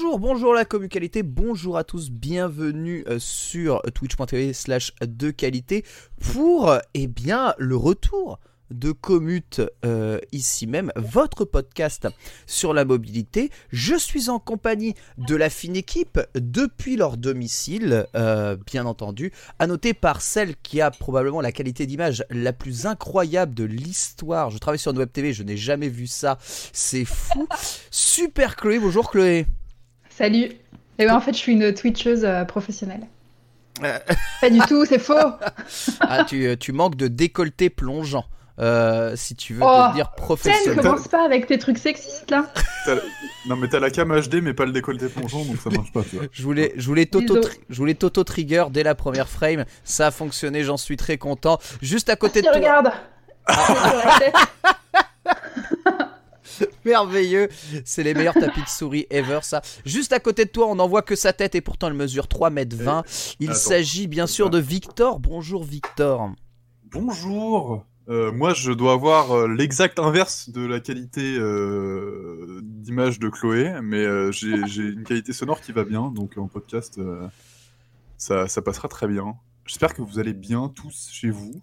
Bonjour, bonjour la commu-qualité, bonjour à tous, bienvenue euh, sur twitch.tv slash de qualité pour eh bien le retour de Commute euh, ici même, votre podcast sur la mobilité. Je suis en compagnie de la fine équipe depuis leur domicile, euh, bien entendu, à noter par celle qui a probablement la qualité d'image la plus incroyable de l'histoire. Je travaille sur une web TV, je n'ai jamais vu ça, c'est fou. Super Chloé, bonjour Chloé. Salut. Et ben en fait, je suis une twitcheuse euh, professionnelle. Pas du tout, c'est faux. Ah, tu, tu manques de décolleté plongeant. euh, si tu veux Oh, devenir Tiens, ne professionnel. commence pas avec tes trucs sexistes là. Non mais t'as la cam HD mais pas le décolleté plongeant donc ça marche pas tu vois. Je voulais, je voulais toto, je voulais toto trigger dès la première frame. Ça a fonctionné, j'en suis très content. Juste à côté Si, de toi, regarde. merveilleux. C'est les meilleurs tapis de souris ever, ça. Juste à côté de toi, on n'en voit que sa tête et pourtant elle mesure 3 mètres 20. Il s'agit bien sûr de Victor. Bonjour Victor. Bonjour Euh, Moi je dois avoir euh, l'exact inverse de la qualité euh, d'image de Chloé mais euh, j'ai une qualité sonore qui va bien donc en podcast euh, ça, ça passera très bien. J'espère que vous allez bien tous chez vous.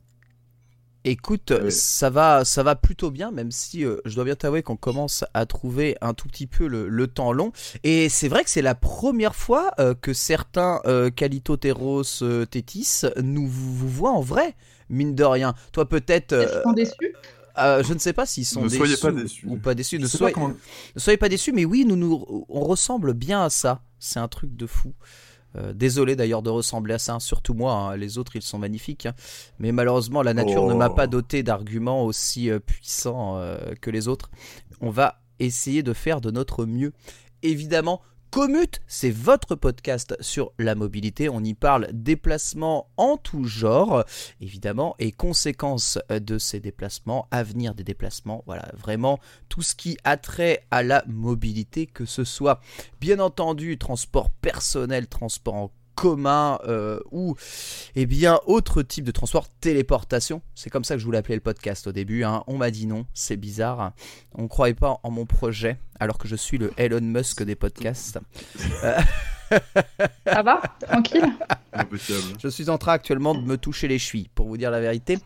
Écoute, ça va, ça va plutôt bien, même si euh, je dois bien t'avouer qu'on commence à trouver un tout petit peu le, le temps long. Et c'est vrai que c'est la première fois euh, que certains euh, Calitoteros euh, Tétis nous vous, voient en vrai, mine de rien. Toi peut-être, Ils sont déçus. euh, je ne sais pas s'ils sont Ne déçus soyez pas déçus. ou pas déçus. Ne soyez, pas comment- ne soyez pas déçus, mais oui, nous, nous on ressemble bien à ça. C'est un truc de fou. Euh, désolé d'ailleurs de ressembler à ça, hein, surtout moi, hein. les autres ils sont magnifiques. hein. Mais malheureusement la nature ne m'a Oh. pas doté d'arguments aussi euh, puissants euh, que les autres. On va essayer de faire de notre mieux. Évidemment, Commute, c'est votre podcast sur la mobilité. On y parle déplacements en tout genre, évidemment, et conséquences de ces déplacements, avenir des déplacements. Voilà, vraiment tout ce qui a trait à la mobilité, que ce soit bien entendu transport personnel, transport en commun euh, ou eh bien autre type de transport téléportation. C'est comme ça que je voulais appeler le podcast au début hein. on m'a dit non c'est bizarre. On croyait pas en mon projet alors que je suis le Elon Musk des podcasts Ça va Tranquille. Je suis en train actuellement de me toucher les chevilles, pour vous dire la vérité.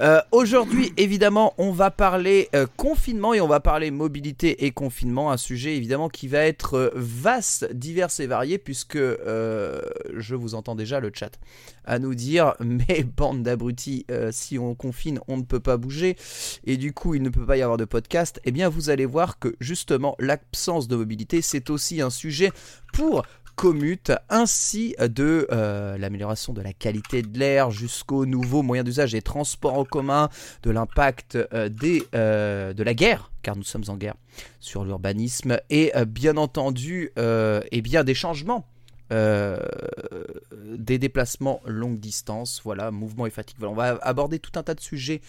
Euh, Aujourd'hui, évidemment, on va parler euh, confinement et on va parler mobilité et confinement, un sujet évidemment qui va être euh, vaste, divers et varié, puisque euh, je vous entends déjà le chat à nous dire, mais bande d'abrutis, euh, si on confine, on ne peut pas bouger, et du coup, il ne peut pas y avoir de podcast. Eh bien, vous allez voir que justement, l'absence de mobilité, c'est aussi un sujet pour commute, ainsi de euh, l'amélioration de la qualité de l'air jusqu'aux nouveaux moyens d'usage et transports en commun, de l'impact euh, des, euh, de la guerre, car nous sommes en guerre, sur l'urbanisme, et bien entendu, eh bien des changements. des déplacements longue distance, voilà, mouvement et fatigue. On va aborder tout un tas de sujets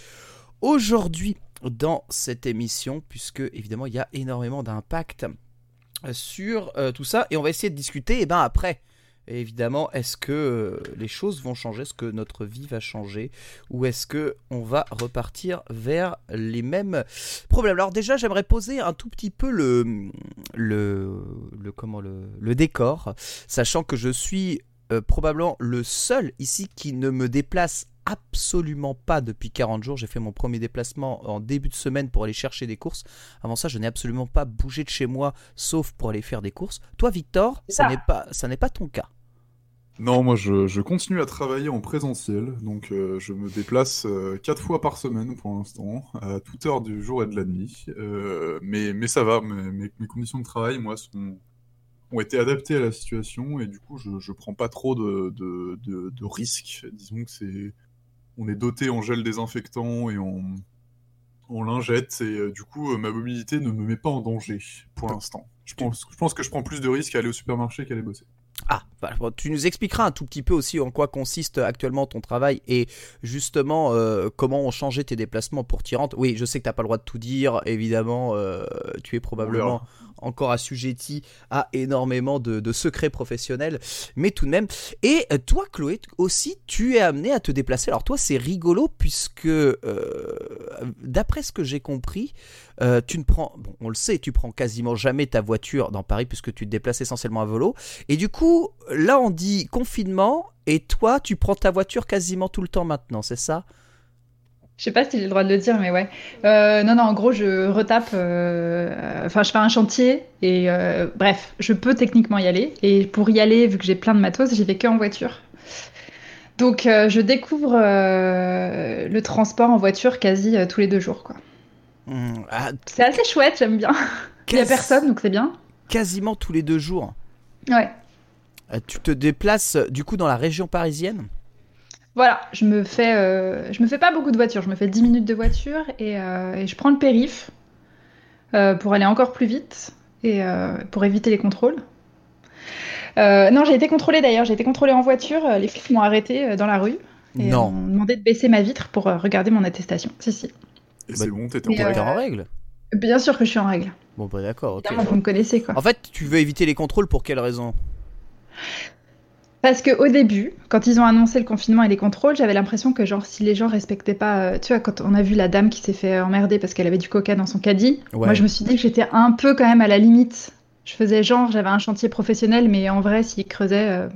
aujourd'hui dans cette émission, puisque évidemment il y a énormément d'impact sur euh, tout ça et on va essayer de discuter et ben après. Évidemment est-ce que euh, les choses vont changer? Est-ce que notre vie va changer? Ou est-ce que on va repartir vers les mêmes problèmes? Alors déjà j'aimerais poser un tout petit peu le le, comment le, décor sachant que je suis euh, probablement le seul ici qui ne me déplace absolument pas depuis 40 jours. J'ai fait mon premier déplacement en début de semaine pour aller chercher des courses. Avant ça, je n'ai absolument pas bougé de chez moi, sauf pour aller faire des courses. Toi, Victor, ça ça. n'est pas, ça n'est pas ton cas. Non, moi je, continue à travailler en présentiel, donc euh, je me déplace euh, quatre fois par semaine pour l'instant, à toute heure du jour et de la nuit. Euh, mais, mais ça va, mes, mes, conditions de travail, moi, sont, ont été adaptées à la situation et du coup je, je prends pas trop de, de, de, risques. Disons que c'est. On est doté en gel désinfectant et en, en lingette et du coup ma mobilité ne me met pas en danger pour l'instant. Je pense, je pense que je prends plus de risques à aller au supermarché qu'à aller bosser. Ah, bah, tu nous expliqueras un tout petit peu aussi en quoi consiste actuellement ton travail et justement euh, comment ont changé tes déplacements pour t'y rendre. Oui, je sais que tu n'as pas le droit de tout dire, évidemment, euh, tu es probablement encore assujetti à énormément de, secrets professionnels, mais tout de même. Et toi, Chloé, aussi, tu es amené à te déplacer. Alors toi, c'est rigolo puisque, euh, d'après ce que j'ai compris, euh, tu ne prends, bon, on le sait, tu prends quasiment jamais ta voiture dans Paris puisque tu te déplaces essentiellement à vélo. Et du coup, là, on dit confinement, et toi, tu prends ta voiture quasiment tout le temps maintenant, c'est ça? Je sais pas si j'ai le droit de le dire, mais ouais. Euh, non, non, en gros, je retape. Euh, enfin, je fais un chantier et euh, bref, je peux techniquement y aller. Et pour y aller, vu que j'ai plein de matos, j'y vais que en voiture. Donc, je découvre le transport en voiture quasi tous les deux jours, quoi. Mmh, ah, c'est assez chouette, j'aime bien. Il n'y a personne, donc c'est bien. Quasiment tous les deux jours. Ouais. tu te déplaces du coup dans la région parisienne? Voilà, je me fais, euh, je me fais pas beaucoup de voiture, je me fais 10 minutes de voiture et, euh, je prends le périph euh, pour aller encore plus vite et pour éviter les contrôles. non, j'ai été contrôlée d'ailleurs, j'ai été contrôlée en voiture, les flics m'ont arrêté dans la rue et m'ont demandé de baisser ma vitre pour regarder mon attestation. Si, si. Et c'est bon, t'étais en, en règle? Bien sûr que je suis en règle. Bon, bah d'accord, ok. vous me connaissez quoi. En fait, tu veux éviter les contrôles pour quelle raison? Parce qu'au début, quand ils ont annoncé le confinement et les contrôles, j'avais l'impression que genre si les gens respectaient pas, euh, tu vois, quand on a vu la dame qui s'est fait emmerder parce qu'elle avait du coca dans son caddie, moi je me suis dit que j'étais un peu quand même à la limite. Je faisais genre j'avais un chantier professionnel, mais en vrai s'ils creusaient. Euh,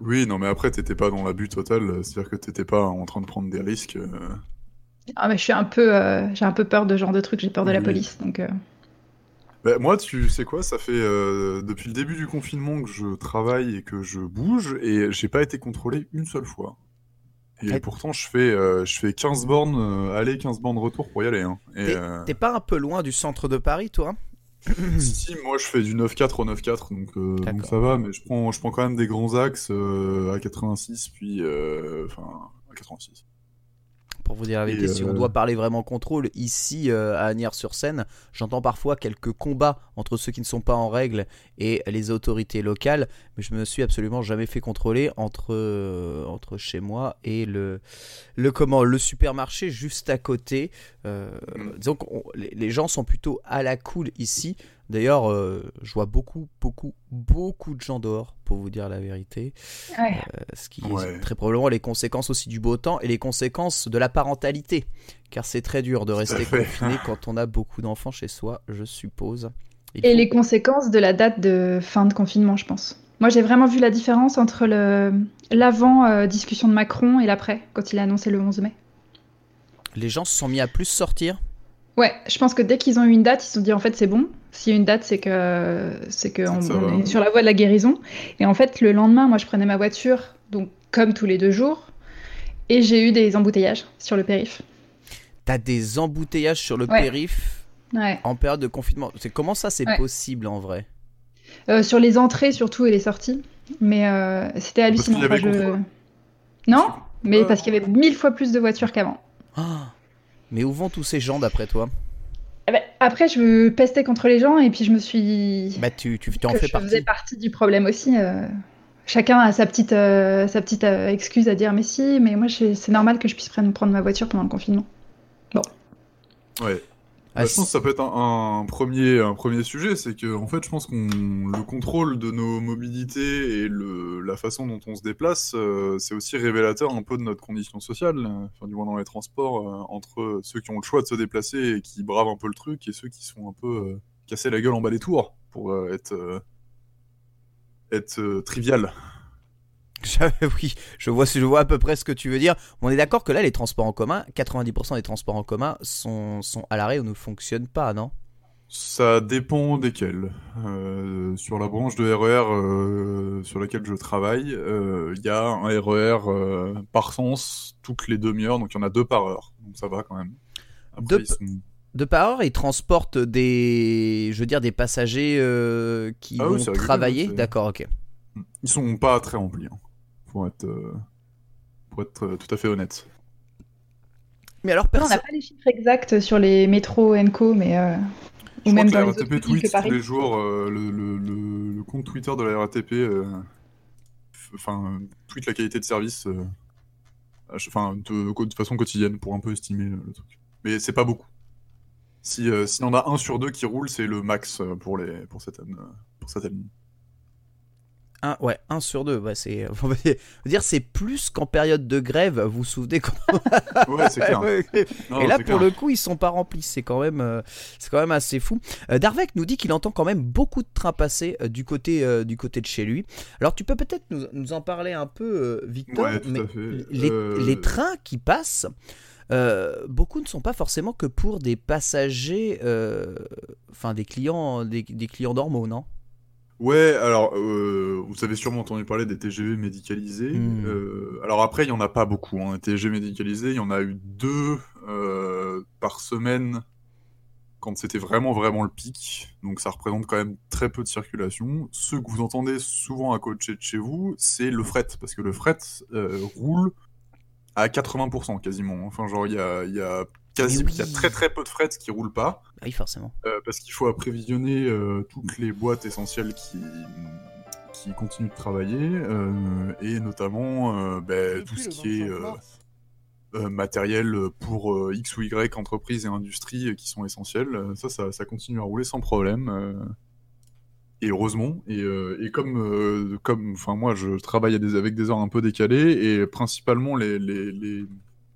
oui, non mais après t'étais pas dans l'abus total, c'est-à-dire que t'étais pas en train de prendre des risques. Euh. Ah mais je suis un peu, j'ai un peu peur de ce genre de truc, j'ai peur de la police, donc. Bah, moi, tu sais quoi, ça fait euh, depuis le début du confinement que je travaille et que je bouge et j'ai pas été contrôlé une seule fois. Et pourtant, je fais, euh, je fais 15 bornes euh, aller, 15 bornes retour pour y aller. Hein. T'es pas un peu loin du centre de Paris, toi? Si, moi je fais du 9-4 au 9-4, donc, donc, ça va, mais je prends, je prends quand même des grands axes à 86, puis enfin à 86 pour vous dire la vérité, si on euh, doit parler vraiment contrôle, ici euh, à Agnières-sur-Seine, j'entends parfois quelques combats entre ceux qui ne sont pas en règle et les autorités locales, mais je me suis absolument jamais fait contrôler entre, euh, entre chez moi et le, le, comment, le supermarché juste à côté. Mm. disons que les gens sont plutôt à la cool ici. D'ailleurs, euh, je vois beaucoup, beaucoup, beaucoup de gens dehors, pour vous dire la vérité. Euh, ce qui est très probablement les conséquences aussi du beau temps et les conséquences de la parentalité. Car c'est très dur de rester confiné quand on a beaucoup d'enfants chez soi, je suppose. et les conséquences de la date de fin de confinement, je pense. Moi, j'ai vraiment vu la différence entre l'avant euh, discussion de Macron et l'après, quand il a annoncé le 11 mai. Les gens se sont mis à plus sortir Ouais, je pense que dès qu'ils ont eu une date, ils se sont dit en fait c'est bon. S'il y a une date, c'est que c'est que on, est sur la voie de la guérison. Et en fait, le lendemain, moi, je prenais ma voiture, donc comme tous les deux jours, et j'ai eu des embouteillages sur le périph. T'as des embouteillages sur le périph ouais. en période de confinement. C'est comment ça c'est possible en vrai? Euh, Sur les entrées surtout et les sorties, mais euh, c'était hallucinant. Non, mais parce qu'il y avait mille fois plus de voitures qu'avant. Ah mais où vont tous ces gens d'après toi eh ben, Après, je pestais contre les gens et puis je me suis. Bah, tu, tu en fais partie. Je faisais partie du problème aussi. Euh. Chacun a sa petite, euh, sa petite euh, excuse à dire, mais si, mais moi, c'est normal que je puisse prendre ma voiture pendant le confinement. Bon. Ouais. Bah, je pense que ça peut être un, premier, un premier sujet, c'est que en fait, je pense qu'on le contrôle de nos mobilités et le, la façon dont on se déplace, euh, c'est aussi révélateur un peu de notre condition sociale, enfin, du moins dans les transports, euh, entre ceux qui ont le choix de se déplacer et qui bravent un peu le truc, et ceux qui sont un peu euh, cassés la gueule en bas des tours pour être, être trivial. oui, je vois, je vois à peu près ce que tu veux dire. On est d'accord que là, les transports en commun, 90% des transports en commun sont, sont à l'arrêt ou ne fonctionnent pas, non? Ça dépend desquels. Euh, sur la branche de RER euh, sur laquelle je travaille, euh, il y a un RER euh, par sens toutes les demi-heures, donc il y en a deux par heure. Donc ça va quand même. Après, Deux sont- De par heure, ils transportent des, je veux dire, des passagers qui Ah vont travailler? D'accord, ok. Ils sont pas très remplis, hein, pour être, euh, pour être euh, tout à fait honnête. Mais alors, Non, on personne. n'a pas les chiffres exacts sur les métros Co, mais euh, Je ou crois même que dans la les RATP tweet tous les jours, euh, le, le- le- le compte Twitter de la RATP euh, enfin, euh, tweet la qualité de service euh, enfin, de, de façon quotidienne pour un peu estimer le, le truc. Mais c'est pas beaucoup. Si, euh, s'il y en a un sur deux qui roule, c'est le max pour, les, pour certaines, pour certaines lignes. Un, ouais, un sur deux. C'est, on va dire, c'est plus qu'en période de grève. Vous vous souvenez quand Ouais, c'est clair. Non, Et là, pour clair. le coup, ils sont pas remplis. C'est quand même, euh, c'est quand même assez fou. Euh, Darvek nous dit qu'il entend quand même beaucoup de trains passer euh, du côté, euh, du côté de chez lui. Alors, tu peux peut-être nous, nous en parler un peu, Victor. Ouais, mais les, les trains qui passent, beaucoup ne sont pas forcément que pour des passagers, enfin des clients, des, des clients normaux, non? Ouais, alors, euh, vous avez sûrement entendu parler des TGV médicalisés. Hmm. Euh, alors après, il n'y en a pas beaucoup. Hein. Les TGV médicalisés, il y en a eu deux euh, par semaine quand c'était vraiment, vraiment le pic. Donc ça représente quand même très peu de circulation. Ceux que vous entendez souvent à côté de chez vous, c'est le fret. Parce que le fret roule à 80% quasiment. Enfin, genre, il y a, il y a quasi, oui. il y a très, très peu de fret qui roulent pas. Ah Oui, forcément. Euh, parce qu'il faut apprévisionner euh, toutes les boîtes essentielles qui, qui continuent de travailler, euh, et notamment euh, ben, tout ce qui est matériel pour euh, X ou Y entreprises et industries qui sont essentielles. Ça, ça, ça continue à rouler sans problème. euh, et heureusement, et, euh, et comme, euh, comme, enfin moi, je travaille à des, avec des heures un peu décalées, et principalement les, les, les,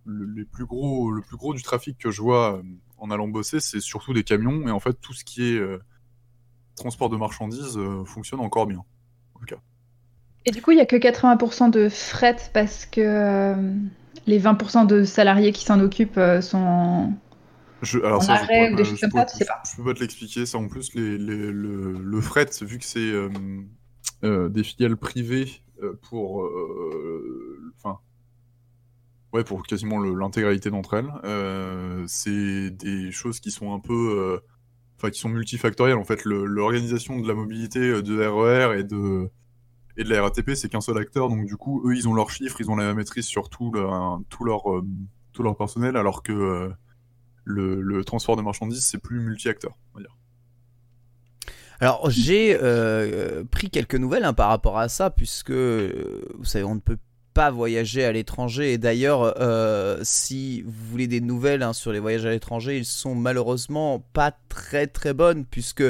le, les plus gros, le plus gros du trafic que je vois euh, en allant bosser, c'est surtout des camions, et en fait tout ce qui est euh, transport de marchandises euh, fonctionne encore bien. Et du coup, il y a que 80% de fret parce que euh, les 20% de salariés qui s'en occupent sont en- Je, alors En ça, je arrêt ou des choses je comme ça, tu sais pas. Je peux pas te l'expliquer. Ça, en plus, les, les- le, le fret, vu que c'est des filiales privées pour, ouais, pour quasiment l'intégralité d'entre elles, euh, c'est des choses qui sont un peu, euh, enfin, qui sont multifactorielles. En fait, l'organisation de la mobilité euh, de RER et de et de la RATP, c'est qu'un seul acteur, donc du coup, eux, ils ont leurs chiffres, ils ont la maîtrise sur tout, leur, tout, leur, personnel, alors que le, transport de marchandises, c'est plus multi-acteur. Alors j'ai pris quelques nouvelles hein, par rapport à ça, puisque vous savez, on ne peut pas voyager à l'étranger. Et d'ailleurs, euh, si vous voulez des nouvelles hein, sur les voyages à l'étranger, ils sont malheureusement pas très très bonnes, puisque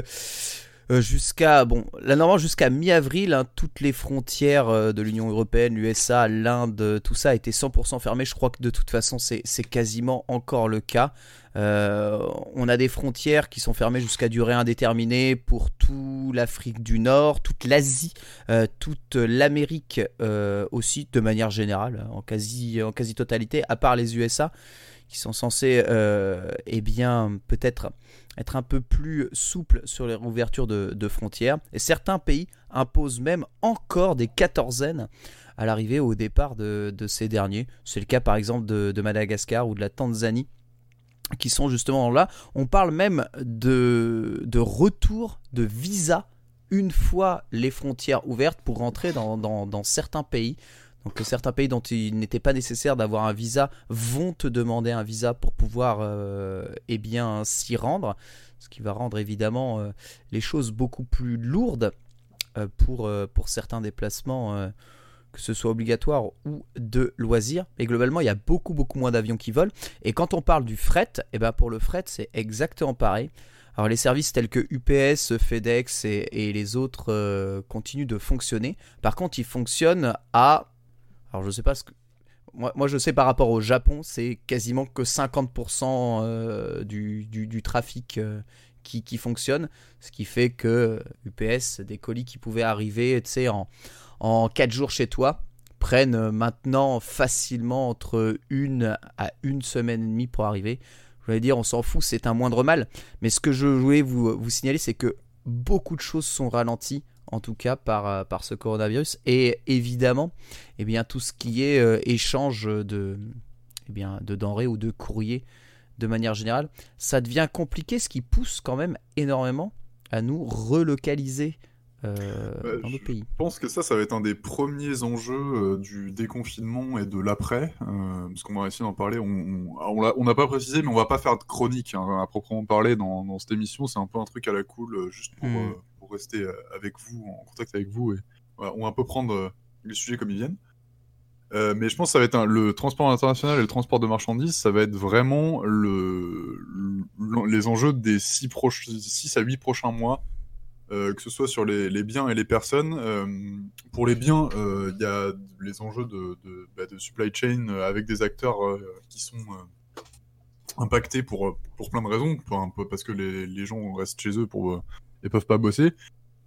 jusqu'à bon, normalement jusqu'à mi-avril, hein, toutes les frontières euh, de l'Union européenne, l'USA, l'Inde, tout ça a été 100% fermé. Je crois que de toute façon, c'est quasiment encore le cas. Euh, on a des frontières qui sont fermées jusqu'à durée indéterminée pour tout l'Afrique du Nord, toute l'Asie, euh, toute l'Amérique euh, aussi, de manière générale, en quasi, en quasi totalité, à part les USA, qui sont censés, euh, eh peut-être être un peu plus souples sur les ouvertures de, frontières. Et certains pays imposent même encore des quatorzaines à l'arrivée ou au départ de, ces derniers. C'est le cas par exemple de, Madagascar ou de la Tanzanie qui sont justement là. On parle même de, de retour de visa une fois les frontières ouvertes pour rentrer dans certains pays. Donc euh, certains pays dont il n'était pas nécessaire d'avoir un visa vont te demander un visa pour pouvoir euh, eh bien s'y rendre, ce qui va rendre évidemment euh, les choses beaucoup plus lourdes euh, pour, pour certains déplacements, que ce soit obligatoire ou de loisirs. Et globalement, il y a beaucoup beaucoup moins d'avions qui volent. Et quand on parle du fret, eh ben pour le fret, c'est exactement pareil. Alors les services tels que UPS, FedEx et, les autres continuent de fonctionner. Par contre, ils fonctionnent à... Alors je sais pas ce que... Moi, je sais par rapport au Japon, c'est quasiment que 50% euh, du, trafic euh, qui, fonctionne. Ce qui fait que UPS, des colis qui pouvaient arriver en, en 4 jours chez toi, prennent maintenant facilement entre une à une semaine et demie pour arriver. je vais dire, on s'en fout, c'est un moindre mal. Mais ce que je voulais vous signaler, c'est que beaucoup de choses sont ralenties, en tout cas par, euh, par ce coronavirus. Et évidemment, eh bien, tout ce qui est euh, échange de, eh bien, de denrées ou de courrier de manière générale, ça devient compliqué, ce qui pousse quand même énormément à nous relocaliser euh, Bah, dans nos je pays. pense que ça, ça va être un des premiers enjeux euh, du déconfinement et de l'après, euh, parce qu'on va essayer d'en parler. On on- n'a pas précisé, mais on va pas faire de chronique hein, à proprement parler dans, dans cette émission. C'est un peu un truc à la cool, juste pour, Mm. Rester euh, avec vous, en contact avec vous. Et, on va un peu prendre euh, les sujets comme ils viennent. Euh, mais je pense que ça va être le transport international et le transport de marchandises, ça va être vraiment le, le- les enjeux des 6 à 8 prochains mois que ce soit sur les, biens et les personnes. Pour les biens, il y a les enjeux de, bah, supply chain avec des acteurs qui sont impactés pour, pour plein de raisons, parce que les, les gens restent chez eux pour, et peuvent pas bosser.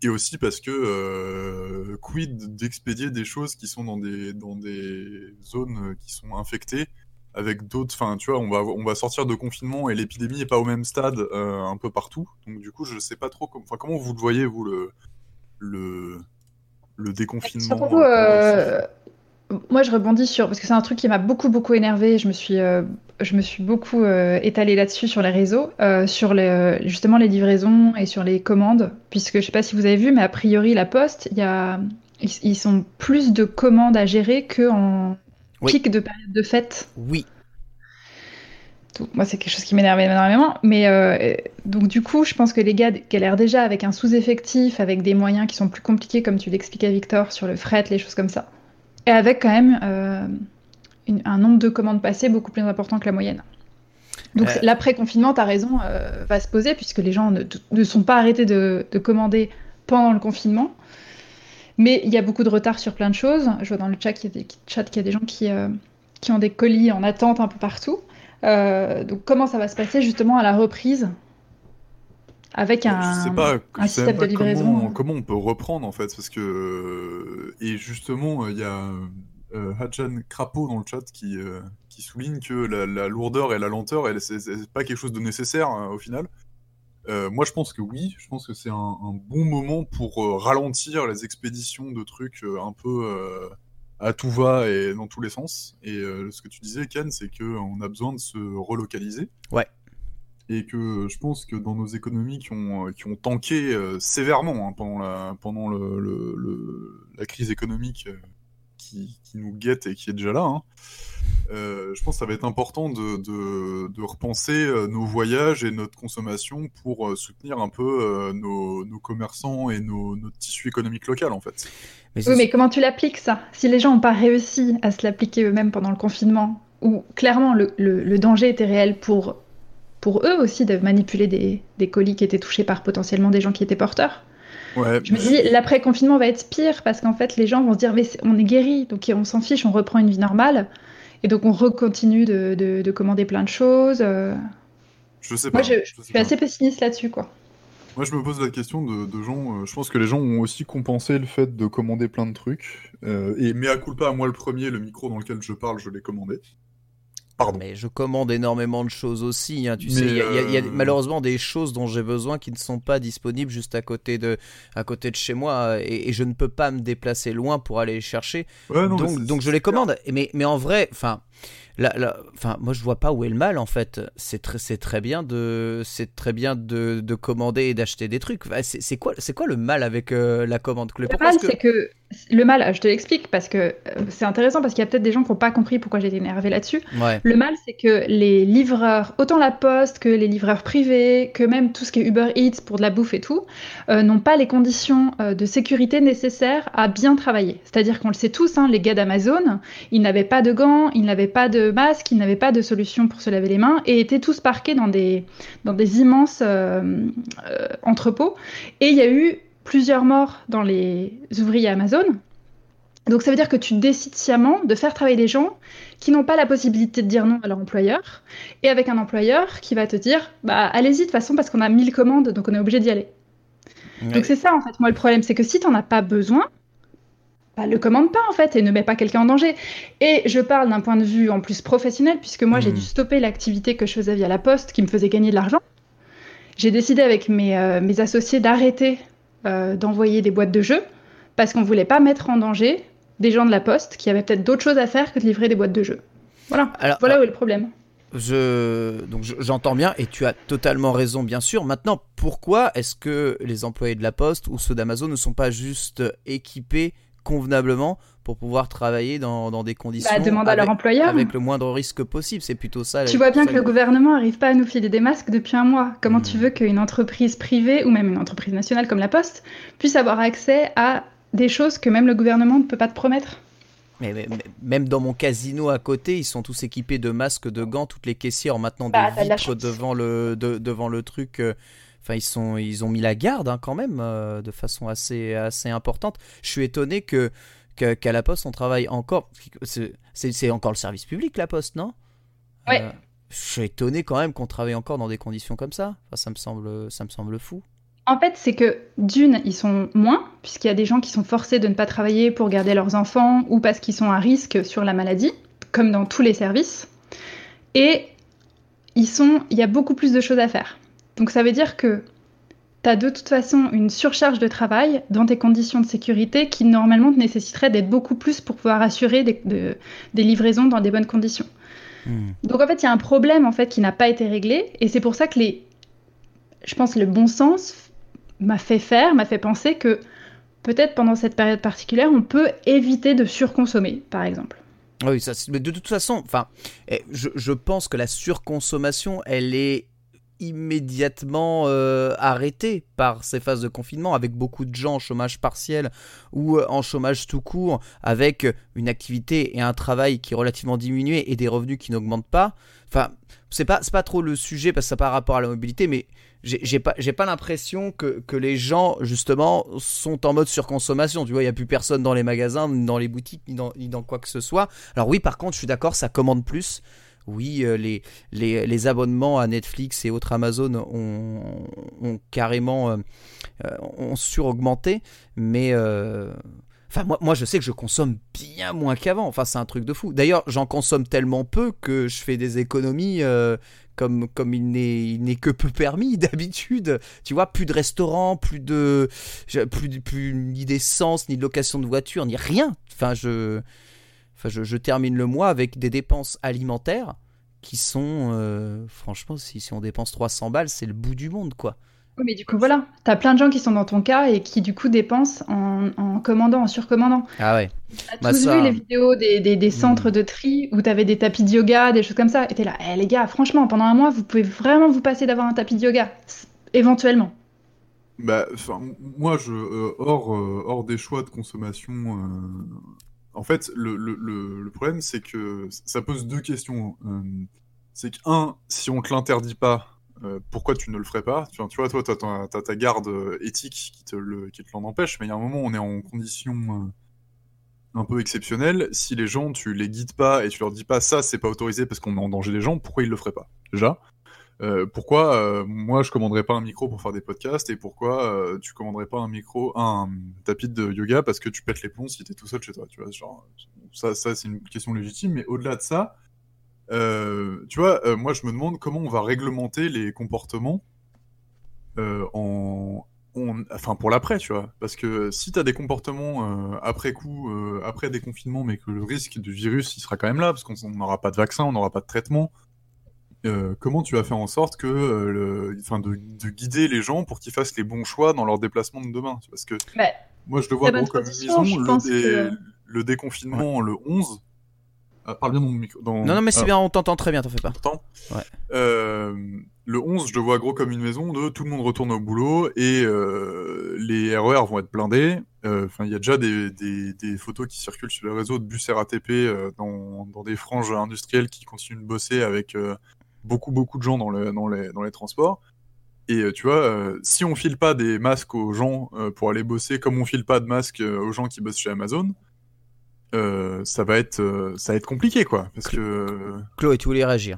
Et aussi parce que euh, quid d'expédier des choses qui sont dans des, dans des zones euh, qui sont infectées avec d'autres. Enfin, tu vois, on va, on va sortir de confinement et l'épidémie est pas au même stade euh, un peu partout. Donc, du coup, je sais pas trop com- comment vous le voyez, vous, le, le, le déconfinement. Surtout, euh, euh, moi je rebondis sur parce que c'est un truc qui m'a beaucoup beaucoup énervé. Je me suis, euh, je me suis beaucoup euh, étalée là-dessus sur les réseaux, euh, sur les, justement les livraisons et sur les commandes, puisque je sais pas si vous avez vu, mais a priori la Poste, il y a, ils, ils sont plus de commandes à gérer que en Oui. pic de période de fête. Oui, Tout. Moi, c'est quelque chose qui m'énerve énormément. Mais euh, donc, du coup, je pense que les gars galèrent déjà avec un sous-effectif, avec des moyens qui sont plus compliqués, comme tu l'expliquais, Victor, sur le fret, les choses comme ça. Et avec quand même euh, une- un nombre de commandes passées beaucoup plus important que la moyenne. Donc, Euh. l'après-confinement, tu as raison, euh, va se poser, puisque les gens ne, ne sont pas arrêtés de, de commander pendant le confinement. Mais il y a beaucoup de retard sur plein de choses. Je vois dans le chat qu'il y a des, chat qu'il y a des gens qui, qui ont des colis en attente un peu partout. Donc comment ça va se passer justement à la reprise avec un, je sais pas, un système même de pas livraison. Comment, comment on peut reprendre en fait Parce que euh, et justement, il y a euh, Hadjan Crapo dans le chat qui euh, qui souligne que la, la lourdeur et la lenteur, elle, c'est pas quelque chose de nécessaire euh, au final. Euh, moi, je pense que oui. Je pense que c'est un, un bon moment pour euh, ralentir les expéditions de trucs euh, un peu euh, à tout va et dans tous les sens. Et euh, ce que tu disais, Ken, c'est que on a besoin de se relocaliser. Ouais. Et que je pense que dans nos économies qui ont, euh, qui ont tanké euh, sévèrement hein, pendant, la, pendant le, le- le- la crise économique euh, qui, qui nous guette et qui est déjà là, hein, euh, je pense que ça va être important de, de, de repenser nos voyages et notre consommation pour soutenir un peu euh, nos, nos commerçants et nos, notre tissu économique local en fait. mais Oui, mais comment tu l'appliques ça? Si les gens n'ont pas réussi à se l'appliquer eux-mêmes pendant le confinement, où clairement le, le- le danger était réel pour, pour eux aussi de manipuler des, des colis qui étaient touchés par potentiellement des gens qui étaient porteurs. Ouais, Je me dis, l'après-confinement va être pire parce qu'en fait, les gens vont se dire, mais on est guéri, donc on s'en fiche, on reprend une vie normale. Et donc on recontinue de, de, de commander plein de choses. euh. je sais pas. Moi, je, je je sais suis pas. assez pessimiste là-dessus, quoi. Moi, je me pose la question de, de gens. euh, je pense que les gens ont aussi compensé le fait de commander plein de trucs. Euh, et mea culpa, moi le premier, le micro dans lequel je parle, je l'ai commandé. Pardon. Mais je commande énormément de choses aussi. hein, tu Mais, sais, il y, a- y y euh, malheureusement des choses dont j'ai besoin qui ne sont pas disponibles juste à côté de, à côté de chez moi, et, et je ne peux pas me déplacer loin pour aller les chercher. Ouais, non, mais donc, donc je les commande. Mais, mais en vrai, enfin, enfin, moi je vois pas où est le mal en fait. C'est très, c'est très bien de, c'est très bien de, de commander et d'acheter des trucs. Enfin, C'est quoi, c'est quoi le mal avec euh, la commande Le Pourquoi mal, que- c'est que le mal, je te l'explique parce que euh, c'est intéressant parce qu'il y a peut-être des gens qui n'ont pas compris pourquoi j'étais énervée là-dessus. Ouais. Le mal, c'est que les livreurs, autant la poste que les livreurs privés, que même tout ce qui est Uber Eats pour de la bouffe et tout, euh, n'ont pas les conditions de sécurité nécessaires à bien travailler. C'est-à-dire qu'on le sait tous, hein, les gars d'Amazon, ils n'avaient pas de gants, ils n'avaient pas de masque, ils n'avaient pas de solution pour se laver les mains et étaient tous parqués dans des, dans des immenses euh, euh, entrepôts. Et il y a eu plusieurs morts dans les ouvriers Amazon. Donc ça veut dire que tu décides sciemment de faire travailler des gens qui n'ont pas la possibilité de dire non à leur employeur, et avec un employeur qui va te dire bah allez-y de toute façon parce qu'on a 1000 commandes donc on est obligé d'y aller. Ouais. Donc c'est ça en fait moi le problème c'est que si t'en as pas besoin, bah, le commande pas en fait et ne met pas quelqu'un en danger. Et je parle d'un point de vue en plus professionnel, puisque moi j'ai Hmm. dû stopper l'activité que je faisais via la poste qui me faisait gagner de l'argent. J'ai décidé avec mes, euh, mes associés d'arrêter euh, d'envoyer des boîtes de jeux parce qu'on voulait pas mettre en danger des gens de la poste qui avaient peut-être d'autres choses à faire que de livrer des boîtes de jeux. Voilà, Alors, voilà où est le problème. Je donc je- j'entends bien et tu as totalement raison bien sûr. Maintenant, pourquoi est-ce que les employés de la Poste ou ceux d'Amazon ne sont pas juste équipés convenablement pour pouvoir travailler dans, dans des conditions Bah, demande à avec, leur employeur. avec le moindre risque possible C'est plutôt ça. Tu vois bien que le gouvernement n'arrive pas à nous filer des masques depuis un mois. Comment Hmm. tu veux qu'une entreprise privée ou même une entreprise nationale comme la Poste puisse avoir accès à des choses que même le gouvernement ne peut pas te promettre? Mais, mais- mais même dans mon casino à côté, ils sont tous équipés de masques, de gants. Toutes les caissières ont maintenant Bah, des de vitres devant le de- devant le truc. Enfin, ils sont ils ont mis la garde hein, quand même euh, de façon assez assez importante. Je suis étonné que qu'à la Poste on travaille encore. C'est encore le service public la Poste, non? Ouais. Euh, je suis étonné quand même qu'on travaille encore dans des conditions comme ça. Enfin, ça me semble ça me semble fou. En fait, c'est que d'une, ils sont moins, puisqu'il y a des gens qui sont forcés de ne pas travailler pour garder leurs enfants ou parce qu'ils sont à risque sur la maladie, comme dans tous les services. Et ils sont, il y a beaucoup plus de choses à faire. Donc ça veut dire que tu as de toute façon une surcharge de travail dans tes conditions de sécurité qui normalement te nécessiteraient d'être beaucoup plus pour pouvoir assurer des, de- des livraisons dans des bonnes conditions. Hmm. Donc en fait, il y a un problème en fait qui n'a pas été réglé et c'est pour ça que les je pense que le bon sens m'a fait faire, m'a fait penser que peut-être pendant cette période particulière, on peut éviter de surconsommer, par exemple. Oui, ça, mais de toute façon, enfin, eh, je, je pense que la surconsommation, elle est immédiatement euh, arrêtée par ces phases de confinement, avec beaucoup de gens en chômage partiel ou euh, en chômage tout court, avec une activité et un travail qui est relativement diminué et des revenus qui n'augmentent pas. Enfin, c'est pas, pas trop le sujet parce que ça n'a pas rapport à la mobilité, mais j'ai pas, pas l'impression que, que les gens, justement, sont en mode surconsommation. Tu vois, il n'y a plus personne dans les magasins, dans les boutiques, ni dans, ni dans quoi que ce soit. Alors oui, par contre, je suis d'accord, ça commande plus. Oui, euh, les, les, les abonnements à Netflix et autres Amazon ont, carrément euh, euh, ont suraugmenté, mais enfin moi, moi je sais que je consomme bien moins qu'avant. Enfin c'est un truc de fou. D'ailleurs j'en consomme tellement peu que je fais des économies comme comme il n'est que peu permis d'habitude. Tu vois plus de restaurants, plus de plus plus ni d'essence ni de location de voiture ni rien. Enfin je Enfin, je, je termine le mois avec des dépenses alimentaires qui sont, euh, franchement, si, si on dépense 300 balles, c'est le bout du monde, quoi. Oui, mais du coup, voilà, t'as plein de gens qui sont dans ton cas et qui, du coup, dépensent en, en commandant, en surcommandant. Ah ouais. T'as Bah, tous ça- vu les vidéos des, des, des centres Hmm. de tri où t'avais des tapis de yoga, des choses comme ça. Et t'es là, eh, les gars, franchement, pendant un mois, vous pouvez vraiment vous passer d'avoir un tapis de yoga. Éventuellement. Bah, enfin, moi, je, euh, hors, euh, hors des choix de consommation, euh, en fait, le, problème, c'est que ça pose deux questions. Euh, c'est que, un, si on te l'interdit pas, euh, pourquoi tu ne le ferais pas? Tu vois, tu toi, ta, t'as ta garde euh, éthique qui te l'en empêche, mais il y a un moment, on est en condition un peu exceptionnelle. Si les gens, tu les guides pas et tu leur dis pas ça, c'est pas autorisé parce qu'on met en danger les gens, pourquoi ils le feraient pas? Déjà. Euh, pourquoi euh, moi je commanderais pas un micro pour faire des podcasts et pourquoi euh, tu commanderais pas un micro, un tapis de yoga parce que tu pètes les plombs si t'es tout seul chez toi, tu vois, genre ça, ça c'est une question légitime, mais au-delà de ça, tu vois, moi je me demande comment on va réglementer les comportements en, en- enfin pour l'après, tu vois, parce que si t'as des comportements après coup, euh, après des confinements, mais que le risque du virus il sera quand même là parce qu'on on n'aura pas de vaccin, on n'aura pas de traitement. Euh, comment tu vas faire en sorte que, euh, le, de, de guider les gens pour qu'ils fassent les bons choix dans leur déplacement de demain Parce que Ouais. moi, je le vois bonne comme une maison. Le, dé- que- le déconfinement, le 11. Ah, parle bien dans mon micro. Dans... Non, non, mais c'est Ah, bien, on t'entend très bien, t'en fais pas. t'entends Ouais. Euh, le 11, je le vois gros comme une maison. De tout le monde retourne au boulot et euh, les RER vont être blindés. Euh, Enfin, il y a déjà des, des, des photos qui circulent sur les réseaux de bus RATP euh, dans, dans des franges industrielles qui continuent de bosser avec euh, beaucoup beaucoup de gens dans, le, dans, les, dans les transports. Et euh, tu vois, euh, si on file pas des masques aux gens euh, pour aller bosser, comme on file pas de masques euh, aux gens qui bossent chez Amazon, euh, ça va être euh, ça va être compliqué quoi, parce que Chloé, tu voulais réagir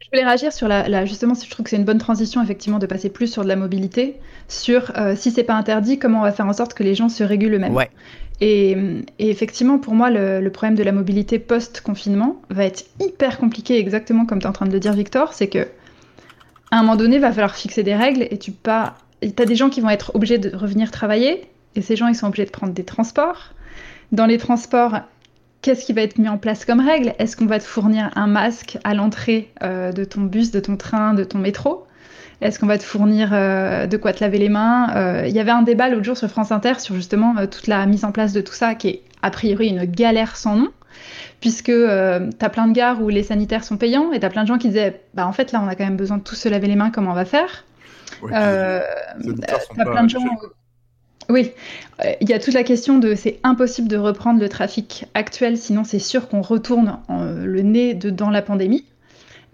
Je voulais réagir sur la, la- justement, je trouve que c'est une bonne transition effectivement de passer plus sur de la mobilité, sur euh, si c'est pas interdit, comment on va faire en sorte que les gens se régulent eux-mêmes. Ouais. Et, effectivement, pour moi, le, problème de la mobilité post-confinement va être hyper compliqué, exactement comme tu es en train de le dire, Victor. C'est que à un moment donné, va falloir fixer des règles et tu pas. as des gens qui vont être obligés de revenir travailler et ces gens, ils sont obligés de prendre des transports. Dans les transports, qu'est-ce qui va être mis en place comme règle? Est-ce qu'on va te fournir un masque à l'entrée euh, de ton bus, de ton train, de ton métro? Est-ce qu'on va te fournir euh, de quoi te laver les mains? Euh, Il y avait un débat l'autre jour sur France Inter sur justement toute la mise en place de tout ça, qui est a priori une galère sans nom puisque euh, tu as plein de gares où les sanitaires sont payants et tu as plein de gens qui disaient bah en fait là on a quand même besoin de tous se laver les mains comment on va faire? Ouais, euh, plein de gens oui Euh, il y a toute la question de c'est impossible de reprendre le trafic actuel sinon c'est sûr qu'on retourne en- le nez de, dans la pandémie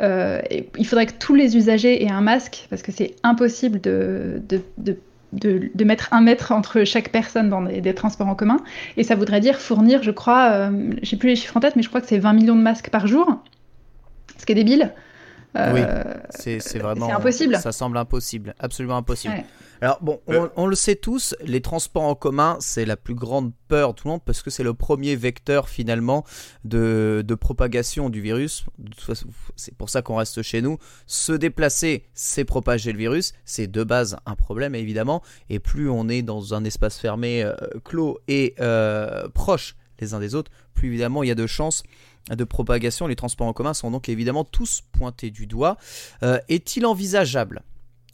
Euh, il faudrait que tous les usagers aient un masque parce que c'est impossible de, de, de, de- mettre un mètre entre chaque personne dans des, des transports en commun. Et ça voudrait dire fournir, je crois, euh, j'ai plus les chiffres en tête, mais je crois que c'est 20 millions de masques par jour, ce qui est débile. Euh, Oui. C'est c'est vraiment. c'est impossible. Ça semble impossible, absolument impossible. Ouais. Alors bon, on, Euh. on le sait tous, les transports en commun, c'est la plus grande peur de tout le monde parce que c'est le premier vecteur finalement de, de propagation du virus. C'est pour ça qu'on reste chez nous. Se déplacer, c'est propager le virus. C'est de base un problème évidemment. Et plus on est dans un espace fermé, euh, clos et euh, proche les uns des autres, plus évidemment il y a de chances de propagation. Les transports en commun sont donc évidemment tous pointés du doigt. Euh, Est-il envisageable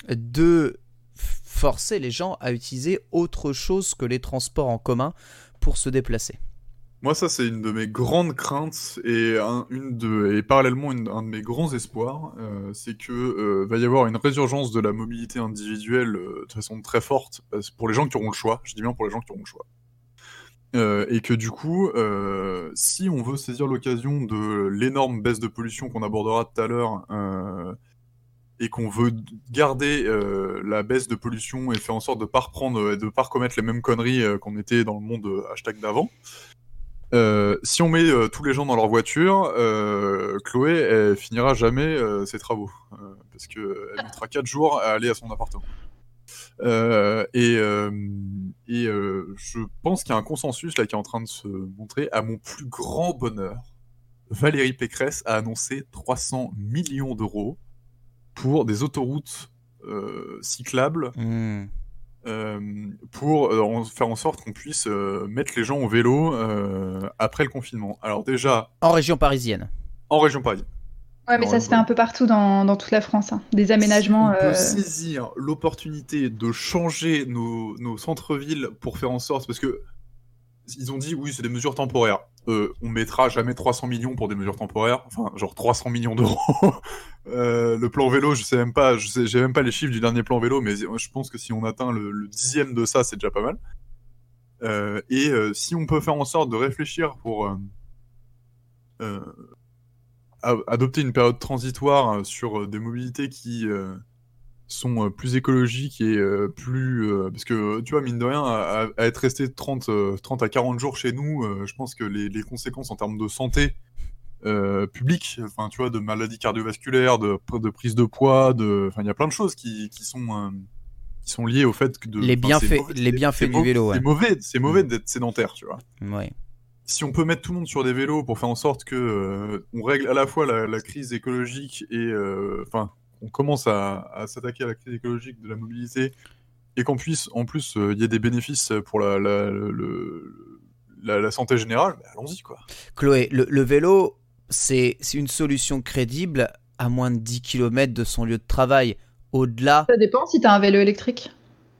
de forcer les gens à utiliser autre chose que les transports en commun pour se déplacer? Moi, ça, c'est une de mes grandes craintes et, un, une de, et parallèlement une- un de mes grands espoirs, euh, c'est que euh, va y avoir une résurgence de la mobilité individuelle de façon très forte pour les gens qui auront le choix. Je dis bien pour les gens qui auront le choix. Euh, et que du coup, euh, si on veut saisir l'occasion de l'énorme baisse de pollution qu'on abordera tout à l'heure, euh, et qu'on veut garder la baisse de pollution et faire en sorte de pas reprendre, et de pas recommettre les mêmes conneries qu'on était dans le monde hashtag d'avant, si on met tous les gens dans leur voiture, Chloé finira jamais ses travaux parce que elle mettra 4 jours à aller à son appartement. Euh, et euh, et euh, je pense qu'il y a un consensus là qui est en train de se montrer. À mon plus grand bonheur, Valérie Pécresse a annoncé 300 millions d'euros pour des autoroutes euh, cyclables Hmm. euh, pour euh, en- faire en sorte qu'on puisse euh, mettre les gens au vélo euh, après le confinement. Alors déjà, En région parisienne. en région parisienne. Ouais, mais ça se fait un peu partout dans, dans toute la France. hein. Des aménagements. Si on peut euh, saisir l'opportunité de changer nos, nos centres-villes pour faire en sorte, parce que ils ont dit oui, c'est des mesures temporaires. Euh, on mettra jamais 300 millions pour des mesures temporaires, enfin genre 300 millions d'euros. Euh, le plan vélo, je sais même pas, je sais, j'ai même pas les chiffres du dernier plan vélo, mais je pense que si on atteint le, le dixième de ça, c'est déjà pas mal. Euh, et euh, si on peut faire en sorte de réfléchir pour euh, euh, adopter une période transitoire euh, sur euh, des mobilités qui euh, sont plus écologiques et euh, plus... euh, parce que, tu vois, mine de rien, à, être resté 30, euh, 30 à 40 jours chez nous, je pense que les, les conséquences en termes de santé publique, enfin, tu vois, de maladies cardiovasculaires, de, de prise de poids, de... Enfin, il y a plein de choses qui, qui sont... qui sont liées au fait que de Les bienfaits- les bienfaits du vélo, ouais. c'est mauvais c'est mauvais Mm. d'être sédentaire tu vois Ouais. Si on peut mettre tout le monde sur des vélos pour faire en sorte que euh, on règle à la fois la, la crise écologique et euh, enfin on commence à, à s'attaquer à la crise écologique de la mobilité et qu'en puisse en plus euh, il y ait des bénéfices pour la la, le- la, la santé générale, bah, allons-y quoi. Chloé, le, le vélo, c'est c'est une solution crédible à moins de 10 km de son lieu de travail. Au-delà, Ça dépend si tu as un vélo électrique.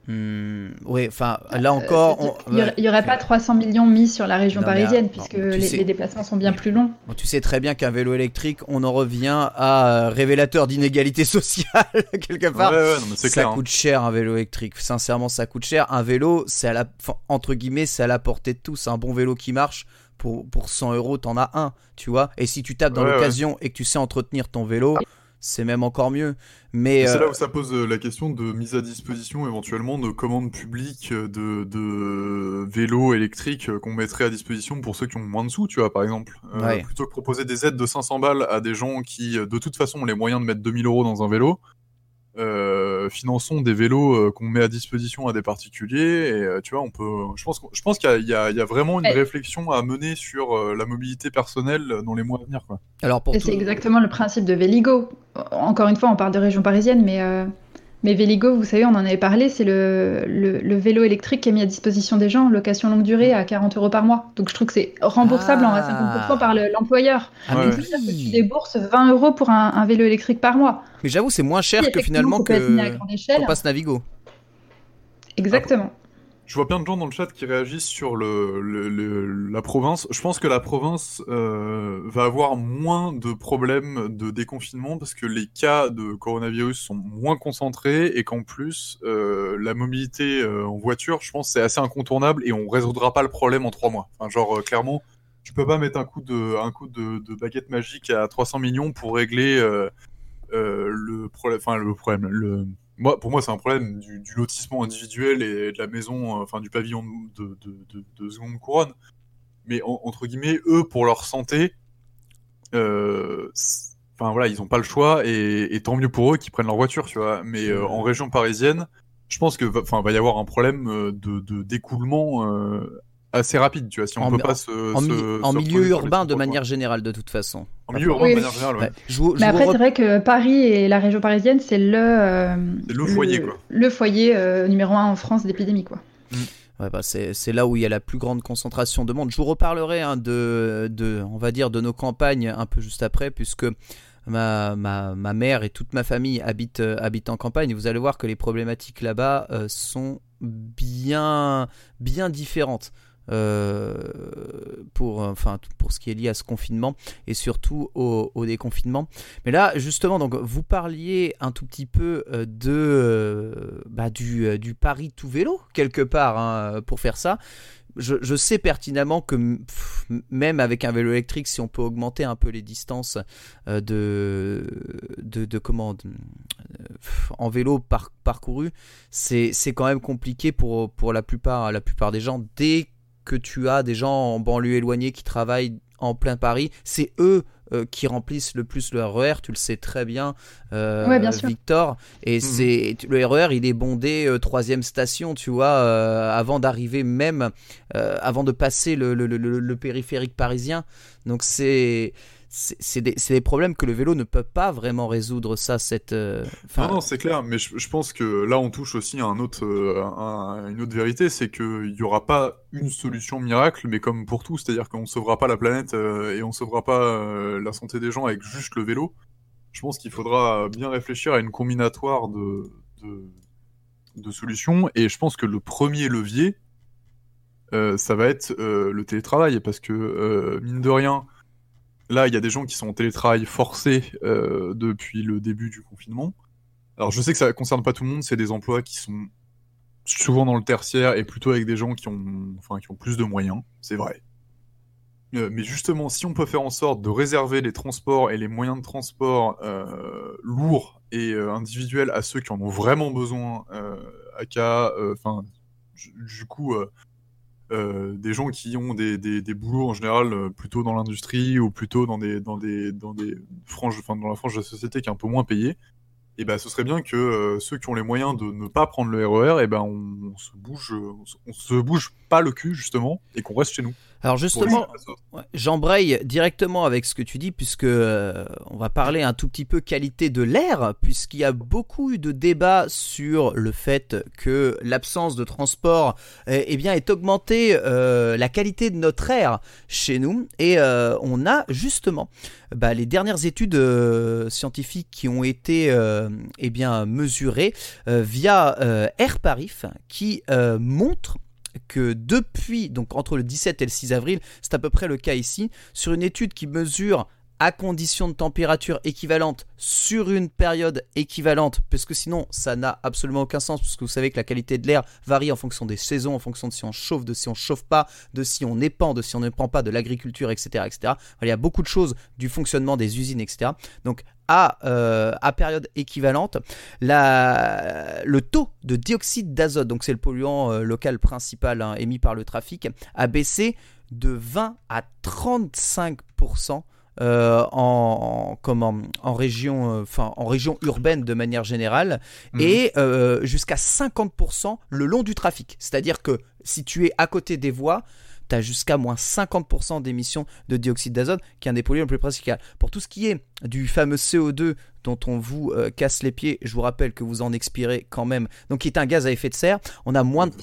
Hmm, ouais, enfin, là encore, Euh, on- il n'y aurait, il y aurait pas 300 millions mis sur la région Non, parisienne, ah, puisque les, sais- les déplacements sont bien plus longs. Bon, tu sais très bien qu'un vélo électrique, on en revient à euh, révélateur d'inégalité sociale quelque part. ouais, ouais, non, mais c'est ça clair. hein. coûte cher un vélo électrique. Sincèrement, ça coûte cher. Un vélo, c'est à la, enfin, entre guillemets, c'est à la portée de tous. Un bon vélo qui marche, pour, pour 100 euros, t'en as un, tu vois. Et si tu tapes dans Ouais, l'occasion et que tu sais entretenir ton vélo, c'est même encore mieux. Mais C'est euh, là où ça pose euh, la question de mise à disposition éventuellement de commandes publiques euh, de, de vélos électriques euh, qu'on mettrait à disposition pour ceux qui ont moins de sous, tu vois, par exemple. Euh, Ouais. Plutôt que proposer des aides de 500 balles à des gens qui, euh, de toute façon, ont les moyens de mettre 2000 euros dans un vélo, euh, finançons des vélos euh, qu'on met à disposition à des particuliers. Et euh, tu vois, on peut. Je pense, je pense qu'il y, y, y, a vraiment une Ouais. réflexion à mener sur euh, la mobilité personnelle dans les mois à venir. Quoi. Alors pour Et tout- c'est exactement le principe de Véligo. Encore une fois, on parle de région parisienne, mais, euh, mais Véligo, vous savez, on en avait parlé, c'est le, le, le vélo électrique qui est mis à disposition des gens, location longue durée à 40 euros par mois. Donc je trouve que c'est remboursable en à Ah. 50% par le- l'employeur. Ah, Ouais. que tu débourses 20 euros pour un, un vélo électrique par mois. mais j'avoue, c'est moins cher Oui, que finalement que qu'on passe Navigo. Exactement. Je vois plein de gens dans le chat qui réagissent sur le, la province. Je pense que la province euh, va avoir moins de problèmes de déconfinement parce que les cas de coronavirus sont moins concentrés et qu'en plus, euh, la mobilité euh, en voiture, je pense, c'est assez incontournable et on résoudra pas le problème en trois mois. Enfin, genre, clairement, tu peux pas mettre un coup de, un coup de, baguette magique à 300 millions pour régler le problème. Moi, pour moi, c'est un problème du, lotissement individuel et de la maison, euh, enfin du pavillon de, de, de, de seconde couronne. Mais en- entre guillemets, eux, pour leur santé, euh, enfin voilà, ils ont pas le choix et, tant mieux pour eux qu'ils prennent leur voiture, tu vois. Mais euh, en région parisienne, je pense que, enfin, va y avoir un problème de, d'écoulement assez rapide, tu vois. Si on En peut pas se, En, se- mi- se en reposer milieu urbain de manière générale de toute façon. en milieu urbain Oui, de manière générale, ouais. Ouais. Je vous, je Mais après, rep- c'est vrai que Paris et la région parisienne, c'est le, euh, C'est le foyer, quoi. Le foyer euh, numéro un en France d'épidémie, quoi. Ouais, bah, c'est c'est là où il y a la plus grande concentration de monde. Je vous reparlerai hein, de, de, on va dire, de nos campagnes un peu juste après, puisque ma, ma, ma mère et toute ma famille habitent, euh, habitent en campagne. Et vous allez voir que les problématiques là-bas euh, sont bien, bien différentes. Euh, pour, enfin, pour ce qui est lié à ce confinement et surtout au, déconfinement. Mais là, justement, donc vous parliez un tout petit peu euh, de euh, bah, du, du pari tout vélo quelque part hein, pour faire ça. Je, sais pertinemment que même avec un vélo électrique, si on peut augmenter un peu les distances de, de, comment en vélo par, parcouru, c'est quand même compliqué pour, pour la plupart la plupart des gens. Dès que tu as des gens en banlieue éloignée qui travaillent en plein Paris, c'est eux euh, qui remplissent le plus le RER, tu le sais très bien, euh, Ouais, bien sûr. Victor. Et Mhm. c'est le RER, il est bondé euh, troisième station, tu vois, euh, avant d'arriver même, euh, avant de passer le, le- le- le- le périphérique parisien. Donc c'est c'est des, des problèmes que le vélo ne peut pas vraiment résoudre ça cette euh, Non, non, c'est clair, mais je, pense que là, on touche aussi à un autre, euh, un- une autre vérité, c'est qu'il n'y aura pas une solution miracle, mais comme pour tout, c'est-à-dire qu'on sauvera pas la planète euh, et on sauvera pas la santé des gens avec juste le vélo. Je pense qu'il faudra bien réfléchir à une combinatoire de, de, solutions, et je pense que le premier levier, ça va être le télétravail, parce que, mine de rien, Là, il y a des gens qui sont en télétravail forcé euh, depuis le début du confinement. Alors, je sais que ça concerne pas tout le monde, c'est des emplois qui sont souvent dans le tertiaire et plutôt avec des gens qui ont, enfin, qui ont plus de moyens, c'est vrai. Euh, mais justement, si on peut faire en sorte de réserver les transports et les moyens de transport euh, lourds et individuels à ceux qui en ont vraiment besoin, aka, euh, enfin, du coup, euh, des gens qui ont des, des, des boulots en général euh, plutôt dans l'industrie ou plutôt dans des, dans des, dans des franges, enfin, dans la frange de la société qui est un peu moins payée, et ben ce serait bien que euh, ceux qui ont les moyens de ne pas prendre le RER, et ben on, se bouge, on on se bouge pas le cul justement et qu'on reste chez nous. Alors justement, J'embraye directement avec ce que tu dis puisque euh, on va parler un tout petit peu qualité de l'air puisqu'il y a beaucoup eu de débats sur le fait que l'absence de transport eh, eh bien est augmenté euh, la qualité de notre air chez nous et euh, on a justement bah, les dernières études scientifiques qui ont été eh bien mesurées via euh, AirParif qui montrent que depuis, donc entre le 17 et le 6 avril, c'est à peu près le cas ici, sur une étude qui mesure à condition de température équivalente sur une période équivalente, parce que sinon ça n'a absolument aucun sens, parce que vous savez que la qualité de l'air varie en fonction des saisons, en fonction de si on chauffe, de si on chauffe pas, de si on épand, de si on n'épand pas, de l'agriculture, etc., etc. Il y a beaucoup de choses du fonctionnement des usines, etc. Donc à, euh, à période équivalente, le taux de dioxyde d'azote, donc c'est le polluant euh, local principal hein, émis par le trafic, a baissé de 20 à 35% euh, en, comment, en, région, euh, enfin, en région urbaine de manière générale, Mhm. et euh, jusqu'à 50% le long du trafic. C'est-à-dire que si tu es à côté des voies, tu as jusqu'à moins 50% d'émissions de dioxyde d'azote, qui est un des polluants les plus principaux. Pour tout ce qui est du fameux CO2 dont on vous euh, casse les pieds, je vous rappelle que vous en expirez quand même, donc qui est un gaz à effet de serre, on a moins de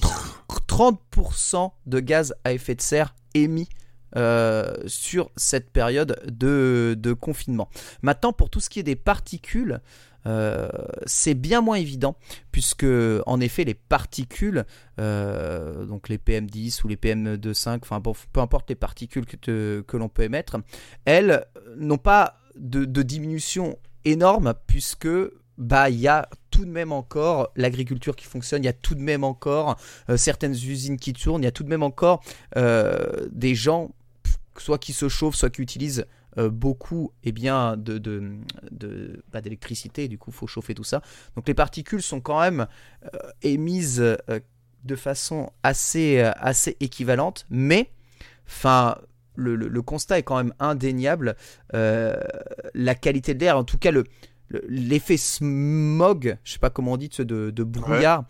30% de gaz à effet de serre émis euh, sur cette période de, confinement. Maintenant, pour tout ce qui est des particules, euh, c'est bien moins évident puisque en effet les particules, euh, donc les PM10 ou les PM2,5, enfin bon, peu importe les particules que, que l'on peut émettre, elles n'ont pas de, diminution énorme puisque bah il y a tout de même encore l'agriculture qui fonctionne, il y a tout de même encore certaines usines qui tournent, il y a tout de même encore des gens soit qui se chauffent, soit qui utilisent euh, beaucoup eh bien, de, de, de- bah, d'électricité, du coup il faut chauffer tout ça. Donc les particules sont quand même euh, émises euh, de façon assez, assez équivalente, mais enfin, le, le- le constat est quand même indéniable. La qualité de l'air, en tout cas le, le- l'effet smog, je sais pas comment on dit, de, de, de brouillard,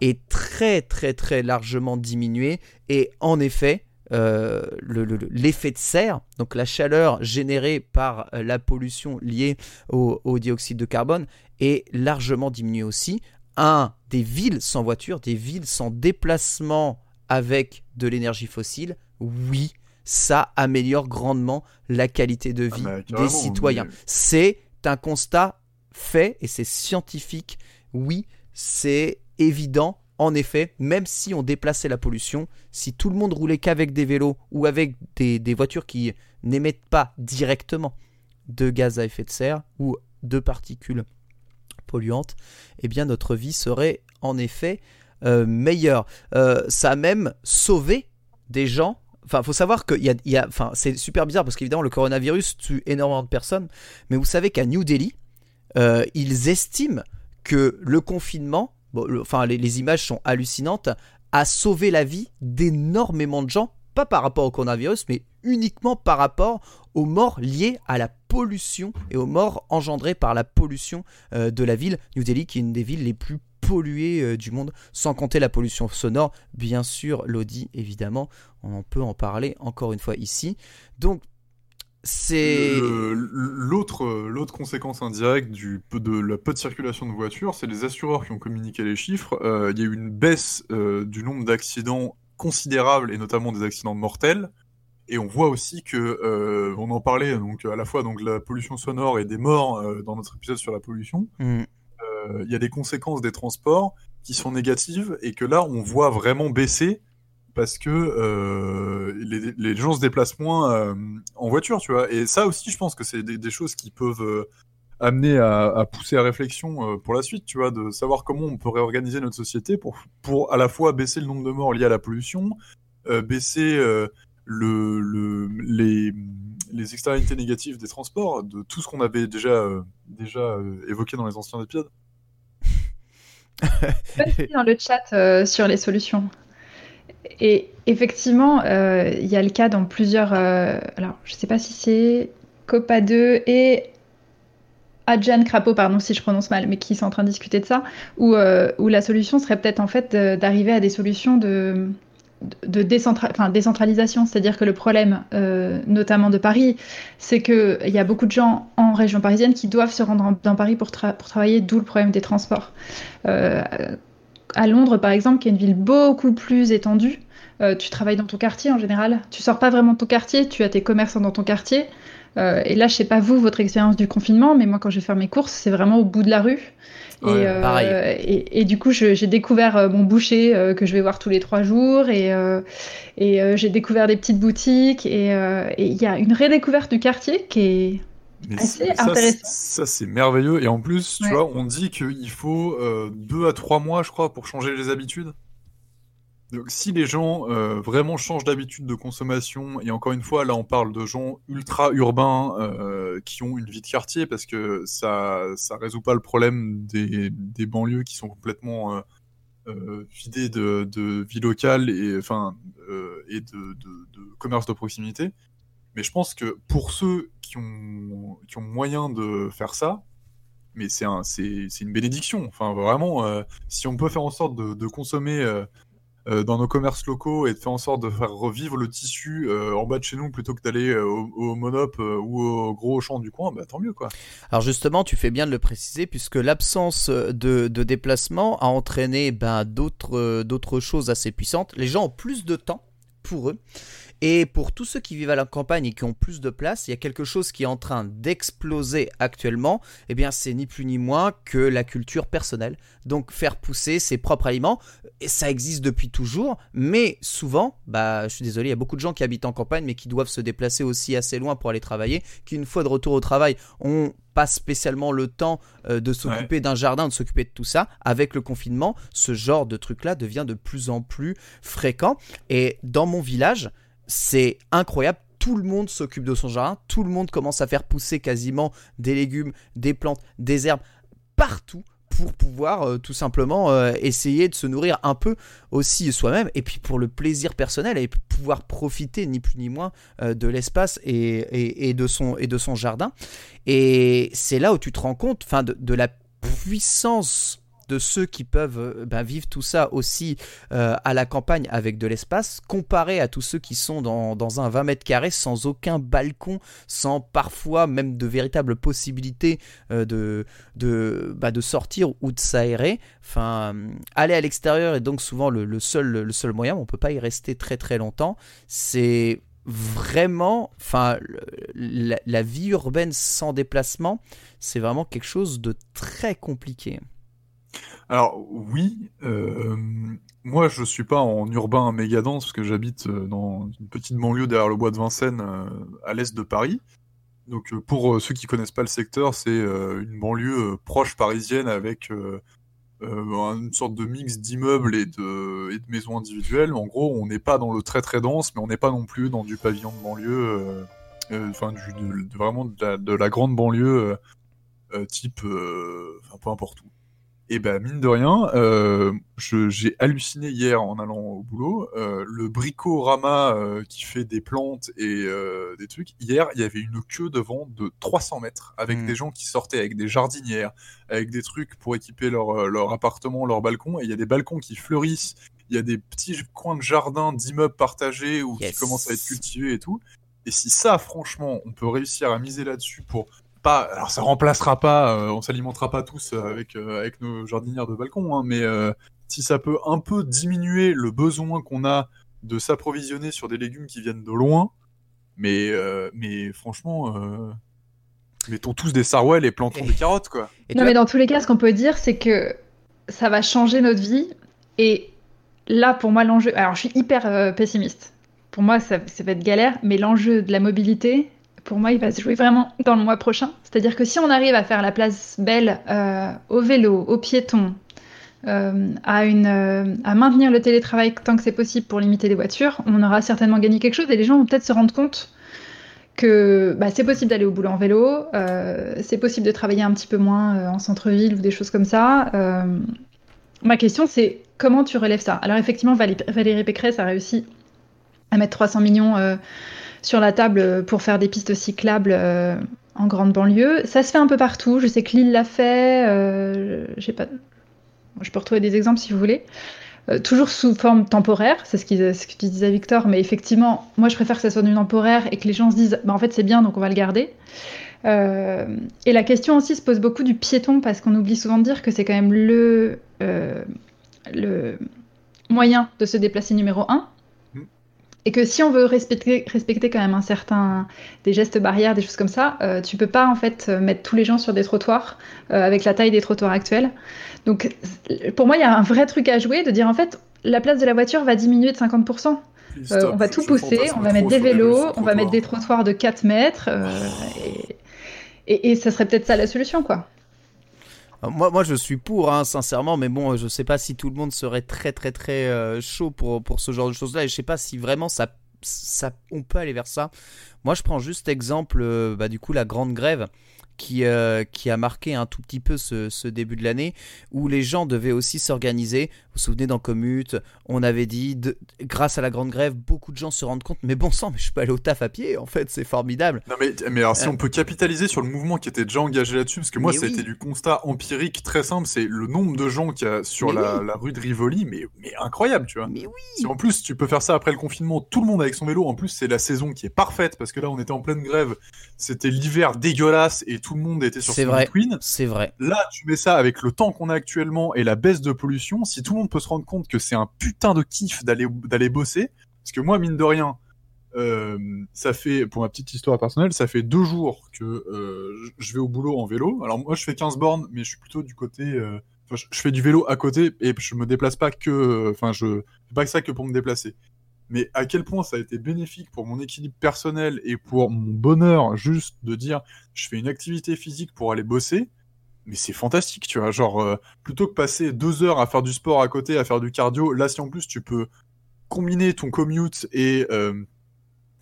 est très très très largement diminué. Et en effet, euh, le- le- le- l'effet de serre, donc la chaleur générée par euh, la pollution liée au, au dioxyde de carbone, est largement diminuée aussi. Un, des villes sans voiture, des villes sans déplacement avec de l'énergie fossile, oui, ça améliore grandement la qualité de Ah, vie des citoyens. mais- C'est un constat fait et c'est scientifique. Oui, c'est évident. En effet, même si on déplaçait la pollution, si tout le monde roulait qu'avec des vélos ou avec des, voitures qui n'émettent pas directement de gaz à effet de serre ou de particules polluantes, eh bien notre vie serait en effet euh, meilleure. Euh, ça a même sauvé des gens. Enfin, faut savoir que y y a- enfin, c'est super bizarre parce qu'évidemment le coronavirus tue énormément de personnes, mais vous savez qu'à New Delhi, euh, ils estiment que le confinement, enfin les, les images sont hallucinantes, a sauvé la vie d'énormément de gens, pas par rapport au coronavirus, mais uniquement par rapport aux morts liées à la pollution et aux morts engendrées par la pollution euh, de la ville. New Delhi, qui est une des villes les plus polluées euh, du monde, sans compter la pollution sonore, bien sûr, l'audi, évidemment, on peut en parler encore une fois ici. Donc, c'est... Le- L'autre l'autre conséquence indirecte du de la peu de circulation de voitures, c'est les assureurs qui ont communiqué les chiffres. Euh, Il y a eu une baisse euh, du nombre d'accidents considérable et notamment des accidents mortels. Et on voit aussi que euh, on en parlait donc à la fois donc de la pollution sonore et des morts euh, dans notre épisode sur la pollution. Euh, Il y a des conséquences des transports qui sont négatives et que là on voit vraiment baisser parce que euh, les, gens se déplacent moins euh, en voiture, tu vois. Et ça aussi, je pense que c'est des, choses qui peuvent euh, amener à, pousser à réflexion pour la suite, tu vois, de savoir comment on peut réorganiser notre société pour, pour à la fois baisser le nombre de morts liés à la pollution, baisser le, le, les, les externalités négatives des transports, de tout ce qu'on avait déjà, déjà évoqué dans les anciens épisodes. Dans le chat sur les solutions. Et effectivement, euh, il y a le cas dans plusieurs. euh, alors, je ne sais pas si c'est Copa 2 et Adjan Crapo, pardon si je prononce mal, mais qui sont en train de discuter de ça, où, euh, où la solution serait peut-être en fait d'arriver à des solutions de, de décentra- décentralisation. C'est-à-dire que le problème, notamment de Paris, c'est qu'il y a beaucoup de gens en région parisienne qui doivent se rendre en- dans Paris pour, pour travailler, d'où le problème des transports. À Londres, par exemple, qui est une ville beaucoup plus étendue, euh, tu travailles dans ton quartier en général. Tu sors pas vraiment de ton quartier, tu as tes commerçants dans ton quartier. Euh, et là, je sais pas vous, votre expérience du confinement, mais moi, quand je vais faire mes courses, c'est vraiment au bout de la rue. Ouais, et, euh, pareil. et, et du coup, j'ai découvert mon boucher euh, que je vais voir tous les trois jours, et, et j'ai découvert des petites boutiques, et et il y a une redécouverte du quartier qui est Mais Assez c'est- ça, intéressant. c'est- Ça, c'est merveilleux. Et en plus, tu vois, on dit qu'il faut euh, deux à trois mois, je crois, pour changer les habitudes. Donc, si les gens euh, vraiment changent d'habitude de consommation, et encore une fois, là, on parle de gens ultra urbains euh, qui ont une vie de quartier, parce que ça, ça résout pas le problème des, des banlieues qui sont complètement euh, vidées de, de vie locale et enfin et de, de, de commerce de proximité. Mais je pense que pour ceux qui ont, qui ont moyen de faire ça, mais c'est un, une bénédiction. Enfin, vraiment, euh, si on peut faire en sorte de, consommer euh, euh, dans nos commerces locaux et de faire en sorte de faire revivre le tissu en bas de chez nous plutôt que d'aller au, Monop ou au gros champ du coin, bah, tant mieux quoi. Alors justement, tu fais bien de le préciser puisque l'absence de, déplacement a entraîné ben, d'autres choses assez puissantes. Les gens ont plus de temps pour eux. Et pour tous ceux qui vivent à la campagne et qui ont plus de place, il y a quelque chose qui est en train d'exploser actuellement. Eh bien, c'est ni plus ni moins que la culture personnelle. Donc, faire pousser ses propres aliments, et ça existe depuis toujours, mais souvent, bah, je suis désolé, il y a beaucoup de gens qui habitent en campagne, mais qui doivent se déplacer aussi assez loin pour aller travailler, qui une fois de retour au travail ont pas spécialement le temps euh, de s'occuper d'un jardin, de s'occuper de tout ça. Avec le confinement, ce genre de truc-là devient de plus en plus fréquent. Et dans mon village, c'est incroyable. Tout le monde s'occupe de son jardin, tout le monde commence à faire pousser quasiment des légumes, des plantes, des herbes partout pour pouvoir euh, tout simplement euh, essayer de se nourrir un peu aussi soi-même et puis pour le plaisir personnel et pouvoir profiter ni plus ni moins euh, de l'espace et, de son, jardin. Et c'est là où tu te rends compte de la puissance de ceux qui peuvent euh, ben, vivre tout ça aussi euh, à la campagne avec de l'espace, comparé à tous ceux qui sont dans, un 20 mètres carrés sans aucun balcon, sans parfois même de véritables possibilités euh, de, de, bah, de sortir ou de s'aérer. Enfin, aller à l'extérieur est donc souvent le, seul, le seul moyen, on ne peut pas y rester très très longtemps. C'est vraiment, enfin, la, vie urbaine sans déplacement, c'est vraiment quelque chose de très compliqué. Alors oui, euh, moi je suis pas en urbain méga dense parce que j'habite euh, dans une petite banlieue derrière le bois de Vincennes euh, à l'est de Paris. Donc pour ceux qui connaissent pas le secteur, c'est une banlieue proche parisienne avec une sorte de mix d'immeubles et de, de maisons individuelles. En gros, on n'est pas dans le très très dense, mais on n'est pas non plus dans du pavillon de banlieue, enfin vraiment de la, grande banlieue type, peu importe où. Et ben mine de rien, euh, j'ai halluciné hier en allant au boulot. Euh, le bricorama euh, qui fait des plantes et des trucs. Hier, il y avait une queue devant de 300 mètres avec hmm. des gens qui sortaient avec des jardinières, avec des trucs pour équiper leur, leur appartement, leur balcon. Et il y a des balcons qui fleurissent. Il y a des petits coins de jardin, d'immeubles partagés ou qui commencent à être cultivés et tout. Et si ça, franchement, on peut réussir à miser là-dessus pour alors ça remplacera pas, euh, on s'alimentera pas tous euh, avec, euh, avec nos jardinières de balcon, hein, mais si ça peut un peu diminuer le besoin qu'on a de s'approvisionner sur des légumes qui viennent de loin, mais, mais franchement, mettons tous des sarouels et plantons des carottes, quoi. non, mais dans tous les cas, ce qu'on peut dire, c'est que ça va changer notre vie. Et là, pour moi, l'enjeu. Alors, je suis hyper pessimiste. Pour moi, ça, ça va être galère, mais l'enjeu de la mobilité, pour moi, il va se jouer vraiment dans le mois prochain. C'est-à-dire que si on arrive à faire la place belle euh, au vélo, aux piétons, euh, euh, à maintenir le télétravail tant que c'est possible pour limiter les voitures, on aura certainement gagné quelque chose et les gens vont peut-être se rendre compte que bah, c'est possible d'aller au boulot en vélo, c'est possible de travailler un petit peu moins en centre-ville ou des choses comme ça. ma question, c'est comment tu relèves ça? Alors effectivement, Valérie Pécresse a réussi à mettre 300 millions sur la table pour faire des pistes cyclables euh, en grande banlieue. Ça se fait un peu partout. Je sais que Lille l'a fait. Euh, pas... Je peux retrouver des exemples si vous voulez. Euh, toujours sous forme temporaire, c'est ce, que disait Victor, mais effectivement, moi je préfère que ça soit du temporaire et que les gens se disent bah, en fait c'est bien donc on va le garder. et la question aussi se pose beaucoup du piéton parce qu'on oublie souvent de dire que c'est quand même le, le moyen de se déplacer numéro un et que si on veut respecter, respecter quand même un certain des gestes barrières, des choses comme ça, euh, tu peux pas en fait mettre tous les gens sur des trottoirs euh, avec la taille des trottoirs actuels. Donc pour moi, il y a un vrai truc à jouer de dire en fait la place de la voiture va diminuer de 50%. Euh, on va tout pousser, on va mettre des vélos, on va mettre des trottoirs de 4 mètres, et, et, et ça serait peut-être ça la solution, quoi. Moi, je suis pour, hein, sincèrement, mais bon, je sais pas si tout le monde serait très, très, très euh, chaud pour, ce genre de choses-là, et je sais pas si vraiment ça, ça, on peut aller vers ça. Moi, je prends juste exemple, euh, bah, du coup, la grande grève qui, euh, qui a marqué un tout petit peu ce, ce début de l'année, où les gens devaient aussi s'organiser. Vous souvenez, dans Commute, on avait dit, de- grâce à la grande grève, beaucoup de gens se rendent compte, mais bon sang, mais je peux aller au taf à pied, en fait, c'est formidable. Non mais, mais alors si Euh. on peut capitaliser sur le mouvement qui était déjà engagé là-dessus, parce que moi Mais ça a été du constat empirique très simple, c'est le nombre de gens qu'il y a sur la, oui. la rue de Rivoli, mais, mais incroyable, tu vois. Mais oui Si en plus tu peux faire ça après le confinement, tout le monde avec son vélo, en plus c'est la saison qui est parfaite, parce que là on était en pleine grève, c'était l'hiver dégueulasse et tout le monde était sur C'est vrai. C'est vrai. Là, tu mets ça avec le temps qu'on a actuellement et la baisse de pollution. Si tout le monde peut se rendre compte que c'est un putain de kiff d'aller bosser, parce que moi, mine de rien, euh, ça fait, pour ma petite histoire personnelle, ça fait deux jours que euh, je- vais au boulot en vélo. Alors moi, je fais 15 bornes, mais je suis plutôt du côté. euh, je fais du vélo à côté et je me déplace pas que. Enfin, je fais pas que ça que pour me déplacer. Mais à quel point ça a été bénéfique pour mon équilibre personnel et pour mon bonheur, juste de dire, je fais une activité physique pour aller bosser mais c'est fantastique, tu vois. Genre, euh, plutôt que passer deux heures à faire du sport à côté, à faire du cardio, là, si en plus tu peux combiner ton commute et euh,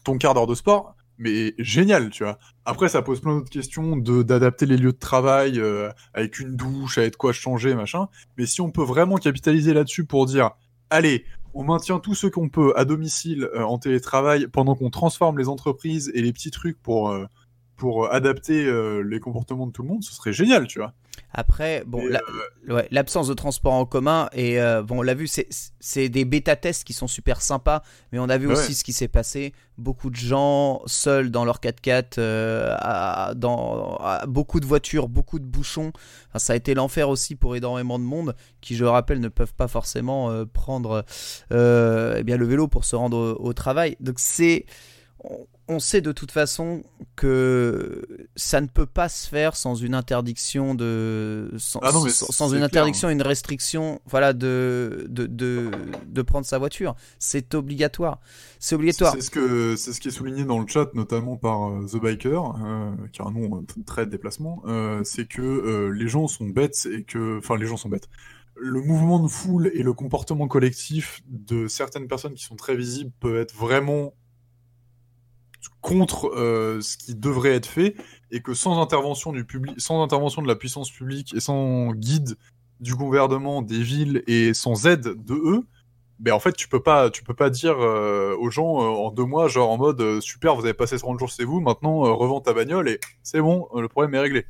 ton quart d'heure de sport, mais génial, tu vois. Après, ça pose plein d'autres questions d'adapter les lieux de travail euh, avec une douche, avec quoi changer, machin. Mais si on peut vraiment capitaliser là-dessus pour dire, allez, on maintient tout ce qu'on peut à domicile en télétravail pendant qu'on transforme les entreprises et les petits trucs pour pour adapter euh, les comportements de tout le monde, ce serait génial, tu vois. Après, bon, la- euh, ouais, l'absence de transport en commun et euh, bon, on l'a vu, c'est des bêta tests qui sont super sympas, mais on a vu Ouais. aussi ce qui s'est passé. Beaucoup de gens seuls dans leur 4x4, euh, à- dans à beaucoup de voitures, beaucoup de bouchons. Enfin, ça a été l'enfer aussi pour énormément de monde qui, je le rappelle, ne peuvent pas forcément euh, prendre euh, eh bien le vélo pour se rendre au, au travail. Donc c'est on- sait de toute façon que ça ne peut pas se faire sans une interdiction de sans, Ah non, sans- sans une clair. interdiction une restriction voilà de de, de de prendre sa voiture c'est obligatoire c'est obligatoire C'est ce que c'est ce qui est souligné dans le chat, notamment par euh, The Biker, euh, qui a un nom euh, très déplacement. euh, c'est que les gens sont bêtes et que, enfin, les gens sont bêtes. Le mouvement de foule et le comportement collectif de certaines personnes qui sont très visibles peut être vraiment contre euh, ce qui devrait être fait et que sans intervention du public, sans intervention de la puissance publique et sans guide du gouvernement, des villes et sans aide de eux, ben en fait tu peux pas tu peux pas dire euh, aux gens euh, en deux mois genre en mode super vous avez passé 30 jours chez vous maintenant revends ta bagnole et c'est bon le problème est réglé.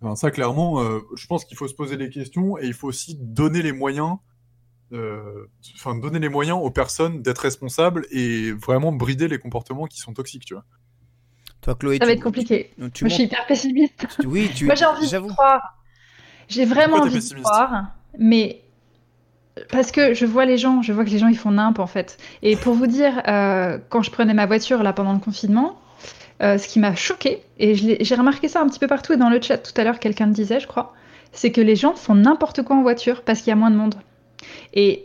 Enfin, ça clairement je pense qu'il faut se poser des questions et il faut aussi donner les moyens enfin donner les moyens aux personnes d'être responsables et vraiment brider les comportements qui sont toxiques tu vois toi Chloé Ça tu- va être compliqué. tu, tu Moi, je suis hyper pessimiste. oui tu Moi, j'ai envie de croire. J'ai vraiment Pourquoi envie de croire, mais parce que je vois les gens, je vois que les gens ils font nimp en fait. Et pour vous dire, euh, quand je prenais ma voiture là pendant le confinement, euh, ce qui m'a choqué et j'ai remarqué ça un petit peu partout et dans le chat tout à l'heure, quelqu'un le disait, je crois, c'est que les gens font n'importe quoi en voiture parce qu'il y a moins de monde. Et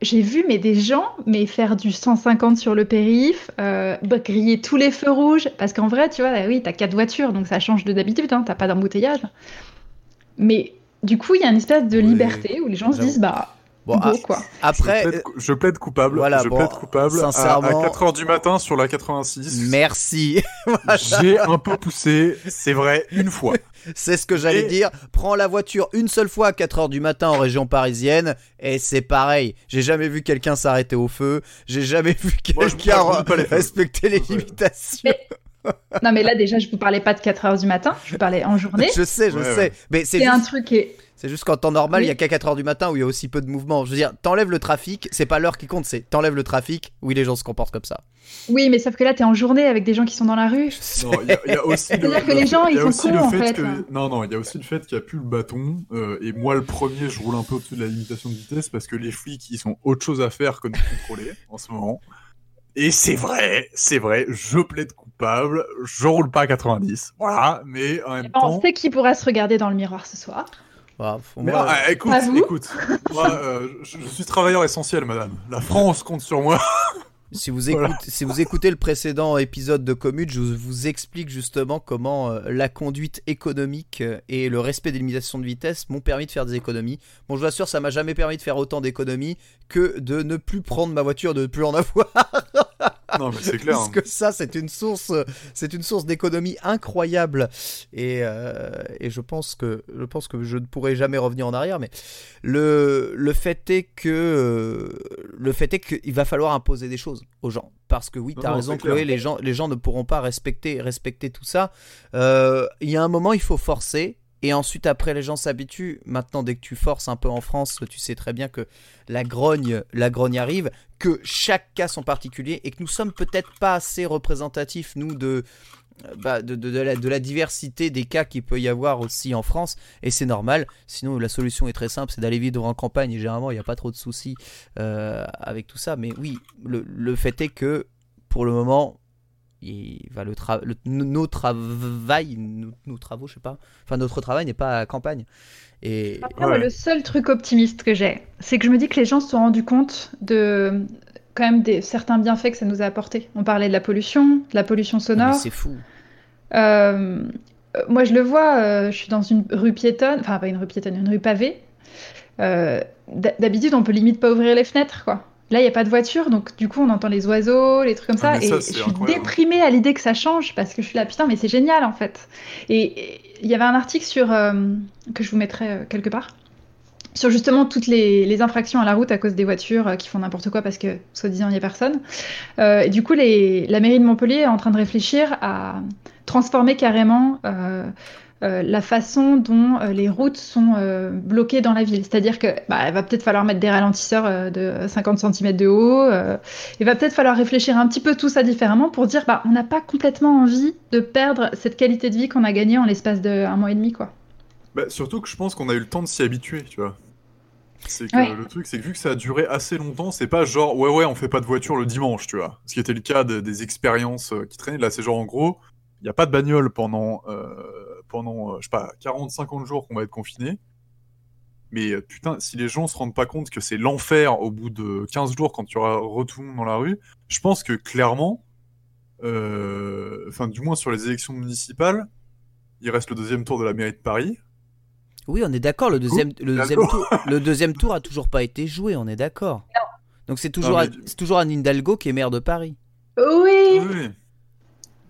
j'ai vu mais des gens mais faire du 150 sur le périph, euh, bah, griller tous les feux rouges. Parce qu'en vrai, tu vois, bah oui, t'as quatre voitures donc ça change de d'habitude, hein, t'as pas d'embouteillage. Mais du coup, il y a une espèce de liberté où les gens se disent bah bon quoi. après je, plaide, je plaide coupable voilà, je bon, plaide coupable à- sincèrement- à, 4h du matin sur la 86 merci j'ai un peu poussé c'est vrai une fois C'est ce que j'allais Et- dire. Prends la voiture une seule fois à 4h du matin en région parisienne et c'est pareil. J'ai jamais vu quelqu'un s'arrêter au feu. J'ai jamais vu quelqu'un respecter les limitations. Mais- Non mais là déjà, je vous parlais pas de 4 heures du matin, je vous parlais en journée. Je sais, je Ouais, sais. ouais. Mais c'est C'est un juste, truc qui est c'est juste qu'en temps normal, Oui. il y a qu'à 4h du matin où il y a aussi peu de mouvement. Je veux dire, t'enlèves le trafic, c'est pas l'heure qui compte, c'est t'enlèves le trafic. Oui, les gens se comportent comme ça. Oui, mais sauf que là, t'es en journée avec des gens qui sont dans la rue. Non, il y a- il y, a aussi le, C'est-à-dire que le- les gens, ils sont cons, le en fait que non non, il y a aussi le fait qu'il n'y a plus le bâton euh, et moi le premier, je roule un peu au-dessus de la limitation de vitesse parce que les flics ils ont autre chose à faire que de contrôler en ce moment. Et c'est vrai, c'est vrai, je plaide coupable, je roule pas à 90, voilà, mais en même On temps. sait qui pourra se regarder dans le miroir ce soir. Voilà, faut- Mais moi, non, euh, écoute, Pas vous écoute, moi, euh, je, je suis travailleur essentiel, madame. La France compte sur moi. Si vous, écoutez, Voilà. si vous écoutez le précédent épisode de Commute, je vous, vous explique justement comment euh, la conduite économique euh, et le respect des limitations de vitesse m'ont permis de faire des économies. Bon, je vous assure, ça m'a jamais permis de faire autant d'économies que de ne plus prendre ma voiture, de ne plus en avoir. non, mais c'est clair. Parce hein. que ça, c'est une source, c'est une source d'économie incroyable. Et, euh, et je pense que, je pense que je ne pourrai jamais revenir en arrière. Mais le, le fait est que, euh, le fait est qu'il va falloir imposer des choses aux gens. Parce que oui, tu as non, raison, clair. Chloé. Les gens, les gens ne pourront pas respecter, respecter tout ça. Euh, Il y a un moment, il faut forcer. Et ensuite, après, les gens s'habituent. Maintenant, dès que tu forces un peu en France, tu sais très bien que la grogne, la grogne arrive, que chaque cas sont particuliers et que nous sommes peut-être pas assez représentatifs, nous, de, bah, de, la, diversité des cas qu'il peut y avoir aussi en France. Et c'est normal. Sinon, la solution est très simple, c'est d'aller vivre en campagne. Et généralement, il n'y a pas trop de soucis euh, avec tout ça. Mais oui, le fait est que, pour le moment, il va le, tra- le- nos travail, nos, nos travaux, je sais pas. Enfin, notre travail n'est pas à campagne. Et Après, moi, Ouais. le seul truc optimiste que j'ai, c'est que je me dis que les gens se sont rendus compte de quand même des certains bienfaits que ça nous a apporté. On parlait de la pollution, de la pollution sonore. c'est fou. Euh, moi, je le vois, euh, je suis dans une rue piétonne, enfin pas une rue piétonne, une rue pavée. Euh, D'habitude, on peut limite pas ouvrir les fenêtres, quoi. Là, il n'y a pas de voiture, donc du coup, on entend les oiseaux, les trucs comme Ah, ça. et ça, je suis incroyable. déprimée à l'idée que ça change parce que je suis là, putain, mais c'est génial en fait. Et il y avait un article sur euh, que je vous mettrai euh, quelque part sur justement toutes les, les infractions à la route à cause des voitures euh, qui font n'importe quoi parce que soi-disant il n'y a personne. Euh, et du coup, les, la mairie de Montpellier est en train de réfléchir à transformer carrément euh, euh, la façon dont euh, les routes sont euh, bloquées dans la ville. C'est-à-dire que bah, il va peut-être falloir mettre des ralentisseurs de 50 cm de haut. il va peut-être falloir réfléchir un petit peu tout ça différemment pour dire bah on n'a pas complètement envie de perdre cette qualité de vie qu'on a gagnée en l'espace d'un mois et demi quoi. Bah, surtout que je pense qu'on a eu le temps de s'y habituer, tu vois. C'est que Ouais. le truc, c'est que vu que ça a duré assez longtemps, c'est pas genre ouais ouais on fait pas de voiture le dimanche, tu vois. Ce qui était le cas de- des expériences qui traînaient. Là, c'est genre en gros, il y a pas de bagnole pendant pendant euh, je sais pas 40-50 jours qu'on va être confiné. Mais euh, putain, si les gens se rendent pas compte que c'est l'enfer au bout de 15 jours quand tu auras retourné dans la rue, je pense que clairement, euh, enfin du moins sur les élections municipales, il reste le deuxième tour de la mairie de Paris. Oui, on est d'accord. Le deuxième, le D'accord. deuxième tour, le deuxième tour a toujours pas été joué. On est d'accord. Donc c'est toujours, Non, mais toujours Anne Hidalgo qui est maire de Paris. Oui. Oui.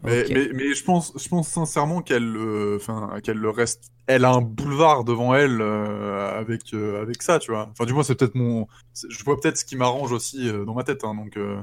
Mais, Ok. mais, mais je pense, je pense sincèrement qu'elle, euh, enfin, qu'elle le reste. Elle a un boulevard devant elle euh, avec euh, avec ça, tu vois. Enfin, du moins, c'est peut-être mon. Je vois peut-être ce qui m'arrange aussi euh, dans ma tête, hein, donc. euh,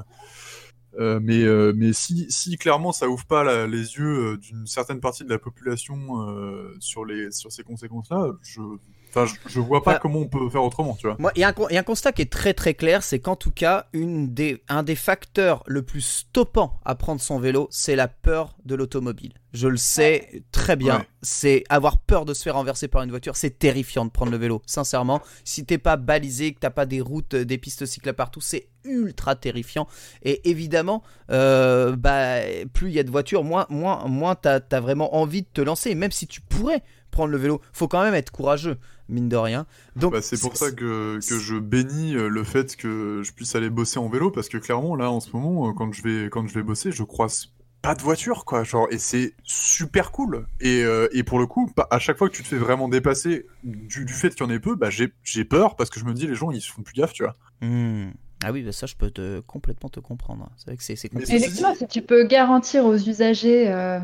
euh, mais euh, mais si si clairement ça ouvre pas la- les yeux euh, d'une certaine partie de la population euh, sur les sur ces conséquences-là, je. Enfin, je, je vois pas Enfin- comment on peut faire autrement, tu vois. Moi, il y, a un con- il y a un constat qui est très très clair, c'est qu'en tout cas, une des, un des facteurs le plus stoppant à prendre son vélo, c'est la peur de l'automobile. Je le sais très bien. Ouais. C'est avoir peur de se faire renverser par une voiture. C'est terrifiant de prendre le vélo. Sincèrement, si t'es pas balisé, que t'as pas des routes, euh, des pistes cyclables partout, c'est ultra terrifiant. Et évidemment, euh, bah, plus il y a de voitures, moins, moins, moins t'as as vraiment envie de te lancer. Même si tu pourrais prendre le vélo, faut quand même être courageux, mine de rien. Donc, Bah, c'est pour ça que, que je bénis euh, le fait que je puisse aller bosser en vélo parce que clairement là en ce moment euh, quand je vais quand je vais bosser je croise pas de voiture quoi genre et c'est super cool et, euh, et pour le coup à chaque fois que tu te fais vraiment dépasser du, du fait qu'il y en ait peu bah j'ai j'ai peur parce que je me dis les gens ils se font plus gaffe tu vois Hmm. Ah oui, bah ça je peux te, complètement te comprendre. C'est vrai que c'est compliqué. Effectivement, si tu peux garantir aux usagers euh,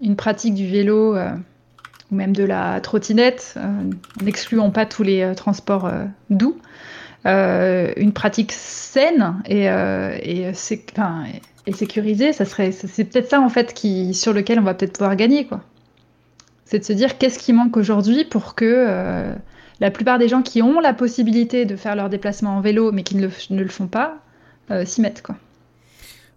une pratique du vélo euh, ou même de la trottinette, euh, en excluant pas tous les euh, transports euh, doux, euh, une pratique saine et, euh, et, sécurisée, ça serait, c'est peut-être ça en fait qui, sur lequel on va peut-être pouvoir gagner, quoi. C'est de se dire qu'est-ce qui manque aujourd'hui pour que euh, la plupart des gens qui ont la possibilité de faire leur déplacement en vélo mais qui ne le, ne le font pas euh, s'y mettent, quoi.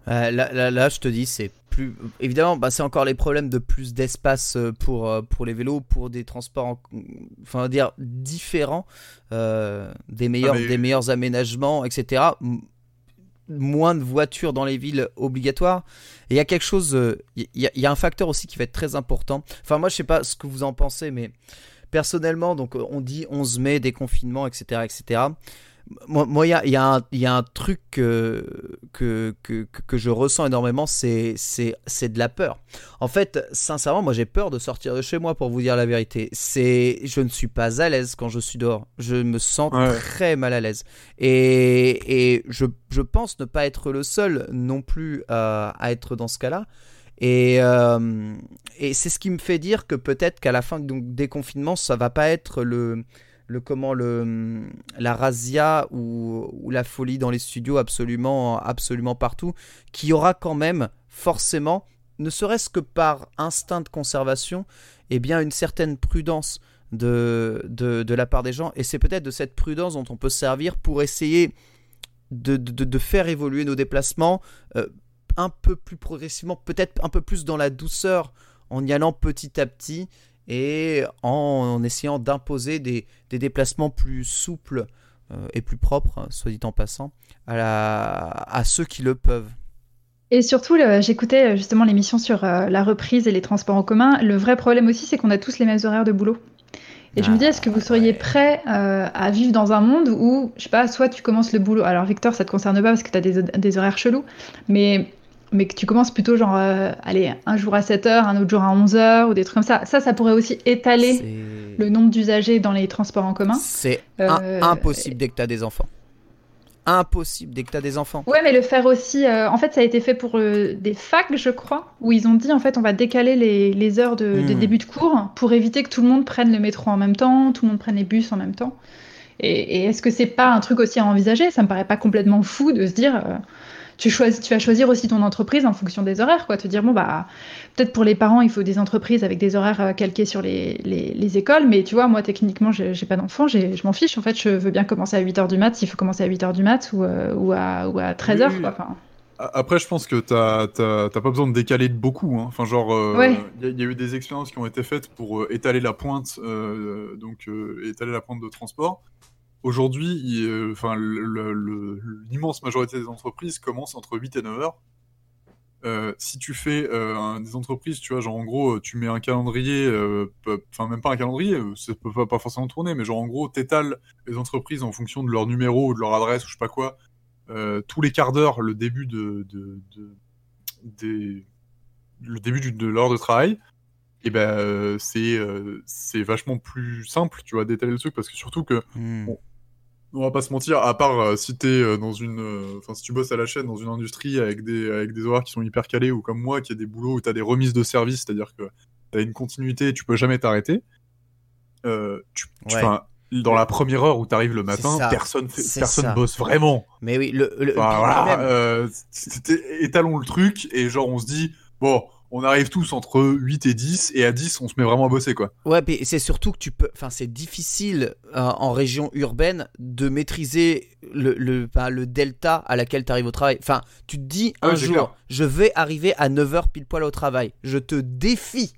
Euh, là, là, là, je te dis, c'est plus. Évidemment, bah, c'est encore les problèmes de plus d'espace euh, pour, euh, pour les vélos, pour des transports, en- enfin, dire, différents, euh, des, meilleurs, mais- des meilleurs aménagements, etc. Moins de voitures dans les villes obligatoires. Et il y a quelque chose, il y, y a un facteur aussi qui va être très important. Enfin, moi, je sais pas ce que vous en pensez, mais personnellement, donc, on dit 11 mai, déconfinement, etc., etc. moi, il y a, y, a y a, un truc que, que, que, que je ressens énormément, c'est de la peur. En fait, sincèrement, moi j'ai peur de sortir de chez moi pour vous dire la vérité. C'est, je ne suis pas à l'aise quand je suis dehors. Je me sens très mal à l'aise. Et, et je, je, pense ne pas être le seul non plus à, à être dans ce cas-là. Et, euh, et c'est ce qui me fait dire que peut-être qu'à la fin donc, des confinements, ça va pas être le le comment le la razzia ou, la folie dans les studios absolument absolument partout qui aura quand même forcément ne serait-ce que par instinct de conservation eh bien une certaine prudence de, de, la part des gens. Et c'est peut-être de cette prudence dont on peut servir pour essayer de, de, de faire évoluer nos déplacements euh, un peu plus progressivement peut-être un peu plus dans la douceur en y allant petit à petit et en, essayant d'imposer des, déplacements plus souples euh, et plus propres, hein, soit dit en passant, à, ceux qui le peuvent. Et surtout, j'écoutais euh, justement l'émission sur euh, la reprise et les transports en commun. Le vrai problème aussi, c'est qu'on a tous les mêmes horaires de boulot. Et je me dis, est-ce que vous seriez prêt à vivre dans un monde où, je sais pas, soit tu commences le boulot. Alors, Victor, ça te concerne pas parce que tu as des, des, horaires chelous, mais mais que tu commences plutôt genre, euh, allez, un jour à 7h, un autre jour à 11h, ou des trucs comme ça. Ça, ça pourrait aussi étaler le nombre d'usagers dans les transports en commun. C'est euh, impossible dès que tu as des enfants. Impossible dès que tu as des enfants. Ouais, mais le faire aussi. Euh, en fait, ça a été fait pour des facs, je crois, où ils ont dit en fait, on va décaler les, les heures de, hmm. début de cours pour éviter que tout le monde prenne le métro en même temps, tout le monde prenne les bus en même temps. Et, et est-ce que c'est pas un truc aussi à envisager? Ça me paraît pas complètement fou de se dire tu, choisis, tu vas choisir aussi ton entreprise en fonction des horaires, quoi. Te dire, bon, bah, peut-être pour les parents, il faut des entreprises avec des horaires euh, calqués sur les, les, écoles, mais tu vois, moi, techniquement, j'ai pas d'enfant, je m'en fiche. En fait, je veux bien commencer à 8h du mat, s'il faut commencer à 8h du mat ou, euh, ou, à, ou à 13h, quoi. Enfin, après, je pense que t'as pas besoin de décaler de beaucoup. Hein. Enfin, genre, euh, il y, a eu des expériences qui ont été faites pour étaler la pointe, donc étaler la pointe de transport. Aujourd'hui, euh, enfin, l'immense majorité des entreprises commencent entre 8 et 9 heures. Euh, si tu fais euh, des entreprises, tu vois, genre en gros, tu mets un calendrier, enfin même pas un calendrier, ça peut pas, forcément tourner, mais genre en gros, t'étales les entreprises en fonction de leur numéro ou de leur adresse ou je sais pas quoi, tous les quarts d'heure, le début de, des, le début de l'heure de travail, et ben c'est c'est vachement plus simple, tu vois, d'étaler le truc parce que surtout que mmh on va pas se mentir, à part euh, si t'es euh, dans une, euh, enfin si tu bosses à la chaîne dans une industrie avec des avec des horaires qui sont hyper calés ou comme moi qui a des boulots où t'as des remises de service, c'est-à-dire que t'as une continuité, tu peux jamais t'arrêter. tu, dans la première heure où t'arrives le matin, personne personne bosse vraiment. Mais oui, le, le, voilà, étalons le truc et genre on se dit bon on arrive tous entre 8 et 10 et à 10 on se met vraiment à bosser quoi. Ouais, mais c'est surtout que tu peux enfin c'est difficile euh, en région urbaine de maîtriser le le, le delta à laquelle tu arrives au travail. Enfin, tu te dis un jour, je vais arriver à 9h pile poil au travail. Je te défie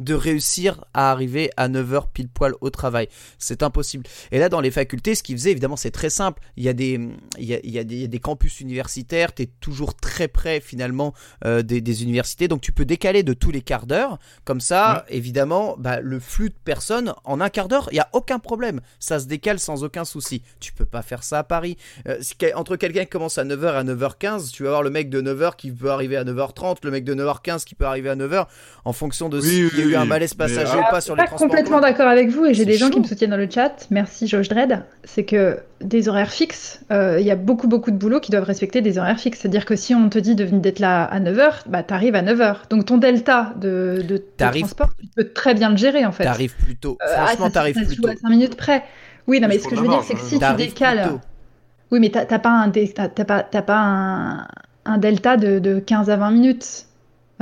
de réussir à arriver à 9h pile poil au travail. C'est impossible. Et là, dans les facultés, ce qu'ils faisaient, évidemment, c'est très simple. Il y a des, il y a, il y a des, des, campus universitaires, tu es toujours très près finalement euh, des, des, universités, donc tu peux décaler de tous les quarts d'heure. Comme ça, évidemment, bah, le flux de personnes, en un quart d'heure, il n'y a aucun problème. Ça se décale sans aucun souci. Tu peux pas faire ça à Paris. Euh, entre quelqu'un qui commence à 9h à 9h15, tu vas avoir le mec de 9h qui peut arriver à 9h30, le mec de 9h15 qui peut arriver à 9h, en fonction de oui, ce un malaise passager ou pas sur les transports. Je suis complètement d'accord avec vous et j'ai des gens qui me soutiennent dans le chat. Merci Josh Dredd. C'est que des horaires fixes, euh, il y a beaucoup beaucoup de boulot qui doivent respecter des horaires fixes. C'est-à-dire que si on te dit de venir d'être là à 9h, bah t'arrives à 9h. Donc ton delta de, de, transport, tu peux très bien le gérer en fait. T'arrives plus tôt. Euh, ah, Franchement, t'arrives plus tôt. à 5 minutes près. Oui, non, mais ce que je veux dire, c'est que si tu décales. Oui, mais t'as pas un, pas, pas un, un delta de, de 15 à 20 minutes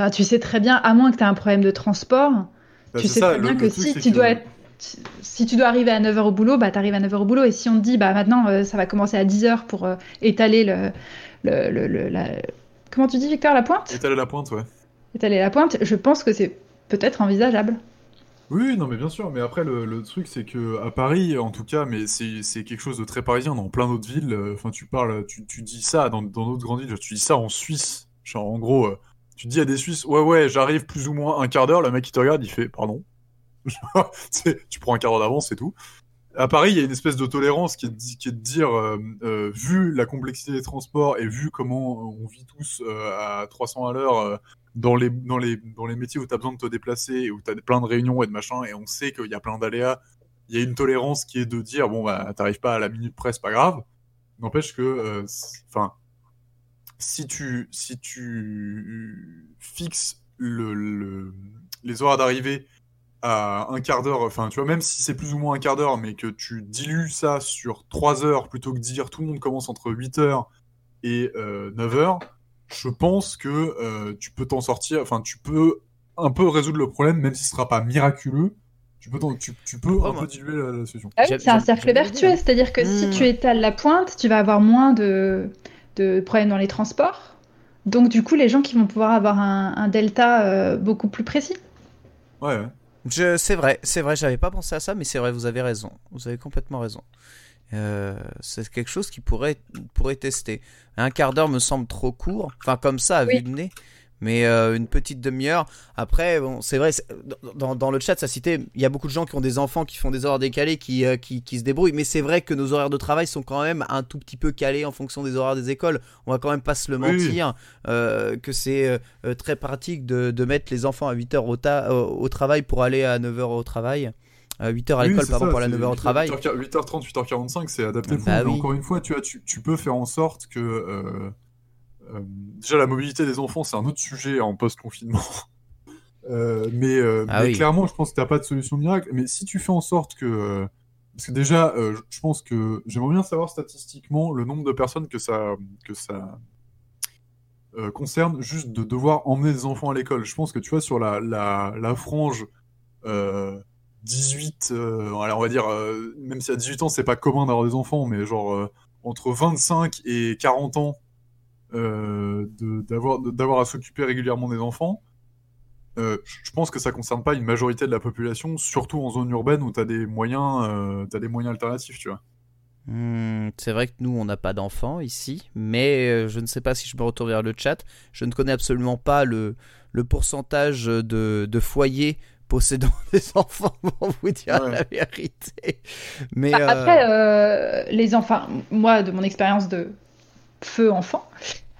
tu sais très bien, à moins que tu aies un problème de transport, bah, tu sais très bien que si tu dois si tu dois arriver à 9h au boulot, bah, tu arrives à 9h au boulot. Et si on te dit, bah, maintenant, euh, ça va commencer à 10h pour euh, étaler le. le, le, la... Comment tu dis, Victor, la pointe? Étaler la pointe, ouais. Étaler la pointe, je pense que c'est peut-être envisageable. Oui, non, mais bien sûr. Mais après, le, truc, c'est que à Paris, en tout cas, mais c'est quelque chose de très parisien. Dans plein d'autres villes, euh, enfin, tu parles, tu, tu, dis ça dans d'autres grandes villes, tu dis ça en Suisse. Genre, en gros, tu dis à des Suisses, ouais, ouais, j'arrive plus ou moins un quart d'heure, le mec qui te regarde, il fait, pardon. tu prends un quart d'heure d'avance, c'est tout. à Paris, il y a une espèce de tolérance qui est, de- dire, euh, euh, vu la complexité des transports et vu comment on vit tous euh, à 300 à l'heure dans, les, dans, les, dans les métiers où tu as besoin de te déplacer, et où tu as plein de réunions et de machin, et on sait qu'il y a plein d'aléas, il y a une tolérance qui est de dire, bon, bah, t'arrives pas à la minute près, c'est pas grave. N'empêche que, enfin, si tu, si tu fixes le, le- les horaires d'arrivée à un quart d'heure, enfin, tu vois, même si c'est plus ou moins un quart d'heure, mais que tu dilues ça sur 3 heures plutôt que de dire tout le monde commence entre 8 heures et euh, 9 heures, je pense que euh, tu peux t'en sortir, enfin, tu peux un peu résoudre le problème, même si ce sera pas miraculeux. Tu peux, tu, tu peux Oh, un moi- peu diluer la, la solution. Ah oui, c'est un cercle vertueux, l'idée. c'est-à-dire que si Hmm. tu étales la pointe, tu vas avoir moins de, de problèmes dans les transports. Donc du coup, les gens qui vont pouvoir avoir un, un delta euh, beaucoup plus précis. Ouais, ouais. Je, c'est vrai, c'est vrai, j'avais pas pensé à ça, mais c'est vrai, vous avez raison. Vous avez complètement raison. Euh, c'est quelque chose qui pourrait, pourrait tester. Un quart d'heure me semble trop court, enfin comme ça à Oui. vue de nez. Mais euh, une petite demi-heure. Après, bon, c'est vrai, dans, le chat, ça citait, il y a beaucoup de gens qui ont des enfants qui font des horaires décalés, qui, euh, qui, qui se débrouillent. Mais c'est vrai que nos horaires de travail sont quand même un tout petit peu calés en fonction des horaires des écoles. On va quand même pas se le oui. mentir, euh, que c'est très pratique de, de mettre les enfants à 8h au, ta- au, travail pour aller à 9h au travail. À 8h à l'école, pardon, ça, pour aller à c'est 9h au 8h- travail. 8h30, 8h45, c'est adapté. Bah oui. Encore une fois, tu, vois, tu, tu peux faire en sorte que. Euh, déjà, la mobilité des enfants, c'est un autre sujet en post-confinement. Euh, mais euh, Ah mais oui. clairement, je pense que tu pas de solution miracle. Mais si tu fais en sorte que. parce que déjà, euh, je- pense que. J'aimerais bien savoir statistiquement le nombre de personnes que ça. Que ça euh, concerne juste de devoir emmener des enfants à l'école. Je pense que tu vois, sur la, la, la frange euh, 18, euh, alors on va dire, même si à 18 ans c'est pas commun d'avoir des enfants, mais genre entre 25 et 40 ans, d'avoir de- d'avoir à s'occuper régulièrement des enfants, euh, je pense que ça concerne pas une majorité de la population, surtout en zone urbaine où t'as des moyens, euh, t'as des moyens alternatifs, tu vois. Hmm, c'est vrai que nous, on n'a pas d'enfants ici, mais euh, je ne sais pas si je me retourne vers le chat. Je ne connais absolument pas le, le pourcentage de, de foyers possédant des enfants, pour vous dire Ouais. la vérité. Mais Bah, euh, Après, euh, les enfants, moi, de mon expérience de feu enfant,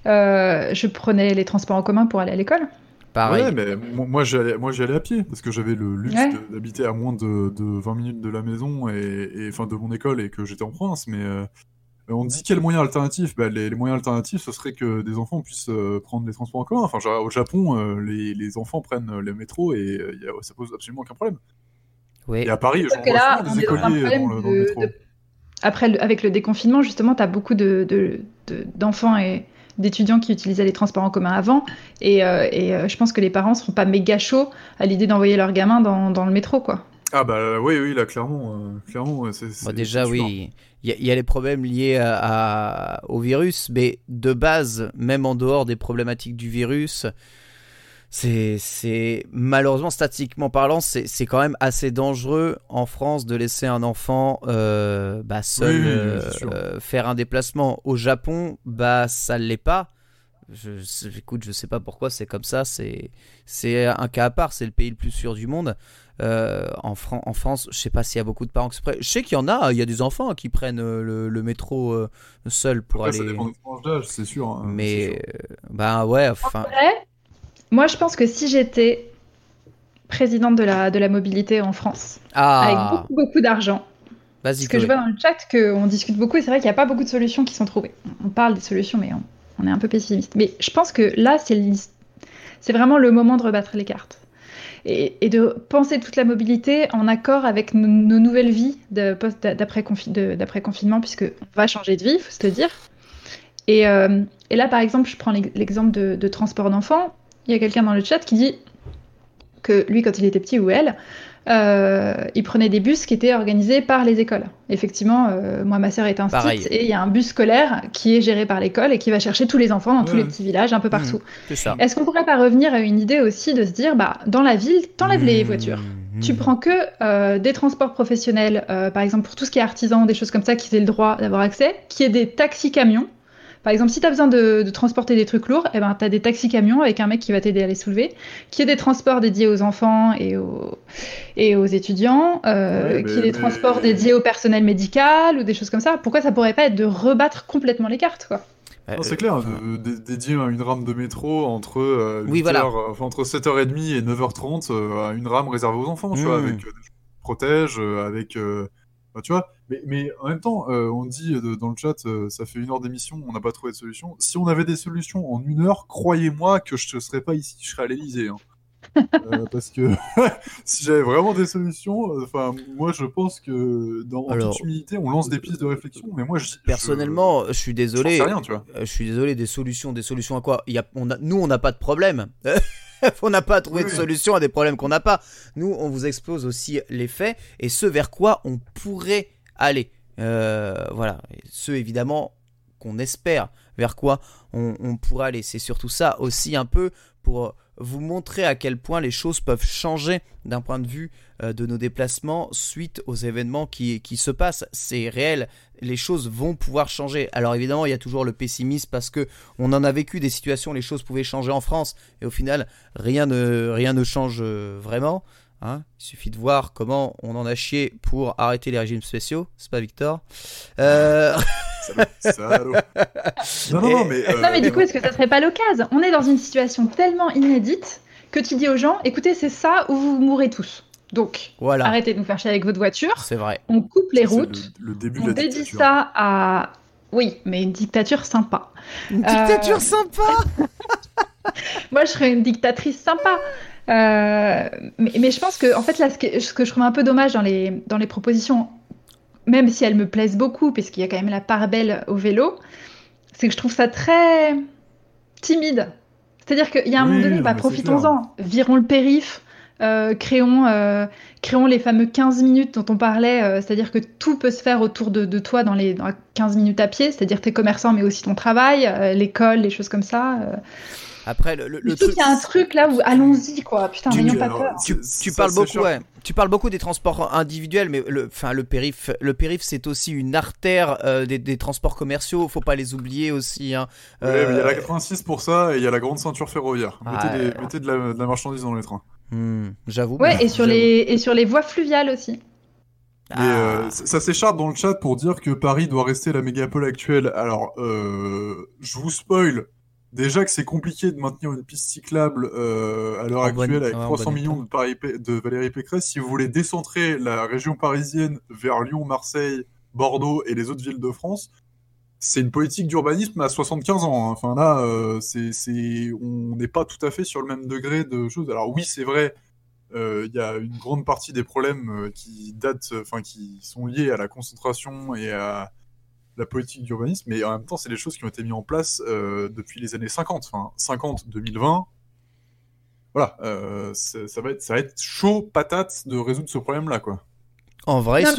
euh, je prenais les transports en commun pour aller à l'école. pareil. Ouais, mais mo- moi j'y allais, moi j'y allais à pied parce que j'avais le luxe Ouais. d'habiter à moins de, de 20 minutes de la maison et, et enfin de mon école et que j'étais en province. Mais euh, on dit quels moyens alternatifs? Bah, les, les moyens alternatifs, ce serait que des enfants puissent euh, prendre les transports en commun. Enfin, genre, au Japon, euh, les, les enfants prennent le métro et euh, y a- ça pose absolument aucun problème. Oui. Et à Paris, que vois là, souvent des dans écoliers dans le, dans le de- métro. de- Après, le- avec le déconfinement, justement, tu as beaucoup de- de- de- d'enfants et d'étudiants qui utilisaient les transports en commun avant. Et, euh, et, euh, je pense que les parents seront pas méga chauds à l'idée d'envoyer leurs gamins dans, dans le métro, quoi. Ah bah oui, oui, là clairement, euh, clairement. Bon, déjà, oui, il y, a- il y a les problèmes liés à, à- au virus, mais de base, même en dehors des problématiques du virus, c'est, c'est malheureusement, statistiquement parlant, c'est, c'est quand même assez dangereux en France de laisser un enfant euh, bah, seul Oui, oui, oui, euh, euh, faire un déplacement. Au Japon, bah ça l'est pas. Je, je- écoute, je sais pas pourquoi c'est comme ça. C'est, c'est un cas à part. C'est le pays le plus sûr du monde. Euh, en, Fran- en France, je sais pas s'il y a beaucoup de parents qui se prennent. Je sais qu'il y en a. Il y a des enfants qui prennent euh, le, le métro euh, seul pour Après, ça aller. dépend des tranches d'âge, c'est sûr. hein, c'est sûr. Mais euh, bah ouais, enfin. Après, moi, je pense que si j'étais présidente de la, de la mobilité en France, Ah, avec beaucoup, beaucoup d'argent. Parce que je vois dans le chat qu'on discute beaucoup et c'est vrai qu'il n'y a pas beaucoup de solutions qui sont trouvées. On parle des solutions, mais on, on est un peu pessimiste. Mais je pense que là, c'est vraiment le moment de rebattre les cartes. Et, et de penser toute la mobilité en accord avec nos, nos nouvelles vies de post- d'après confi- de- d'après confinement, puisque on va changer de vie, il faut se le dire. Et, euh, et là, par exemple, je prends l'ex- l'exemple de, de transport d'enfants. Il y a quelqu'un dans le chat qui dit que lui, quand il était petit, ou elle, euh, il prenait des bus qui étaient organisés par les écoles. Effectivement, euh, moi, ma sœur est instite Pareil. et il y a un bus scolaire qui est géré par l'école et qui va chercher tous les enfants dans tous les petits villages, un peu partout. Ça. Est-ce qu'on pourrait pas revenir à une idée aussi de se dire, bah, dans la ville, t'enlèves les Mmh. voitures. Tu prends que euh, des transports professionnels, euh, par exemple pour tout ce qui est artisan, des choses comme ça, qui aient le droit d'avoir accès, qui est des taxis-camions. Par exemple, si tu as besoin de, de transporter des trucs lourds, eh ben, tu as des taxis-camions avec un mec qui va t'aider à les soulever, qui est des transports dédiés aux enfants et aux, et aux étudiants, euh, Ouais, qui est des mais- transports dédiés au personnel médical ou des choses comme ça. Pourquoi ça pourrait pas être de rebattre complètement les cartes, quoi? Euh, c'est clair, de- de- dédier une rame de métro entre, euh, Oui, 8 voilà. heures, euh, enfin, entre 7h30 et 9h30, euh, à une rame réservée aux enfants, tu vois, Mm. avec euh, des gens qui protègent, euh, avec... tu vois, mais, mais en même temps, euh, on dit euh, dans le chat, euh, ça fait une heure d'émission, on n'a pas trouvé de solution. Si on avait des solutions en une heure, croyez-moi que je ne serais pas ici, je serais à l'Elysée. Hein. Euh, parce que si j'avais vraiment des solutions, euh, enfin, moi je pense que dans en Alors- toute humilité, on lance des pistes de réflexion, mais moi je Personnellement, je suis je, désolé. sais rien, tu vois. Je suis désolé, des solutions, des solutions à quoi? Il y a, on a, Nous, on n'a pas de problème. on n'a pas à trouver Oui, de solution à des problèmes qu'on n'a pas. Nous, on vous expose aussi les faits et ce vers quoi on pourrait aller. Euh, voilà, et ce évidemment qu'on espère vers quoi on, on pourra aller. C'est surtout ça aussi un peu pour vous montrer à quel point les choses peuvent changer d'un point de vue euh, de nos déplacements suite aux événements qui, se passent. C'est réel, les choses vont pouvoir changer. Alors évidemment, il y a toujours le pessimisme parce que on en a vécu des situations, les choses pouvaient changer en France et au final, rien ne, rien ne change euh, vraiment. Hein. Il suffit de voir comment on en a chié pour arrêter les régimes spéciaux, c'est pas Victor Euh, Salaud. Non, non, non, mais. euh, Non, mais du coup, est-ce que ça serait pas l'occasion? On est dans une situation tellement inédite que tu dis aux gens écoutez, c'est ça ou vous mourrez tous. Donc, Voilà, arrêtez de nous faire chier avec votre voiture, c'est vrai. on coupe les routes, Le, le début on de la dédie dictature. ça à. Oui, mais une dictature sympa. Une dictature dictature sympa Moi, je serais une dictatrice sympa. Euh, mais, mais je pense que, en fait, là, ce que, ce que je trouve un peu dommage dans les, dans les propositions, même si elles me plaisent beaucoup, puisqu'il y a quand même la part belle au vélo, c'est que je trouve ça très timide. C'est-à-dire qu'il y a un Oui, moment donné, bah, profitons-en, virons le périph', euh, créons, euh, créons les fameux 15 minutes dont on parlait, euh, c'est-à-dire que tout peut se faire autour de, de toi dans les dans 15 minutes à pied, c'est-à-dire tes commerçants, mais aussi ton travail, l'école, les choses comme ça. Euh. Après, le, le, le truc. qu'il y a un truc là où allons-y quoi, putain, Tu- n'ayons pas peur. Tu, tu parles beaucoup, ouais. Tu parles beaucoup des transports individuels, mais le, enfin, le périph, le périph, c'est aussi une artère euh, des, des transports commerciaux. Faut pas les oublier aussi. Hein. Ouais, mais il y a Euh, la 86 pour ça et il y a la grande ceinture ferroviaire. Mettez, des- ouais. mettez de, la, de la marchandise dans les trains. hmm, J'avoue. Ouais, mais- et sur les et sur les voies fluviales aussi. Ah. euh, ça ça s'écharpe dans le chat pour dire que Paris doit rester la mégapole actuelle. Alors, euh, je vous spoil. Déjà que c'est compliqué de maintenir une piste cyclable euh, à l'heure bonne- actuelle avec ouais, en 300 bon millions de, Paris, de Valérie Pécresse. Si vous voulez décentrer la région parisienne vers Lyon, Marseille, Bordeaux et les autres villes de France, c'est une politique d'urbanisme à 75 ans. hein. Enfin là, euh, c'est, c'est, on n'est pas tout à fait sur le même degré de choses. Alors oui, c'est vrai, euh, il y a une grande partie des problèmes qui datent, enfin qui sont liés à la concentration et à la politique d'urbanisme, mais en même temps, c'est des choses qui ont été mises en place euh, depuis les années 50. Enfin, 50, 2020. Voilà, euh, ça, va être, ça va être chaud patate de résoudre ce problème-là, quoi. En vrai, Non,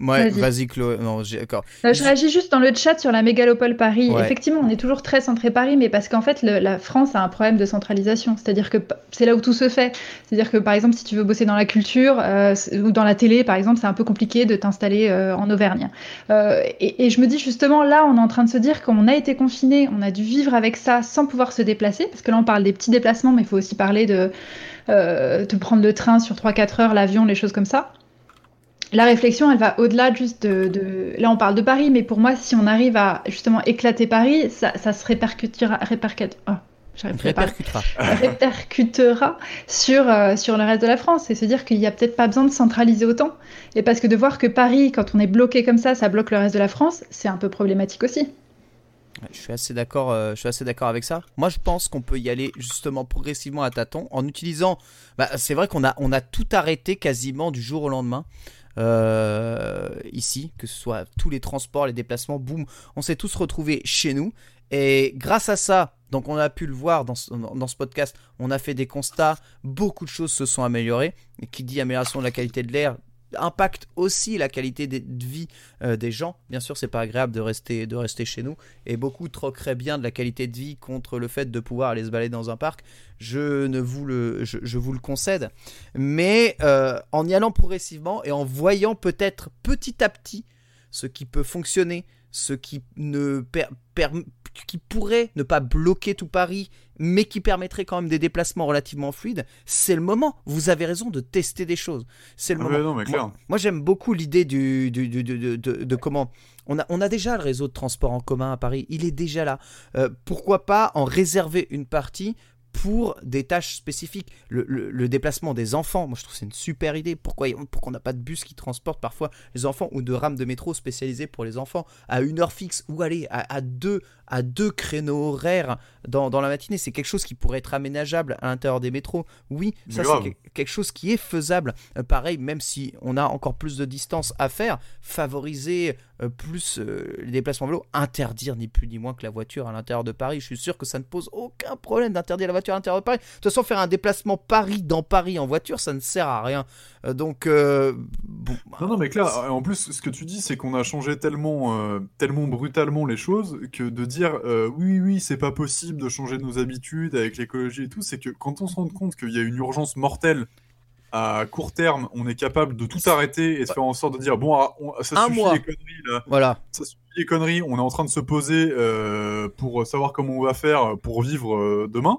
ouais, Vas-y. vas-y, Chloé. Non, d'accord. non, je réagis juste dans le chat sur la mégalopole Paris. Ouais. Effectivement, on est toujours très centré Paris, mais parce qu'en fait, le- la France a un problème de centralisation. C'est-à-dire que c'est là où tout se fait. C'est-à-dire que par exemple, si tu veux bosser dans la culture euh, ou dans la télé, par exemple, c'est un peu compliqué de t'installer euh, en Auvergne. Euh, et, et je me dis justement, là, on est en train de se dire qu'on a été confiné, on a dû vivre avec ça sans pouvoir se déplacer, parce que là, on parle des petits déplacements, mais il faut aussi parler de, euh, de prendre le train sur 3-4 heures, l'avion, les choses comme ça. La réflexion, elle va au-delà juste de, de- Là, on parle de Paris, mais pour moi, si on arrive à justement éclater Paris, ça, ça se répercutera... répercute- oh, parler. Répercutera. répercutera sur, euh, sur le reste de la France et se dire qu'il n'y a peut-être pas besoin de centraliser autant. Et parce que de voir que Paris, quand on est bloqué comme ça, ça bloque le reste de la France, c'est un peu problématique aussi. Ouais, Je suis assez d'accord. euh, je suis assez d'accord avec ça. Moi, je pense qu'on peut y aller justement progressivement à tâtons en utilisant. Bah, c'est vrai qu'on a on a tout arrêté quasiment du jour au lendemain. Euh, ici, que ce soit tous les transports, les déplacements, boum, on s'est tous retrouvés chez nous. Et grâce à ça, donc on a pu le voir dans ce, dans ce podcast, on a fait des constats, beaucoup de choses se sont améliorées. Qui dit amélioration de la qualité de l'air impacte aussi la qualité de vie euh, des gens. Bien sûr, c'est pas agréable de rester, de rester chez nous et beaucoup troqueraient bien de la qualité de vie contre le fait de pouvoir aller se balader dans un parc. Je ne vous le, concède, mais euh, en y allant progressivement et en voyant peut-être petit à petit ce qui peut fonctionner ce qui ne qui pourrait ne pas bloquer tout Paris, mais qui permettrait quand même des déplacements relativement fluides, c'est le moment. Vous avez raison de tester des choses. C'est le Ah moment. ouais, non, mais clair. Moi, moi, j'aime beaucoup l'idée du, du- du- du- de, de- de comment. On a, on a déjà le réseau de transport en commun à Paris, il est déjà là. Euh, pourquoi pas en réserver une partie pour des tâches spécifiques? Le, le- le déplacement des enfants, moi je trouve c'est une super idée. Pourquoi, pourquoi on n'a pas de bus qui transporte parfois les enfants ou de rames de métro spécialisées pour les enfants? À une heure fixe ou aller à, à deux, à deux créneaux horaires dans, dans la matinée C'est quelque chose qui pourrait être aménageable à l'intérieur des métros. Oui, ça c'est que- quelque chose qui est faisable. Euh, pareil, même si on a encore plus de distance à faire, favoriser euh, plus euh, les déplacements vélo, interdire ni plus ni moins que la voiture à l'intérieur de Paris. Je suis sûr que ça ne pose aucun problème d'interdire la voiture à l'intérieur de Paris. De toute façon, faire un déplacement Paris dans Paris en voiture, ça ne sert à rien. Donc, bon, Non, non, mais clair, en plus, ce que tu dis, c'est qu'on a changé tellement, tellement brutalement les choses que de dire euh, oui, oui, c'est pas possible de changer nos habitudes avec l'écologie et tout, c'est que quand on se rend compte qu'il y a une urgence mortelle à court terme, on est capable de tout arrêter et de faire en sorte de dire bon, ah, on- ça Un suffit mois. les conneries là, voilà. ça suffit les conneries, on est en train de se poser euh, pour savoir comment on va faire pour vivre euh, demain.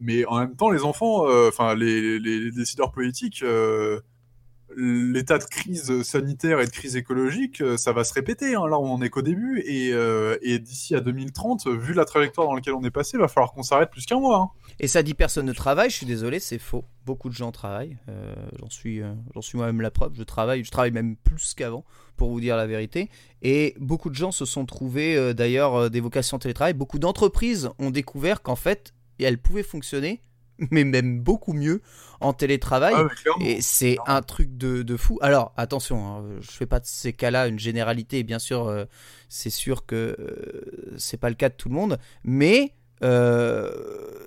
Mais en même temps, les enfants, enfin les, les- les décideurs politiques, l'état de crise sanitaire et de crise écologique, euh, ça va se répéter. hein. Là, on est qu'au début, et, euh, d'ici à 2030, vu la trajectoire dans laquelle on est passé, va falloir qu'on s'arrête plus qu'un mois. hein. Et ça dit personne ne travaille, je suis désolé, c'est faux. Beaucoup de gens travaillent. Euh, j'en suis, j'en suis moi-même la preuve. Je travaille, je travaille même plus qu'avant, pour vous dire la vérité. Et beaucoup de gens se sont trouvés d'ailleurs des vocations télétravail. Beaucoup d'entreprises ont découvert qu'en fait, elles pouvaient fonctionner, mais même beaucoup mieux en télétravail. Ah. Et c'est un truc de, de fou. Alors, attention, hein, je fais pas de ces cas-là une généralité. Bien sûr, euh, c'est sûr que euh, c'est pas le cas de tout le monde. Mais euh,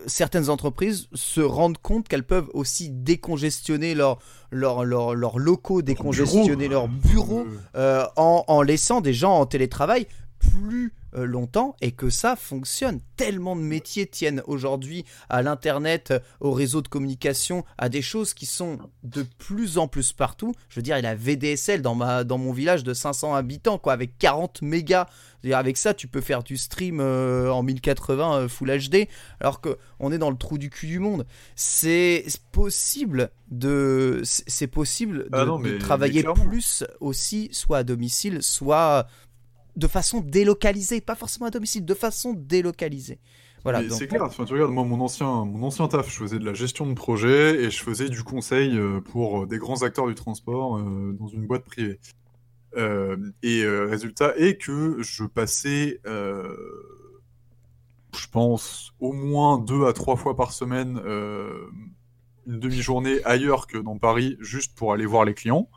certaines entreprises se rendent compte qu'elles peuvent aussi décongestionner leurs locaux, décongestionner leurs bureaux Euh, en, en laissant des gens en télétravail plus longtemps et que ça fonctionne. Tellement de métiers tiennent aujourd'hui à l'internet, euh, au réseau de communication, à des choses qui sont de plus en plus partout. Je veux dire, il y a VDSL dans, ma, dans mon village de 500 habitants, quoi, avec 40 mégas. C'est-à-dire, avec ça, tu peux faire du stream euh, en 1080 euh, Full HD, alors que on est dans le trou du cul du monde. C'est possible de, c'est possible de, Ah non, de mais- travailler plus aussi, soit à domicile, soit de façon délocalisée, pas forcément à domicile, de façon délocalisée. Voilà. Donc- c'est clair, enfin, tu regardes, moi, mon ancien, mon ancien taf, je faisais de la gestion de projet et je faisais du conseil euh, pour des grands acteurs du transport euh, dans une boîte privée. Euh, et euh, résultat est que je passais, euh, je pense, au moins deux à trois fois par semaine euh, une demi-journée ailleurs que dans Paris, juste pour aller voir les clients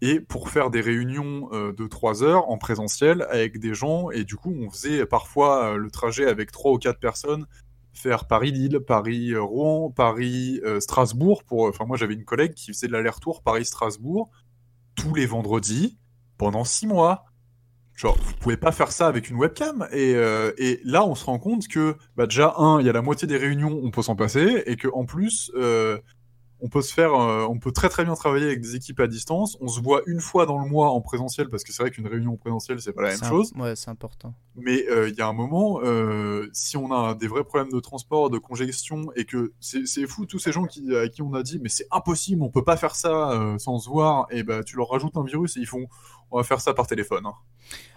et pour faire des réunions euh, de trois heures en présentiel avec des gens. Et du coup, on faisait parfois euh, le trajet avec trois ou quatre personnes, faire Paris-Lille, Paris-Rouen, Paris-Strasbourg. Pour, enfin, moi, j'avais une collègue qui faisait de l'aller-retour Paris-Strasbourg tous les vendredis pendant six mois. Genre, vous pouvez pas faire ça avec une webcam. Et, euh, là, on se rend compte que, bah, déjà, un, il y a la moitié des réunions, on peut s'en passer, et que en plus, euh, on peut se faire, euh, on peut très très bien travailler avec des équipes à distance. On se voit une fois dans le mois en présentiel, parce que c'est vrai qu'une réunion en présentiel, c'est pas la même un- chose. Ouais, c'est important. Mais euh, il y a un moment, euh, si on a des vrais problèmes de transport, de congestion, et que c'est fou tous ces gens qui, à qui on a dit mais c'est impossible, on peut pas faire ça sans se voir, et bah tu leur rajoutes un virus et ils font on va faire ça par téléphone. hein.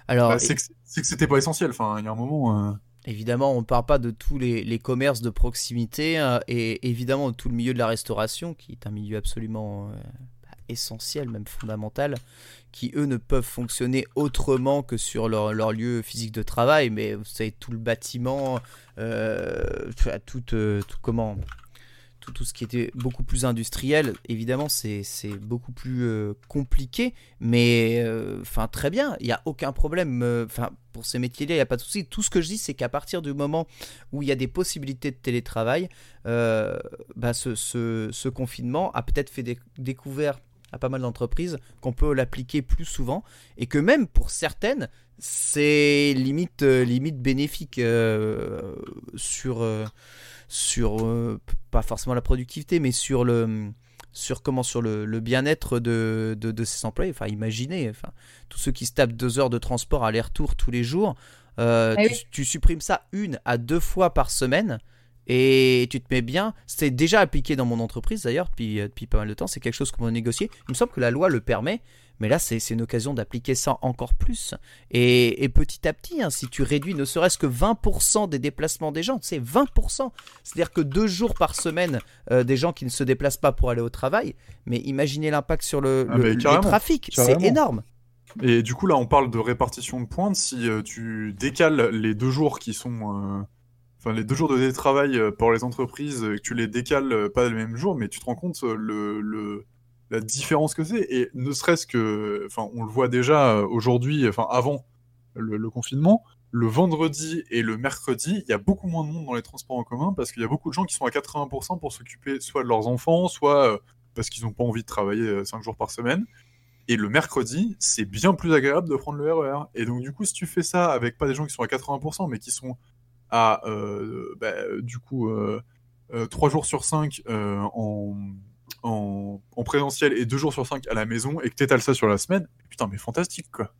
Alors, Bah, c'est que c'est que c'était pas essentiel. Enfin, il y a un moment. Évidemment, on ne parle pas de tous les, commerces de proximité euh, et évidemment de tout le milieu de la restauration, qui est un milieu absolument euh, essentiel, même fondamental, qui eux ne peuvent fonctionner autrement que sur leur, lieu physique de travail. Mais vous savez, tout le bâtiment, euh, tout comment tout, ce qui était beaucoup plus industriel, évidemment, c'est beaucoup plus euh, compliqué, mais euh, enfin très bien, il n'y a aucun problème. euh, Enfin, pour ces métiers-là, il n'y a pas de souci. Tout ce que je dis, c'est qu'à partir du moment où il y a des possibilités de télétravail, bah, ce, confinement a peut-être fait dé- découvert à pas mal d'entreprises qu'on peut l'appliquer plus souvent et que même pour certaines, c'est limite, bénéfique sur, sur euh, pas forcément la productivité, mais sur le sur comment sur le, le bien-être de, de, de ses employés. Enfin, imaginez, enfin, tous ceux qui se tapent deux heures de transport aller-retour tous les jours, euh, Ah oui. tu supprimes ça une à deux fois par semaine. Et tu te mets bien. C'est déjà appliqué dans mon entreprise d'ailleurs depuis, euh, depuis pas mal de temps. C'est quelque chose qu'on a négocié. Il me semble que la loi le permet. Mais là, c'est une occasion d'appliquer ça encore plus. Et, et petit à petit, hein, si tu réduis ne serait-ce que 20% des déplacements des gens, c'est 20%. C'est-à-dire que deux jours par semaine, euh, des gens qui ne se déplacent pas pour aller au travail. Mais imaginez l'impact sur le, Ah, le- mais le carrément, trafic. C'est énorme. Et du coup, là, on parle de répartition de pointes. Si euh, tu décales les deux jours qui sont. euh, Enfin, les deux jours de télétravail pour les entreprises, que tu les décales pas le même jour, mais tu te rends compte le, le, la différence que c'est. Et ne serait-ce que. Enfin, on le voit déjà euh, aujourd'hui, enfin, avant le, confinement, le vendredi et le mercredi, il y a beaucoup moins de monde dans les transports en commun parce qu'il y a beaucoup de gens qui sont à 80% pour s'occuper soit de leurs enfants, soit euh, parce qu'ils n'ont pas envie de travailler 5 jours par semaine. Et le mercredi, c'est bien plus agréable de prendre le RER. Et donc, du coup, si tu fais ça avec pas des gens qui sont à 80%, mais qui sont à, euh, bah, du coup, euh, 3 jours sur 5 en, en, en présentiel et 2 jours sur 5 à la maison, et que t'étales ça sur la semaine, putain, mais fantastique, quoi.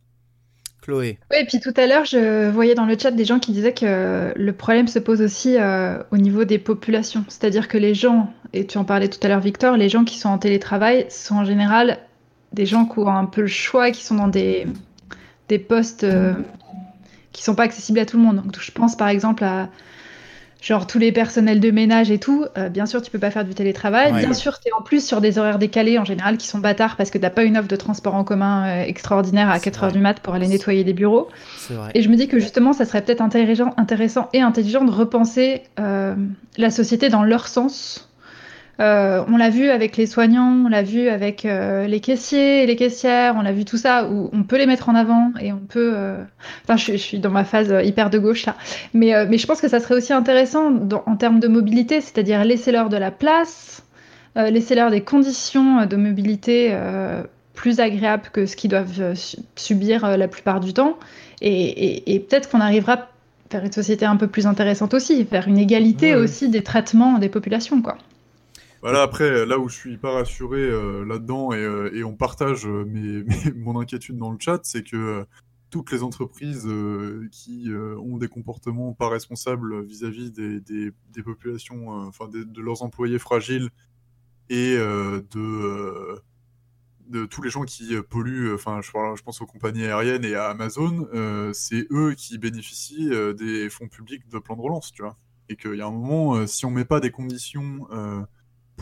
Chloé. Oui, et puis tout à l'heure, je voyais dans le chat des gens qui disaient que le problème se pose aussi euh, au niveau des populations. C'est-à-dire que les gens, et tu en parlais tout à l'heure Victor, les gens qui sont en télétravail sont en général des gens qui ont un peu le choix, qui sont dans des, des postes euh, qui sont pas accessibles à tout le monde. Donc je pense par exemple à genre tous les personnels de ménage et tout. Euh, bien sûr, tu peux pas faire du télétravail. Ouais. Bien sûr, tu es en plus sur des horaires décalés en général qui sont bâtards parce que t'as pas une offre de transport en commun euh, extraordinaire à C'est 4 heures vrai. du mat pour aller nettoyer des bureaux. Vrai. Et je me dis que justement, ça serait peut-être intéressant, intéressant et intelligent de repenser euh, la société dans leur sens. Euh, on l'a vu avec les soignants, on l'a vu avec euh, les caissiers et les caissières, on l'a vu tout ça, où on peut les mettre en avant et on peut... euh, Enfin, je, suis- je suis dans ma phase hyper de gauche là. Mais, mais je pense que ça serait aussi intéressant dans- en termes de mobilité, c'est-à-dire laisser-leur de la place, laisser-leur des conditions de mobilité plus agréables que ce qu'ils doivent su- subir la plupart du temps. Et, et- et peut-être qu'on arrivera vers une société un peu plus intéressante aussi, vers une égalité Ouais. aussi des traitements des populations, quoi. Voilà, après, là où je suis pas rassuré euh, là-dedans et, euh, et on partage euh, mon inquiétude dans le chat, c'est que toutes les entreprises qui ont des comportements pas responsables vis-à-vis des, populations, enfin de leurs employés fragiles et de, tous les gens qui polluent, enfin je, je pense aux compagnies aériennes et à Amazon, c'est eux qui bénéficient des fonds publics de plan de relance, tu vois. Et qu'il y a un moment, si on met pas des conditions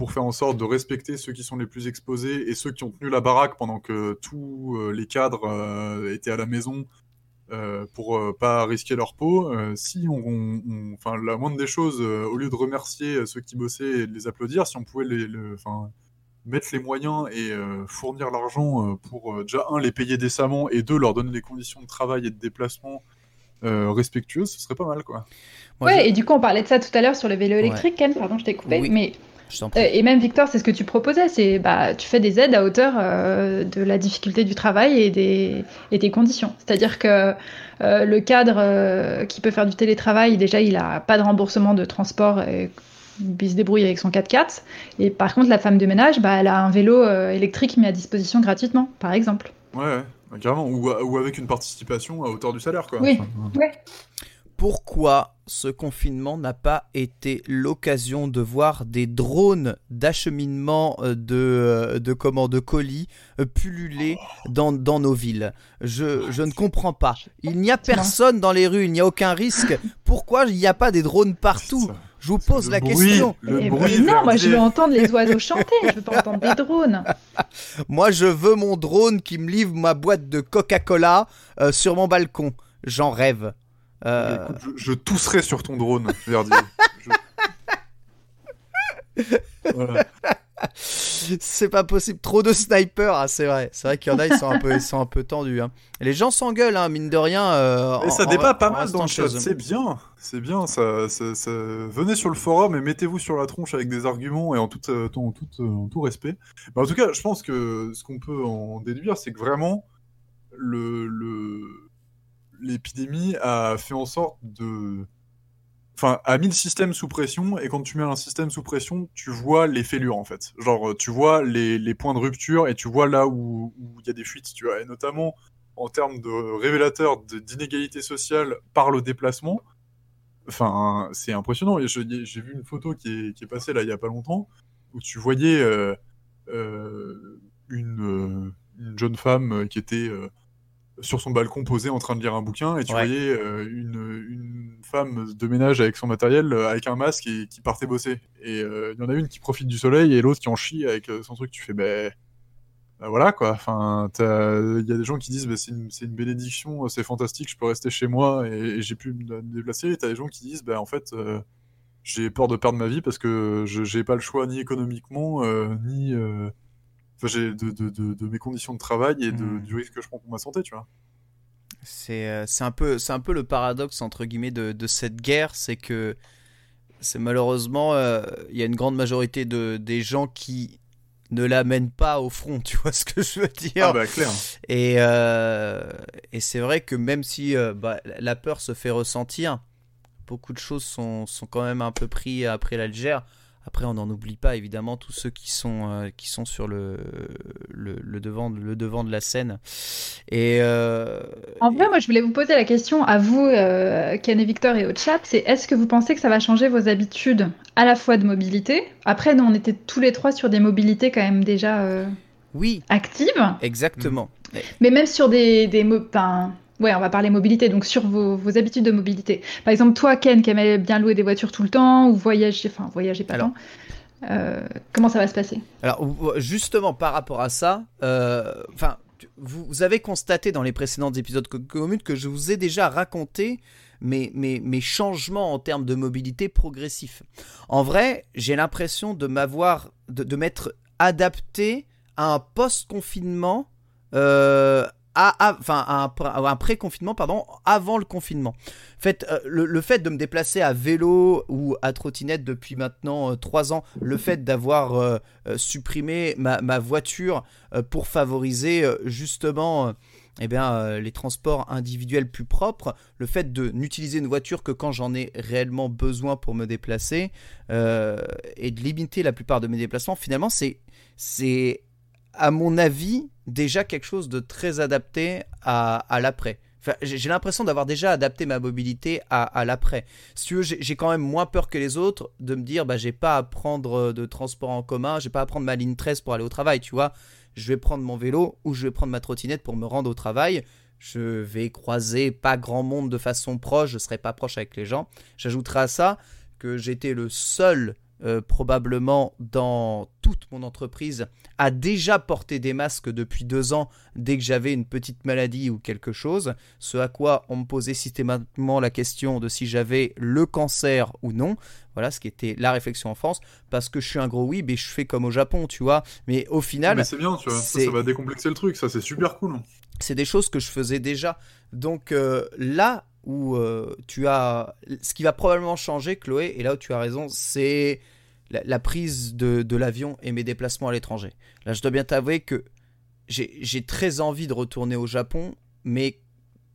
pour faire en sorte de respecter ceux qui sont les plus exposés et ceux qui ont tenu la baraque pendant que tous euh, les cadres euh, étaient à la maison euh, pour euh, pas risquer leur peau. euh, si on, on- on- enfin la moindre des choses, euh, au lieu de remercier ceux qui bossaient et de les applaudir, si on pouvait les, mettre les moyens et euh, fournir l'argent euh, pour euh, déjà un les payer décemment et deux leur donner des conditions de travail et de déplacement euh, respectueuses, ce serait pas mal quoi. Moi, ouais, je- et du coup, on parlait de ça tout à l'heure sur le vélo électrique, Ken, pardon, je t'ai coupé, Oui. mais je t'en prie. Euh, Et même Victor, c'est ce que tu proposais, c'est bah tu fais des aides à hauteur euh, de la difficulté du travail et des, et des conditions. C'est-à-dire que euh, le cadre euh, qui peut faire du télétravail, déjà il a pas de remboursement de transport et il se débrouille avec son 4x4. Et par contre la femme de ménage, bah elle a un vélo électrique mis à disposition gratuitement, par exemple. Ouais, ouais, bah, carrément. Ou, ou avec une participation à hauteur du salaire, quoi. Oui. Enfin, Ouais. Pourquoi ce confinement n'a pas été l'occasion de voir des drones d'acheminement euh, de, euh, de, comment, de colis euh, pulluler dans, dans nos villes je, je ne comprends pas. Il n'y a personne dans les rues, il n'y a aucun risque. Pourquoi il n'y a pas des drones partout? Je vous pose Le la bruit, question. Bruit mais non, moi je veux entendre les oiseaux chanter, je veux pas entendre des drones. Moi, je veux mon drone qui me livre ma boîte de Coca-Cola euh, sur mon balcon. J'en rêve. Euh, Écoute, je, je tousserai sur ton drone, Verdier. Je- Voilà. C'est pas possible. Trop de snipers, ah, c'est vrai. C'est vrai qu'il y en a, ils sont un peu, ils sont un peu tendus. hein. Les gens s'engueulent, hein, mine de rien. euh, Et en- ça débat en pas mal dans le chat, c'est bien, c'est bien, ça, ça, ça- venez sur le forum et mettez-vous sur la tronche avec des arguments et en tout, euh, tout, euh, respect. En tout cas, je pense que ce qu'on peut en déduire, c'est que vraiment, le, le, l'épidémie a fait en sorte de... enfin, a mis le système sous pression, et quand tu mets un système sous pression, tu vois les fêlures, en fait. Genre, tu vois les, points de rupture, et tu vois là où il y a des fuites, tu vois. Et notamment, en termes de révélateur d'inégalité sociale par le déplacement, enfin, c'est impressionnant. J'ai vu une photo qui est, passée là il y a pas longtemps, où tu voyais euh, euh, euh, une, jeune femme qui était sur son balcon posé en train de lire un bouquin et tu voyais euh, une, une, femme de ménage avec son matériel euh, avec un masque et qui partait bosser. Et euh, il y en a une qui profite du soleil et l'autre qui en chie avec son truc. Tu fais ben bah, voilà quoi. Enfin il y a des gens qui disent bah, c'est une, une, bénédiction c'est fantastique je peux rester chez moi et, j'ai pu me déplacer. Et t'as des gens qui disent bah en fait j'ai peur de perdre ma vie parce que je j'ai pas le choix ni économiquement ni j'ai de, de, de, mes conditions de travail et de, hmm. du risque que je prends pour ma santé, tu vois. C'est euh, un, peu, un peu le paradoxe, entre guillemets, de, de cette guerre, c'est que c'est malheureusement, euh, il y a une grande majorité de, des gens qui ne l'amènent pas au front, tu vois ce que je veux dire? Ah bah clair. Et, euh, et c'est vrai que même si bah, la peur se fait ressentir, beaucoup de choses sont, sont quand même un peu pris après l'Algère. Après, on n'en oublie pas évidemment tous ceux qui sont, euh, qui sont sur le, le, devant, le devant de la scène. Et, euh, en vrai, moi, je voulais vous poser la question à vous, euh, Ken et Victor, et au chat c'est est-ce que vous pensez que ça va changer vos habitudes à la fois de mobilité? Après, nous, on était tous les trois sur des mobilités quand même déjà oui. actives. Exactement. Mais même sur des, des, Ouais, on va parler mobilité, donc sur vos, habitudes de mobilité. Par exemple, toi, Ken, qui aimait bien louer des voitures tout le temps, ou voyager, enfin, voyager pas tant, euh, comment ça va se passer? Alors, justement, par rapport à ça, euh, enfin, vous, avez constaté dans les précédents épisodes communes que je vous ai déjà raconté mes, mes, changements en termes de mobilité progressifs. En vrai, j'ai l'impression de m'avoir, de, m'être adapté à un post-confinement euh, un, pré-confinement pardon avant le confinement. Euh, le, fait de me déplacer à vélo ou à trottinette depuis maintenant 3 euh, ans, le fait d'avoir euh, supprimé ma, voiture pour favoriser justement eh bien, les transports individuels plus propres, le fait de n'utiliser une voiture que quand j'en ai réellement besoin pour me déplacer et de limiter la plupart de mes déplacements, finalement c'est à mon avis, déjà quelque chose de très adapté à, l'après. j'ai l'impression d'avoir déjà adapté ma mobilité à, l'après. Si tu veux, j'ai quand même moins peur que les autres de me dire, bah, j'ai pas à prendre de transport en commun, j'ai pas à prendre ma ligne 13 pour aller au travail, tu vois. Je vais prendre mon vélo ou je vais prendre ma trottinette pour me rendre au travail. Je vais croiser pas grand monde de façon proche, je serai pas proche avec les gens. J'ajouterai à ça que j'étais le seul euh, probablement dans toute mon entreprise, a déjà porté des masques depuis deux ans dès que j'avais une petite maladie ou quelque chose, ce à quoi on me posait systématiquement la question de si j'avais le cancer ou non. Voilà ce qui était la réflexion en France, parce que je suis un gros oui, mais je fais comme au Japon, tu vois. Mais au final... Mais c'est bien, tu vois, ça, va décomplexer le truc, ça c'est super cool. C'est des choses que je faisais déjà. Donc euh, là, où euh, tu as. Ce qui va probablement changer, Chloé, et là où tu as raison, c'est la, prise de, l'avion et mes déplacements à l'étranger. Là, je dois bien t'avouer que j'ai très envie de retourner au Japon, mais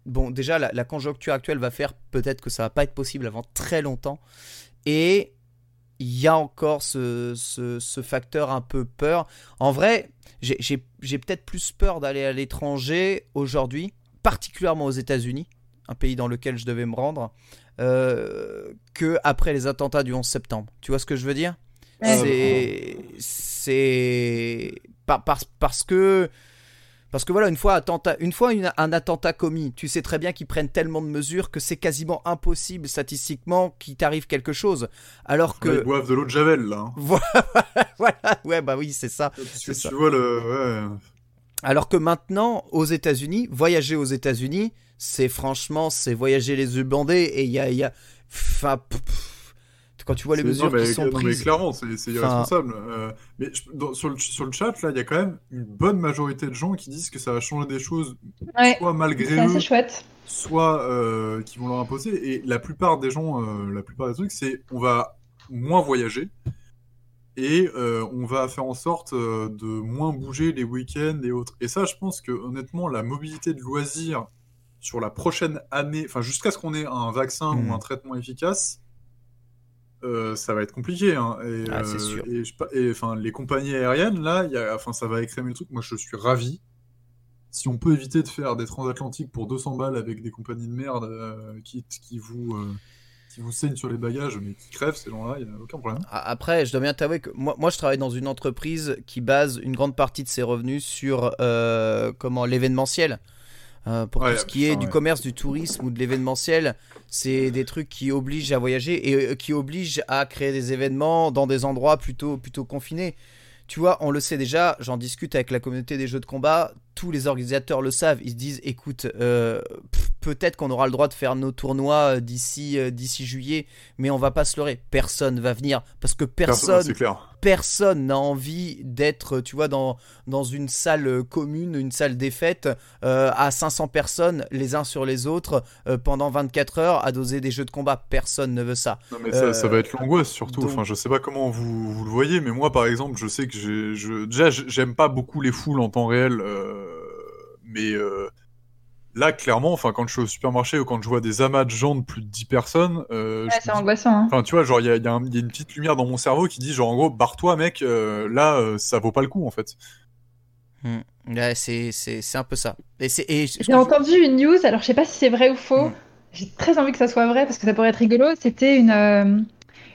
bon, déjà, la, conjoncture actuelle va faire peut-être que ça va pas être possible avant très longtemps. Et il y a encore ce, ce, facteur un peu peur. En vrai, j'ai peut-être plus peur d'aller à l'étranger aujourd'hui, particulièrement aux États-Unis un pays dans lequel je devais me rendre, euh, que après les attentats du 11 septembre. Tu vois ce que je veux dire C'est c'est parce, parce que parce que voilà, une fois, attentat, une fois un attentat commis, tu sais très bien qu'ils prennent tellement de mesures que c'est quasiment impossible statistiquement qu'il t'arrive quelque chose. Alors que. ils boivent de l'eau de Javel, là. Hein. voilà, ouais, bah oui, c'est ça. Tu, tu vois le. Alors que maintenant, aux États-Unis, voyager aux États-Unis, c'est franchement, c'est voyager les yeux bandés et il y a, y a, enfin, quand tu vois les mesures qui sont prises. Mais clairement, c'est irresponsable. Euh, mais sur, le, sur, le, chat, là, il y a quand même une bonne majorité de gens qui disent que ça va changer des choses, soit malgré eux, chouette. soit euh, qui vont leur imposer. Et la plupart des gens, euh, la plupart des trucs, c'est on va moins voyager et on va faire en sorte de moins bouger les week-ends et autres. Et ça, je pense que honnêtement, la mobilité de loisirs sur la prochaine année, enfin jusqu'à ce qu'on ait un vaccin ou hmm. un traitement efficace, euh, ça va être compliqué. Hein. Et, Ah, euh, sûr. Et, et, les compagnies aériennes, là, y a, ça va écrémer le truc. Moi, je suis ravi. Si on peut éviter de faire des transatlantiques pour 200 balles avec des compagnies de merde euh, qui, qui, vous, qui vous saignent sur les bagages, mais qui crèvent, ces gens-là, il n'y a aucun problème. A- Après, je dois bien t'avouer que moi, moi, je travaille dans une entreprise qui base une grande partie de ses revenus sur comment l'événementiel. Euh, pour Ouais, tout ce qui est du commerce, du tourisme ou de l'événementiel, c'est des trucs qui obligent à voyager et euh, qui obligent à créer des événements dans des endroits plutôt, plutôt confinés. Tu vois, on le sait déjà, j'en discute avec la communauté des jeux de combat, tous les organisateurs le savent, ils se disent, écoute, euh, pff, peut-être qu'on aura le droit de faire nos tournois euh, d'ici euh, d'ici juillet, mais on va pas se leurrer, personne va venir, parce que personne, n'a envie d'être, tu vois, dans, dans une salle euh, commune, une salle des fêtes, euh, à 500 personnes, les uns sur les autres, euh, pendant 24 heures, à doser des jeux de combat. Personne ne veut ça. Non, mais ça, Euh, ça va être l'angoisse surtout. donc- Enfin, je sais pas comment vous, vous le voyez, mais moi, par exemple, je sais que je, déjà, j'aime pas beaucoup les foules en temps réel, euh, mais euh, là, clairement, enfin, quand je suis au supermarché ou quand je vois des amas de gens de plus de 10 personnes, euh, Ouais, c'est angoissant. Hein. Enfin, tu vois, genre, il y a, y y une petite lumière dans mon cerveau qui dit, genre, en gros, barre-toi, mec, euh, là, euh, ça vaut pas le coup, en fait. Ouais, c'est, c'est, c'est un peu ça. Et c'est, et ce que J'ai je- entendu une news, alors je sais pas si c'est vrai ou faux. Mm. J'ai très envie que ça soit vrai parce que ça pourrait être rigolo. C'était une, euh,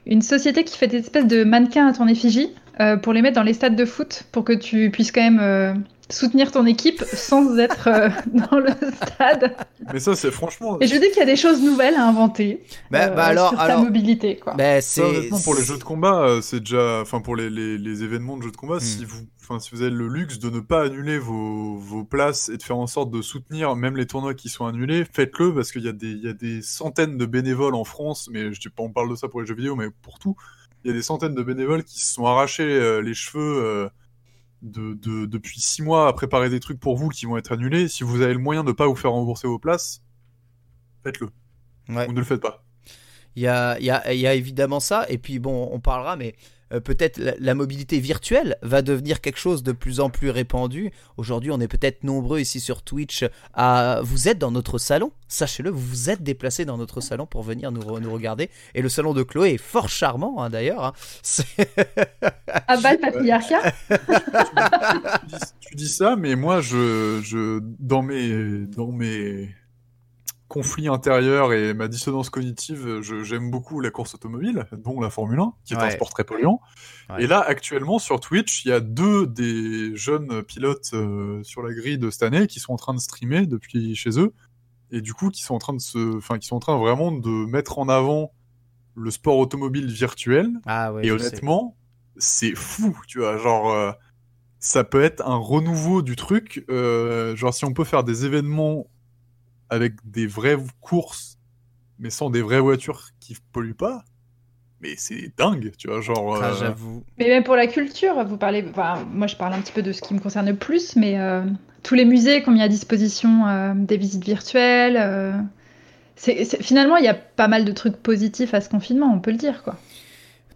une société qui fait des espèces de mannequins à ton effigie euh, pour les mettre dans les stades de foot pour que tu puisses quand même euh, soutenir ton équipe sans être euh, dans le stade. Mais ça, c'est franchement, Et je dis qu'il y a des choses nouvelles à inventer Bah, euh, bah alors, sur ta alors, mobilité. Quoi. bah, c'est, honnêtement, pour les jeux de combat, euh, c'est déjà, enfin pour les, les, les événements de jeux de combat, Hmm. si vous, enfin si vous avez le luxe de ne pas annuler vos, vos places et de faire en sorte de soutenir même les tournois qui sont annulés, faites-le parce qu'il y a des, il y a des centaines de bénévoles en France, mais je dis pas, on parle de ça pour les jeux vidéo, mais pour tout, il y a des centaines de bénévoles qui se sont arrachés euh, les cheveux. De, de- depuis six mois à préparer des trucs pour vous qui vont être annulés. Si vous avez le moyen de ne pas vous faire rembourser vos places, faites-le. Ouais. Ou ne le faites pas. Il y a, y a évidemment ça, et puis bon, on parlera, mais euh, peut-être la, la mobilité virtuelle va devenir quelque chose de plus en plus répandu. Aujourd'hui, on est peut-être nombreux ici sur Twitch à... Vous êtes dans notre salon, sachez-le, vous vous êtes déplacés dans notre salon pour venir nous, re- nous regarder, et le salon de Chloé est fort charmant, hein, d'ailleurs. hein. C'est- À bas le patriarcat. tu, dis, tu dis ça, mais moi, je, je, dans mes, dans mes conflits intérieurs et ma dissonance cognitive, je- j'aime beaucoup la course automobile, dont la Formule 1, qui est un sport très polluant. Ouais. Et là, actuellement, sur Twitch, il y a deux des jeunes pilotes euh, sur la grille de cette année qui sont en train de streamer depuis chez eux, et du coup, qui sont en train de se, enfin, qui sont en train vraiment de mettre en avant le sport automobile virtuel. Ah ouais, Et honnêtement, c'est fou, tu vois, genre euh, ça peut être un renouveau du truc. euh, genre si on peut faire des événements avec des vraies courses, mais sans des vraies voitures qui polluent pas, mais c'est dingue, tu vois, genre. Ah, euh, j'avoue. Mais même pour la culture, vous parlez. Enfin, moi, je parle un petit peu de ce qui me concerne le plus, mais euh, tous les musées qui ont mis à disposition euh, des visites virtuelles. euh, c'est- c'est- finalement, il y a pas mal de trucs positifs à ce confinement, on peut le dire, quoi.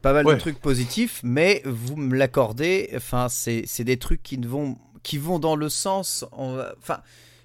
pas mal Ouais. de trucs positifs, mais vous me l'accordez, enfin, c'est c'est des trucs qui ne vont, qui vont dans le sens, on va- enfin,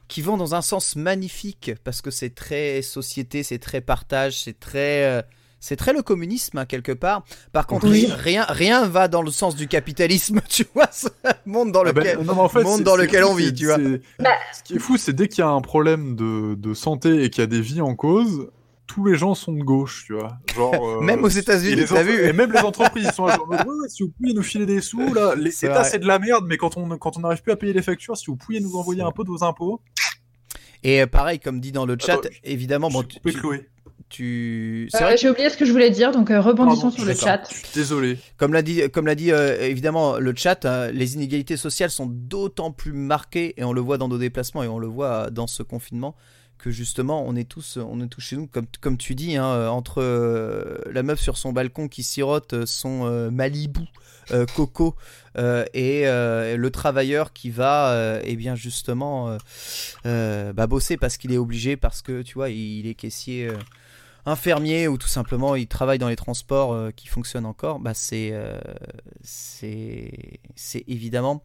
qui vont dans un sens magnifique, parce que c'est très société, c'est très partage, c'est très, euh, c'est très le communisme, hein, quelque part. Par contre, Oui. rien, rien va dans le sens du capitalisme, tu vois, ce monde dans ah ben, lequel... non, mais en fait, monde dans lequel fou, on vit, tu vois. c'est- Bah. Ce qui est fou, c'est dès qu'il y a un problème de, de santé et qu'il y a des vies en cause, tous les gens sont de gauche, tu vois. Genre, euh, Même aux États-Unis, les t'as vu Et même les entreprises, ils sont là, genre, ouais, ouais, si vous pouviez nous filer des sous, là, C'est l'État vrai. c'est de la merde, mais quand on quand on n'arrive plus à payer les factures, si vous pouviez nous envoyer un peu de vos impôts. Et euh, pareil, comme dit dans le chat, Attends, évidemment, bon, tu, tu- Chloé. tu- c'est Euh, J'ai oublié ce que je voulais dire, donc euh, rebondissons Pardon, sur le chat. Désolé. Comme l'a dit, comme l'a dit euh, évidemment le chat, les inégalités sociales sont d'autant plus marquées et on le voit dans nos déplacements et on le voit dans ce confinement que justement on est tous, chez nous. Comme tu dis hein, euh, entre euh, la meuf sur son balcon qui sirote euh, son euh, Malibu euh, Coco et le travailleur qui va euh, eh bien justement bah, bosser parce qu'il est obligé parce que tu vois il, est caissier infirmier ou tout simplement il travaille dans les transports qui fonctionnent encore, bah c'est c'est évidemment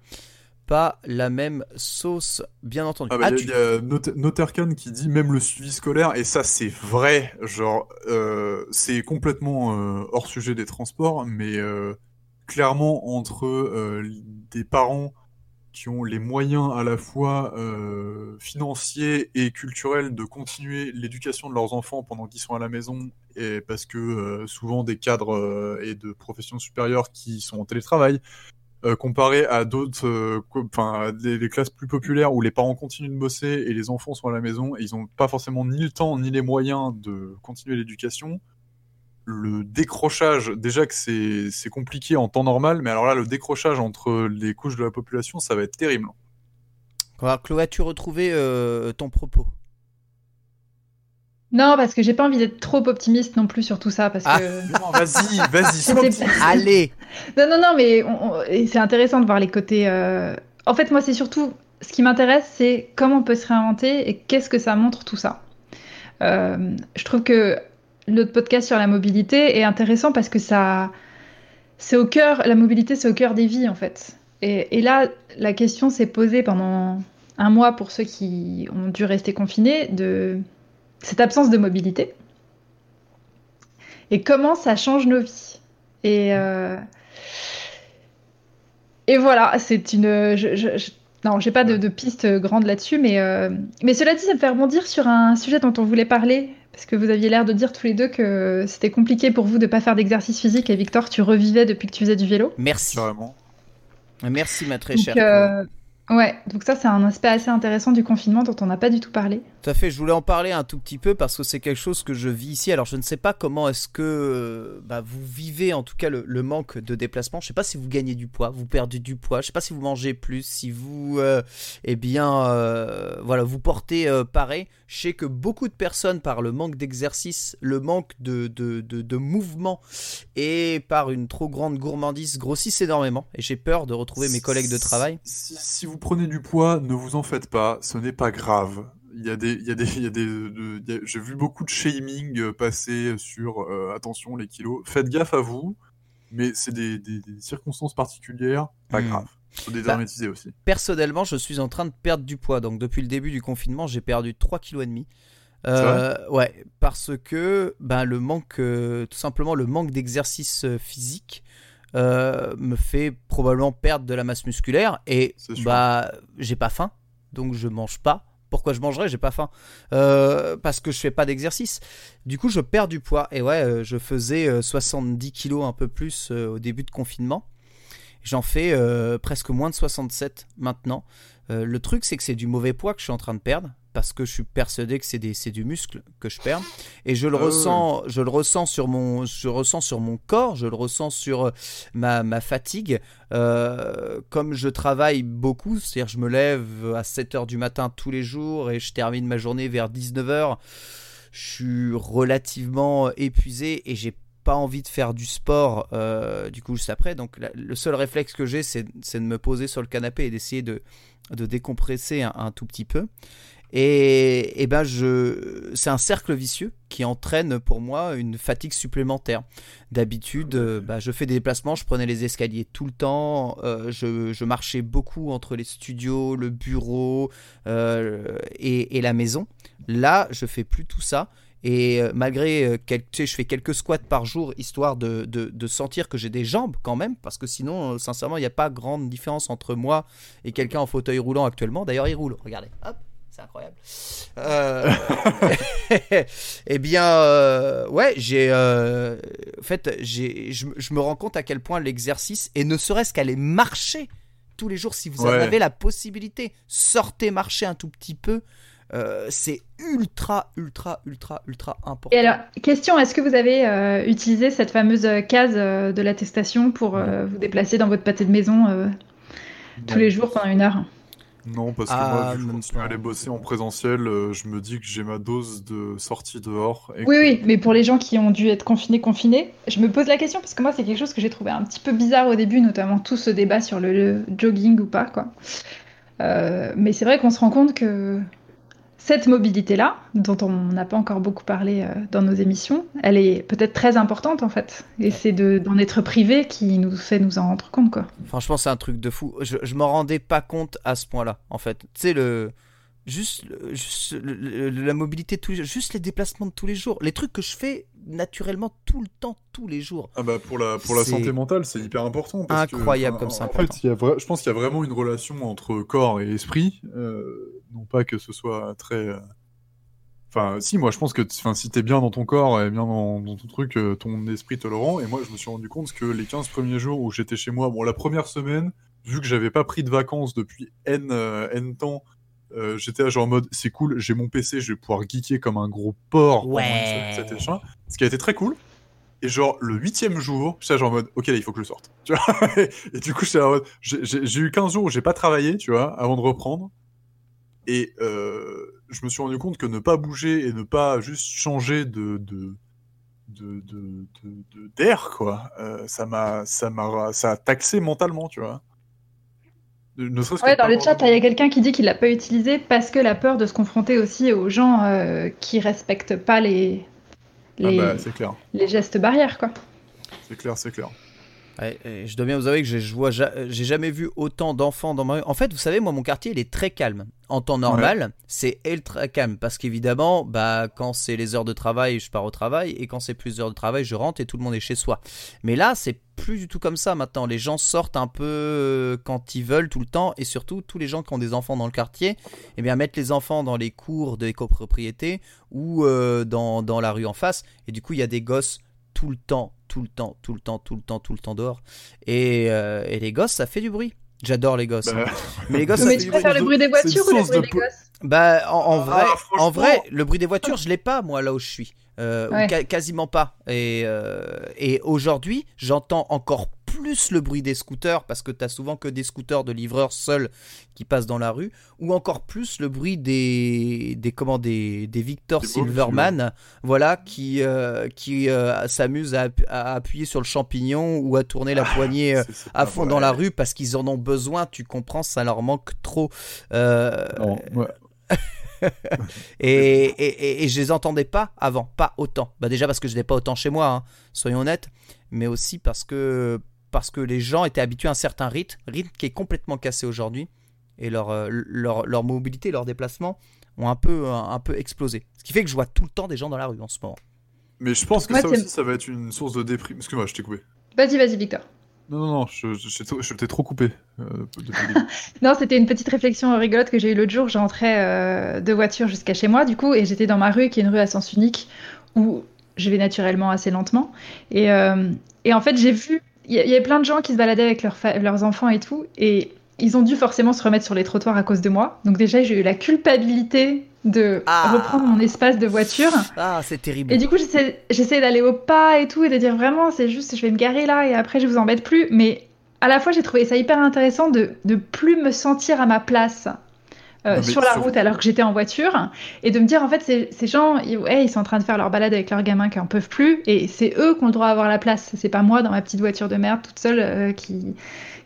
pas la même sauce, bien entendu. Ah bah, Ah, il y a- tu- il y a Not- Noterkan qui dit même le suivi scolaire, et ça c'est vrai, genre euh, c'est complètement euh, hors sujet des transports, mais euh, clairement entre euh, des parents qui ont les moyens à la fois euh, financiers et culturels de continuer l'éducation de leurs enfants pendant qu'ils sont à la maison, et parce que euh, souvent des cadres euh, et de professions supérieures qui sont en télétravail, euh, comparé à d'autres, euh, enfin, classes plus populaires où les parents continuent de bosser et les enfants sont à la maison et ils n'ont pas forcément ni le temps ni les moyens de continuer l'éducation. Le décrochage, déjà que c'est c'est compliqué en temps normal, mais alors là, le décrochage entre les couches de la population, ça va être terrible. Alors, Chloé, as-tu retrouvé euh, ton propos? Non, parce que j'ai pas envie d'être trop optimiste non plus sur tout ça, parce Ah. que... Non, vas-y, vas-y. Allez Non, non, non, mais on- on- et c'est intéressant de voir les côtés. euh, En fait, moi, c'est surtout ce qui m'intéresse, c'est comment on peut se réinventer et qu'est-ce que ça montre tout ça. Euh, je trouve que notre podcast sur la mobilité est intéressant parce que ça, c'est au cœur, la mobilité, c'est au cœur des vies en fait. Et, et là, la question s'est posée pendant un mois pour ceux qui ont dû rester confinés de cette absence de mobilité et comment ça change nos vies. Et euh, et voilà, c'est une. Je, je, je- Non, j'ai pas de, de piste grande là-dessus, mais, euh, mais cela dit, ça me fait rebondir sur un sujet dont on voulait parler, parce que vous aviez l'air de dire tous les deux que c'était compliqué pour vous de pas faire d'exercice physique, et Victor, tu revivais depuis que tu faisais du vélo. Merci. Carrément. Merci, ma très Donc, chère. Euh, ouais, donc ça, c'est un aspect assez intéressant du confinement dont on n'a pas du tout parlé. Tout à fait, je voulais en parler un tout petit peu parce que c'est quelque chose que je vis ici. Alors je ne sais pas comment est-ce que euh, bah, vous vivez en tout cas le, le manque de déplacement. Je ne sais pas si vous gagnez du poids, vous perdez du poids. Je ne sais pas si vous mangez plus, si vous, euh, eh bien, euh, voilà, vous portez euh, pareil. Je sais que beaucoup de personnes par le manque d'exercice, le manque de, de, de, de mouvement et par une trop grande gourmandise grossissent énormément. Et j'ai peur de retrouver mes collègues de travail. Si, si vous prenez du poids, ne vous en faites pas, ce n'est pas grave. Il y a des, il y a des, il y a des, de- j'ai vu beaucoup de shaming euh, passer sur euh, attention les kilos. Faites gaffe à vous, mais c'est des, des- des circonstances particulières, pas Hmm. grave. Faut dédramatiser aussi. personnellement, je suis en train de perdre du poids. Donc depuis le début du confinement, j'ai perdu 3,5 kg et demi. Euh, ouais, parce que ben, le manque, euh, tout simplement le manque d'exercice physique euh, me fait probablement perdre de la masse musculaire et bah j'ai pas faim, donc je mange pas. Pourquoi je mangerais J'ai pas faim Euh, parce que je fais pas d'exercice. Du coup, je perds du poids et ouais, euh, je faisais euh, 70 kilos un peu plus au début de confinement. J'en fais euh, presque moins de 67 maintenant. Le truc, c'est que c'est du mauvais poids que je suis en train de perdre parce que je suis persuadé que c'est du muscle que je perds. Et je le Ah ressens je le ressens sur mon je ressens sur mon corps je le ressens sur euh, ma, ma fatigue. Euh, comme je travaille beaucoup c'est-à-dire je me lève à 7 heures du matin tous les jours et je termine ma journée vers 19 heures je suis relativement épuisé et j'ai pas envie de faire du sport euh, du coup juste après. Donc la- le seul réflexe que j'ai c'est c'est de me poser sur le canapé et d'essayer de, de décompresser un, un tout petit peu et, et ben je c'est un cercle vicieux qui entraîne pour moi une fatigue supplémentaire. D'habitude euh, bah, je fais des déplacements je prenais les escaliers tout le temps euh, je, je marchais beaucoup entre les studios le bureau euh, et, et la maison. Là je fais plus tout ça. Et malgré, quel- tu sais, je fais quelques squats par jour, histoire de, de, de sentir que j'ai des jambes quand même, parce que sinon, sincèrement, il n'y a pas grande différence entre moi et quelqu'un en fauteuil roulant actuellement. D'ailleurs, il roule, regardez, hop, c'est incroyable. Euh, eh bien, euh, ouais, j'ai, euh, en fait, j'ai, je, me- rends compte à quel point l'exercice, et ne serait-ce qu'aller marcher tous les jours, si vous en avez la possibilité, sortez marcher un tout petit peu. euh, c'est ultra, ultra, ultra, ultra important. Et alors, question, est-ce que vous avez euh, utilisé cette fameuse case euh, de l'attestation pour euh, vous déplacer dans votre pâté de maison euh, tous les jours pendant une heure? Non, parce que Ah, moi, vu que je aller bosser en présentiel, euh, je me dis que j'ai ma dose de sortie dehors. Et Oui, que- oui, mais pour les gens qui ont dû être confinés, confinés, je me pose la question parce que moi, c'est quelque chose que j'ai trouvé un petit peu bizarre au début, notamment tout ce débat sur le, le jogging ou pas, quoi. Euh, mais c'est vrai qu'on se rend compte que cette mobilité-là, dont on n'a pas encore beaucoup parlé euh, dans nos émissions, elle est peut-être très importante en fait. Et c'est d'en être privé qui nous fait nous en rendre compte. Quoi. Franchement, c'est un truc de fou. Je, je m'en rendais pas compte à ce point-là, en fait. Tu sais, le. Juste, juste la mobilité, tous les, juste les déplacements de tous les jours. Les trucs que je fais naturellement tout le temps, tous les jours. Ah bah pour la, pour la santé mentale, c'est hyper important. Incroyable comme ça. En fait, y a je pense qu'il y a vraiment une relation entre corps et esprit. Euh, non pas que ce soit très... Euh, enfin, si, moi je pense que enfin, si t'es bien dans ton corps et bien dans, ton truc, euh, ton esprit te le rend. Et moi je me suis rendu compte que les 15 premiers jours où j'étais chez moi, bon la première semaine, vu que j'avais pas pris de vacances depuis N, N temps, euh, j'étais genre en mode c'est cool, j'ai mon PC, je vais pouvoir geeker comme un gros porc ouais. échange. Ce qui a été très cool. Et genre le huitième jour, j'étais genre en mode ok là il faut que je sorte. Tu vois et du coup j'ai eu 15 jours où j'ai pas travaillé, tu vois, avant de reprendre. Et euh, je me suis rendu compte que ne pas bouger et ne pas juste changer de, de de d'air quoi euh, ça m'a ça m'a ça a taxé mentalement tu vois ouais, dans le chat, il y a quelqu'un qui dit qu'il l'a pas utilisé parce que la peur de se confronter aussi aux gens euh, qui respectent pas les ah bah, clair. les gestes barrières, quoi. C'est clair, c'est clair. Je dois bien vous avouer que j'ai jamais vu autant d'enfants dans ma rue. En fait, vous savez, moi, mon quartier, il est très calme. En temps normal, c'est ultra calme parce qu'évidemment, bah, quand c'est les heures de travail, je pars au travail et quand c'est plus d'heures de travail, je rentre et tout le monde est chez soi. Mais là, c'est plus du tout comme ça maintenant. Les gens sortent un peu euh, quand ils veulent tout le temps et surtout tous les gens qui ont des enfants dans le quartier, eh bien mettre les enfants dans les cours de copropriété ou euh, dans, dans la rue en face et du coup il y a des gosses tout le temps, tout le temps, tout le temps, tout le temps, tout le temps dehors. Et, euh, et les gosses, ça fait du bruit. J'adore les gosses. Hein. Bah, mais les gosses, ça fait tu préfères le bruit des voitures ou le bruit des gosses Bah, en, ah, vrai, en vrai, le bruit des voitures, je l'ai pas moi là où je suis. Euh, quasiment pas. Et, euh, et aujourd'hui, j'entends encore plus le bruit des scooters parce que tu as souvent que des scooters de livreurs seuls qui passent dans la rue ou encore plus le bruit des des comment des, des Victor Silverman voilà qui euh, qui s'amusent à, appuyer sur le champignon ou à tourner la ah, poignée à fond dans la rue parce qu'ils en ont besoin tu comprends ça leur manque trop et, et, et, je les entendais pas avant, pas autant. Bah déjà parce que je n'ai pas autant chez moi, hein, soyons honnêtes, mais aussi parce que, parce que les gens étaient habitués à un certain rythme, rythme qui est complètement cassé aujourd'hui, et leur, euh, leur, leur, mobilité, leur déplacement ont un peu, un, peu explosé. Ce qui fait que je vois tout le temps des gens dans la rue en ce moment. Mais je pense que ça aussi, ça va être une source de déprime. Excuse-moi, je t'ai coupé. Vas-y, vas-y, Victor. Non, non, non, je, je, t'ai trop coupé. Euh, non, c'était une petite réflexion rigolote que j'ai eue l'autre jour. J'entrais euh, de voiture jusqu'à chez moi, du coup, et j'étais dans ma rue, qui est une rue à sens unique, où je vais naturellement assez lentement. Et, euh, et en fait, j'ai vu, il y, avait plein de gens qui se baladaient avec leurs enfants et tout, et ils ont dû forcément se remettre sur les trottoirs à cause de moi. Donc déjà, j'ai eu la culpabilité de ah. reprendre mon espace de voiture. Ah, c'est terrible. Et du coup, j'essaie d'aller au pas et tout et de dire vraiment, c'est juste, je vais me garer là et après, je vous embête plus. Mais à la fois, j'ai trouvé ça hyper intéressant de ne plus me sentir à ma place. Euh, sur la route alors que j'étais en voiture et de me dire en fait ces, ces gens ils, ils sont en train de faire leur balade avec leurs gamins qui en peuvent plus et c'est eux qui ont le droit d'avoir la place c'est pas moi dans ma petite voiture de merde toute seule euh, qui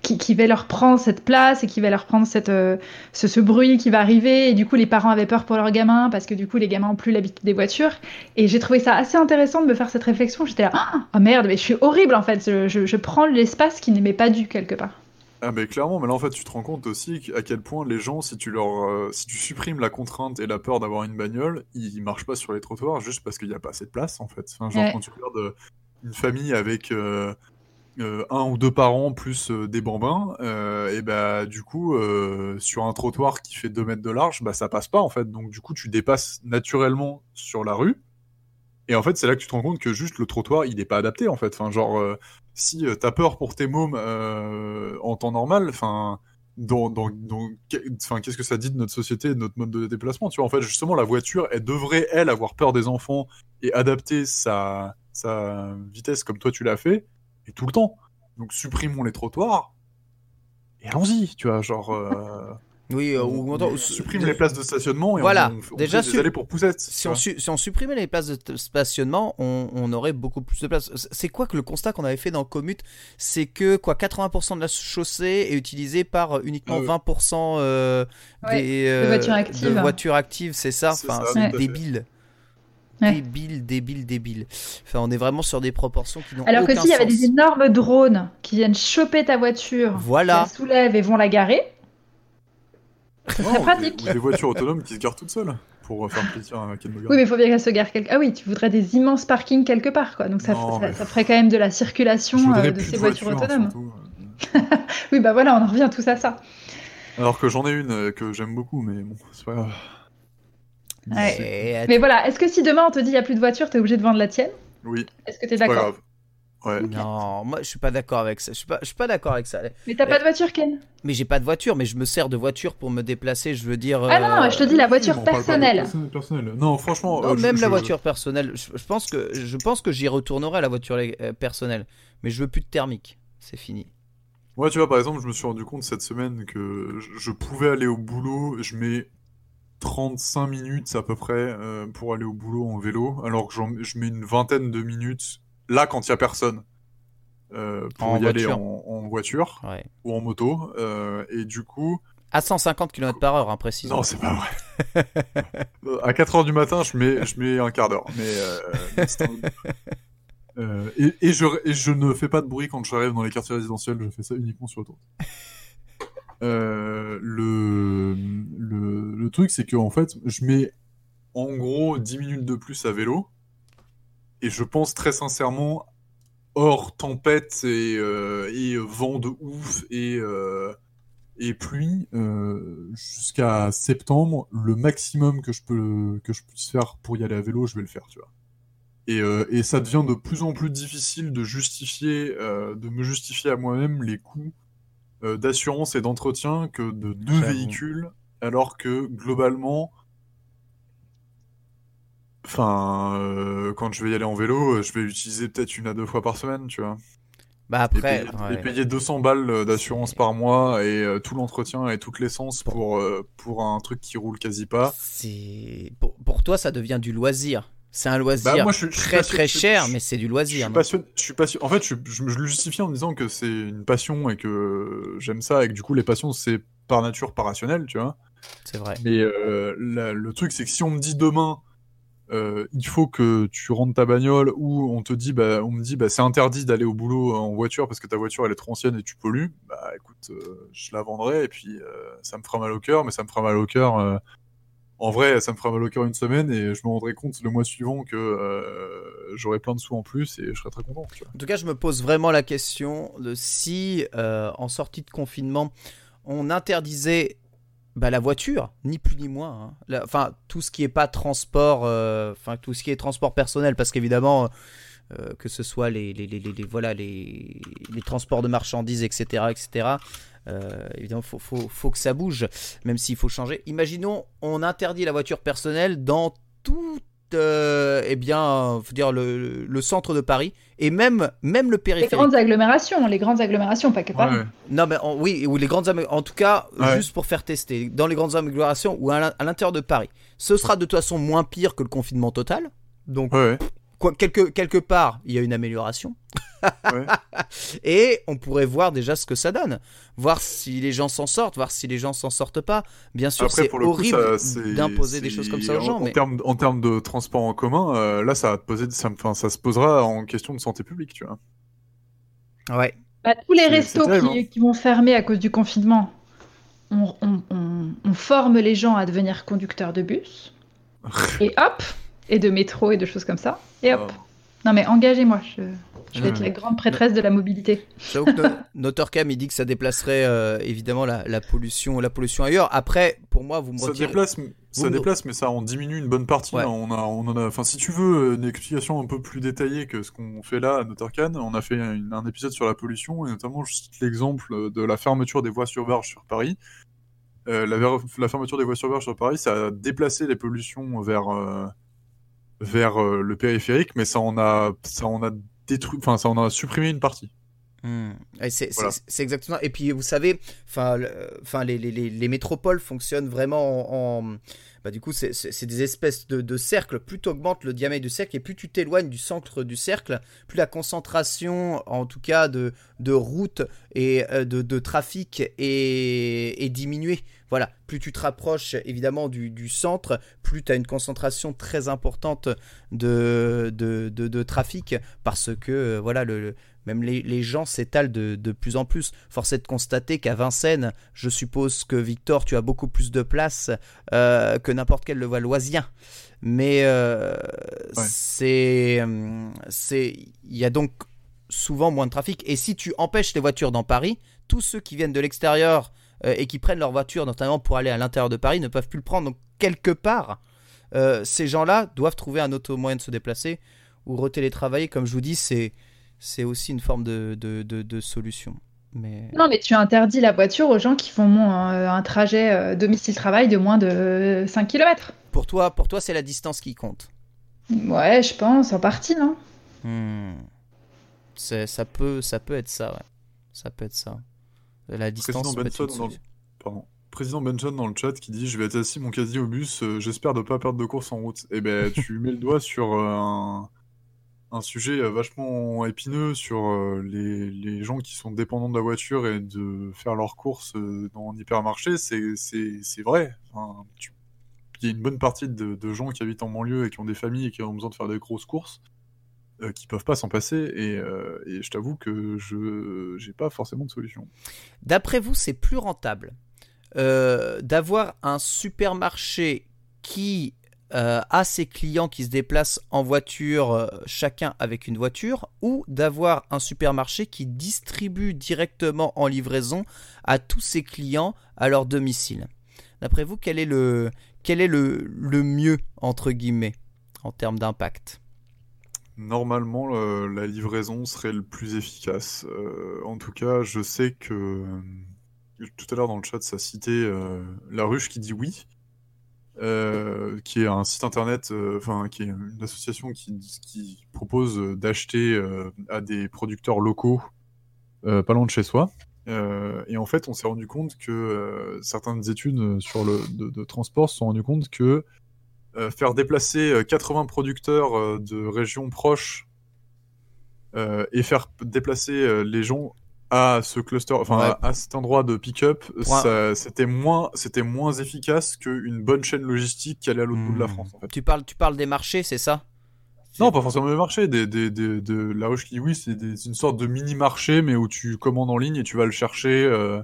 qui, va leur prendre cette place et qui va leur prendre cette, euh, ce, bruit qui va arriver. Et du coup, les parents avaient peur pour leurs gamins parce que du coup, les gamins ont plus l'habitude des voitures. Et j'ai trouvé ça assez intéressant de me faire cette réflexion. J'étais là, ah oh, merde, mais je suis horrible en fait. Je, je, prends l'espace qui n'est pas dû quelque part. Ah mais clairement, mais là en fait tu te rends compte aussi à quel point les gens, si tu leur, euh, si tu supprimes la contrainte et la peur d'avoir une bagnole, ils marchent pas sur les trottoirs juste parce qu'il n'y a pas assez de place en fait. genre quand tu regardes euh, une famille avec euh, un ou deux parents plus des bambins, et bah du coup sur un trottoir qui fait 2 mètres de large, bah ça passe pas en fait. Donc du coup tu dépasses naturellement sur la rue. Et en fait c'est là que tu te rends compte que juste le trottoir il est pas adapté en fait. Enfin genre si t'as peur pour tes mômes en temps normal, enfin dans, dans, enfin, qu'est-ce que ça dit de notre société, de notre mode de déplacement Tu vois, en fait, justement, la voiture, elle devrait, elle, avoir peur des enfants et adapter sa, sa vitesse comme toi tu l'as fait tout le temps. Donc supprimons les trottoirs et allons-y, tu vois, genre. Euh, Oui, euh, ou, on, on- on supprime les places de stationnement et Voilà. on, on Déjà, fait des su- allées pour poussettes. Si on, vois. su- si on supprimait les places de stationnement, on, on aurait beaucoup plus de places. C'est quoi que le constat qu'on avait fait dans Commute C'est que quoi, 80% de la chaussée est utilisée par euh, uniquement Euh. 20% euh, Ouais, des de voitures actives. de voitures actives, c'est ça? C'est Enfin, débile. Ouais. Débile, débile, débile. Enfin, on est vraiment sur des proportions qui n'ont Alors que aucun s'il y avait des énormes drones qui viennent choper ta voiture, Voilà. la soulèvent et vont la garer, Non, ou pratique. Des, ou des voitures autonomes qui se garent toutes seules pour euh, faire plaisir à Ken Logan. Oui, mais il faut bien qu'elle se gare quelque Ah oui, tu voudrais des immenses parkings quelque part, quoi. Donc ça, Non, ça, mais- ça ferait quand même de la circulation euh, de ces de voitures voitures, autonomes. Oui, bah voilà, on en revient tous à ça. Alors que j'en ai une euh, que j'aime beaucoup, mais bon, c'est pas grave. Ouais. Mais voilà, est-ce que si demain on te dit il n'y a plus de voiture, t'es obligé de vendre la tienne? Oui, Est-ce que t'es d'accord? Ouais. Non, moi je suis pas d'accord avec ça. Je suis pas, je suis pas d'accord avec ça. Mais t'as pas de voiture, Ken? Mais j'ai pas de voiture, mais je me sers de voiture pour me déplacer. Je veux dire. Ah non, euh, je te dis la voiture personnelle. personnel, personnel. Non, franchement. Non, euh, je- même la je- voiture personnelle. Je, pense que je pense que j'y retournerai à la voiture euh, personnelle, mais je veux plus de thermique. C'est fini. Moi, tu vois, par exemple, je me suis rendu compte cette semaine que je- pouvais aller au boulot. Je mets 35 minutes à peu près euh, pour aller au boulot en vélo, alors que je mets une vingtaine de minutes là quand il y a personne euh, pour En y aller en, en voiture Ouais. ou en moto. euh, et du coup, À 150 km par heure, hein, précisément. non, c'est pas vrai. À 4 heures du matin, je mets, je mets un quart d'heure. Mais, euh, Euh, et, et je, et je ne fais pas de bruit quand j'arrive dans les quartiers résidentiels, je fais ça uniquement sur l'autoroute. Euh, le, le, le truc, c'est que en fait, je mets en gros 10 minutes de plus à vélo. Et je pense très sincèrement, hors tempête et, euh, et vent de ouf et, euh, et pluie, euh, jusqu'à septembre, le maximum que je peux que je puisse faire pour y aller à vélo, je vais le faire, tu vois. Et, et ça devient de plus en plus difficile de justifier, de me justifier à moi-même les coûts d'assurance et d'entretien que de deux véhicules, alors que globalement, enfin, euh, quand je vais y aller en vélo, euh, je vais l'utiliser peut-être une à deux fois par semaine, tu vois. Bah Et après, payer, ouais. et payer 200 balles d'assurance par mois et euh, tout l'entretien et toute l'essence pour, euh, pour un truc qui roule quasi pas. c'est pour, pour toi, ça devient du loisir. C'est un loisir Bah, moi, je je très très je- cher, je- mais c'est du Je loisir. suis passionné, je suis passionné. En fait, je, je je le justifie en me disant que c'est une passion et que j'aime ça et que du coup, les passions, c'est par nature pas rationnel, tu vois. C'est vrai. Mais euh, la- le truc, c'est que si on me dit demain, euh, il faut que tu rentres ta bagnole ou on te dit, bah, on me dit, bah, c'est interdit d'aller au boulot en voiture parce que ta voiture elle est trop ancienne et tu pollues, bah écoute, euh, je la vendrai et puis euh, ça me fera mal au cœur, mais ça me fera mal au cœur. en vrai, ça me fera mal au cœur une semaine et je me rendrai compte le mois suivant que j'aurai plein de sous en plus et je serai très content. En tout cas, je me pose vraiment la question de si, en sortie de confinement, on interdisait bah, la voiture, ni plus ni moins. hein. Enfin, tout ce qui est pas transport, euh, enfin tout ce qui est transport personnel, parce qu'évidemment, euh, que ce soit les, les, les, voilà les transports de marchandises, etc., etc. euh, évidemment, faut, faut, faut que ça bouge, même s'il faut changer. Imaginons, on interdit la voiture personnelle dans tout, euh, eh bien, faut dire le, le centre de Paris et même, même le Les périphérique. grandes agglomérations, les grandes agglomérations, pas que Paris. Ouais. Non, mais en- oui, ou les grandes en tout cas, Ouais. juste pour faire tester, dans les grandes agglomérations ou à l'in- à l'intérieur de Paris. Ce sera de toute façon moins pire que le confinement total. Donc, Ouais, ouais. Quoi, quelque, quelque part, il y a une amélioration. Ouais. Et on pourrait voir déjà ce que ça donne. Voir si les gens s'en sortent, voir si les gens s'en sortent pas. Bien sûr, c'est horrible d'imposer des choses comme ça aux en- gens, En, mais termes, en termes de transport en commun, euh, là, ça va te poser, ça, enfin, ça se posera en question de santé publique, tu vois. ouais. Bah, tous les restos c'est terrible, qui, hein. qui vont fermer à cause du confinement, on, on- on- on forme les gens à devenir conducteurs de bus. et hop Et de métro et de choses comme ça. Et hop Non mais engagez-moi, je, je vais être Ouais. la grande prêtresse de la mobilité. J'avoue que no- Notorcam, il dit que ça déplacerait euh, évidemment la, la pollution, la pollution ailleurs. Après, pour moi, vous me Ça retirez. déplace, mais- ça me- déplace, mais ça en diminue une bonne partie. Ouais. hein. On a, on en a, enfin, si tu veux une explication un peu plus détaillée que ce qu'on fait là à Notorcan, on a fait une- un épisode sur la pollution et notamment, je cite l'exemple de la fermeture des voies sur sur Paris. Euh, la, ver- la fermeture des voies sur sur Paris, ça a déplacé les pollutions vers euh, vers euh, le périphérique, mais ça en a, ça en a détruit, enfin, ça en a supprimé une partie. Hmm. C'est exactement. Et puis vous savez, enfin, enfin les, les, les, métropoles fonctionnent vraiment en, bah, du coup, c'est des espèces de, cercles. Plus tu augmentes le diamètre du cercle et plus tu t'éloignes du centre du cercle, plus la concentration, en tout cas, de, de routes et euh, de, trafic est, est diminuée. Voilà, plus tu te rapproches évidemment du, centre, plus tu as une concentration très importante de, de, de, trafic parce que voilà, le, même les, gens s'étalent de, plus en plus. Force est de constater qu'à Vincennes, je suppose que Victor, tu as beaucoup plus de place euh, que n'importe quel Levalloisien. Mais euh, c'est, c'est, il y a donc souvent moins de trafic. Et si tu empêches les voitures dans Paris, tous ceux qui viennent de l'extérieur euh, et qui prennent leur voiture, notamment pour aller à l'intérieur de Paris, ne peuvent plus le prendre. Donc quelque part, ces gens-là doivent trouver un autre moyen de se déplacer ou retélétravailler. Comme je vous dis, c'est c'est aussi une forme de, de, de, solution. Mais... Non, mais tu interdis la voiture aux gens qui font un, un trajet euh, domicile-travail de moins de 5 km. Pour toi, pour toi c'est la distance qui compte Ouais, je pense, en partie, non? Hmm. ça, peut, ça peut être ça, ouais. Ça peut être ça. La distance Président Benson, dans le... Pardon. Président Benson dans le chat qui dit Je vais être assis mon casier au bus, euh, j'espère ne pas perdre de course en route. Eh ben, tu mets le doigt sur euh, un un sujet euh, vachement épineux sur euh, les, les, gens qui sont dépendants de la voiture et de faire leurs courses euh, dans un hypermarché, c'est vrai. Il y a une bonne partie de, gens qui habitent en banlieue et qui ont des familles et qui ont besoin de faire des grosses courses euh, qui peuvent pas s'en passer et, et je t'avoue que je n'ai pas forcément de solution. D'après vous, c'est plus rentable d'avoir un supermarché qui euh, à ses clients qui se déplacent en voiture, euh, chacun avec une voiture, ou d'avoir un supermarché qui distribue directement en livraison à tous ses clients à leur domicile. D'après vous, quel est le, quel est le, le mieux, entre guillemets, en termes d'impact? Normalement, la livraison serait le plus efficace. Euh, en tout cas, je sais que tout à l'heure dans le chat, ça citait la ruche qui dit oui. Euh, qui est un site internet, euh, enfin qui est une association qui, propose d'acheter euh, à des producteurs locaux pas loin de chez soi. et en fait, on s'est rendu compte que certaines études sur le de, transport se sont rendues compte que faire déplacer 80 producteurs de régions proches et faire déplacer les gens à ce cluster, enfin à, cet endroit de pick-up, c'était moins, c'était moins efficace qu'une bonne chaîne logistique qui allait à l'autre bout de la hmm. France. En fait. Tu parles, tu parles des marchés, c'est ça? Non, pas forcément des marchés. Des, des, des, de la ruche qui, oui, c'est une sorte de mini marché, mais où tu commandes en ligne et tu vas le chercher. Euh,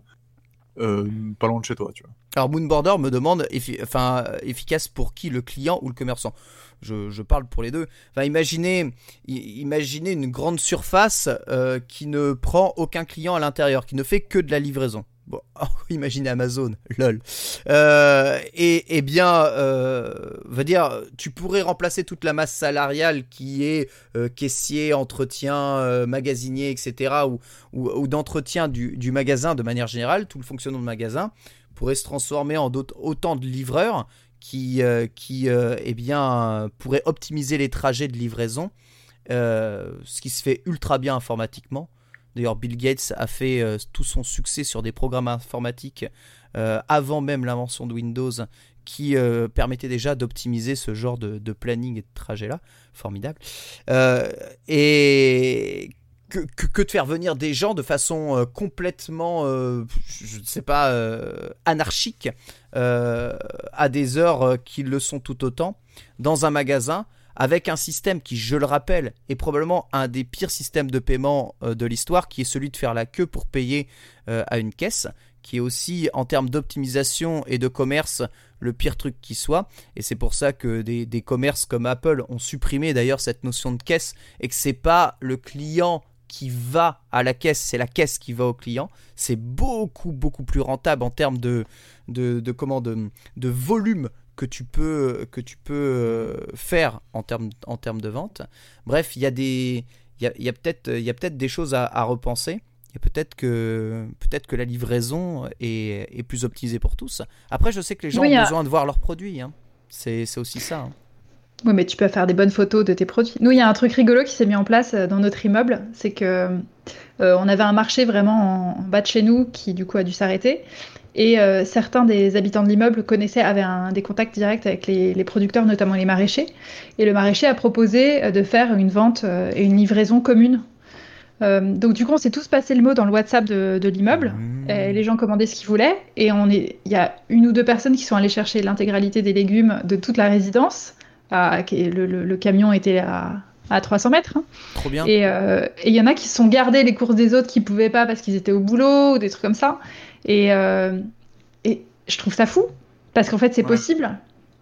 euh, pas loin de chez toi, tu vois. Alors Moonborder me demande, enfin, efficace pour qui, le client ou le commerçant? Je, parle pour les deux. Enfin, imaginez, imaginez une grande surface euh, qui ne prend aucun client à l'intérieur, qui ne fait que de la livraison. Bon, oh, imaginez Amazon, lol. Euh, et, bien, euh, dire, tu pourrais remplacer toute la masse salariale qui est euh, caissier, entretien, magasinier, etc., ou, d'entretien du, magasin de manière générale, tout le fonctionnement de magasin pourrait se transformer en autant de livreurs qui, euh, qui euh, eh bien, pourrait optimiser les trajets de livraison, euh, ce qui se fait ultra bien informatiquement. D'ailleurs, Bill Gates a fait tout son succès sur des programmes informatiques avant même l'invention de Windows qui permettait déjà d'optimiser ce genre de, planning et de trajet-là. Formidable. et que, de faire venir des gens de façon euh, complètement, euh, je ne sais pas, euh, anarchique, à des heures qui le sont tout autant, dans un magasin, avec un système qui, je le rappelle, est probablement un des pires systèmes de paiement de l'histoire, qui est celui de faire la queue pour payer à une caisse, qui est aussi, en termes d'optimisation et de commerce, le pire truc qui soit. Et c'est pour ça que des, commerces comme Apple ont supprimé d'ailleurs cette notion de caisse, et que c'est pas le client qui va à la caisse, c'est la caisse qui va au client. C'est beaucoup, beaucoup plus rentable en termes de, de, de, de, volume que tu peux, que tu peux euh, faire en termes, en termes de vente. Bref, il y a, des, il y a, peut-être peut des choses à, repenser. Et peut-être que, peut que la livraison est, est, plus optimisée pour tous. Après, je sais que les gens ont besoin de voir leurs produits. Hein. C'est aussi ça. Hein. Oui, mais tu peux faire des bonnes photos de tes produits. Nous, il y a un truc rigolo qui s'est mis en place euh, dans notre immeuble, c'est que euh, on avait un marché vraiment en, en bas de chez nous qui du coup a dû s'arrêter. Et euh, certains des habitants de l'immeuble connaissaient, avaient un- des contacts directs avec les, les producteurs, notamment les maraîchers. Et le maraîcher a proposé euh, de faire une vente euh, et une livraison commune. Euh, donc du coup, on s'est tous passé le mot dans le WhatsApp de, de l'immeuble. Mmh. Les gens commandaient ce qu'ils voulaient. Et il y a une ou deux personnes qui sont allées chercher l'intégralité des légumes de toute la résidence. à- le, le- le camion était à, à 300 mètres. hein. Trop bien. Et euh, et il y en a qui se sont gardés les courses des autres qui pouvaient pas parce qu'ils étaient au boulot ou des trucs comme ça. Et, euh, et je trouve ça fou parce qu'en fait c'est Ouais. possible.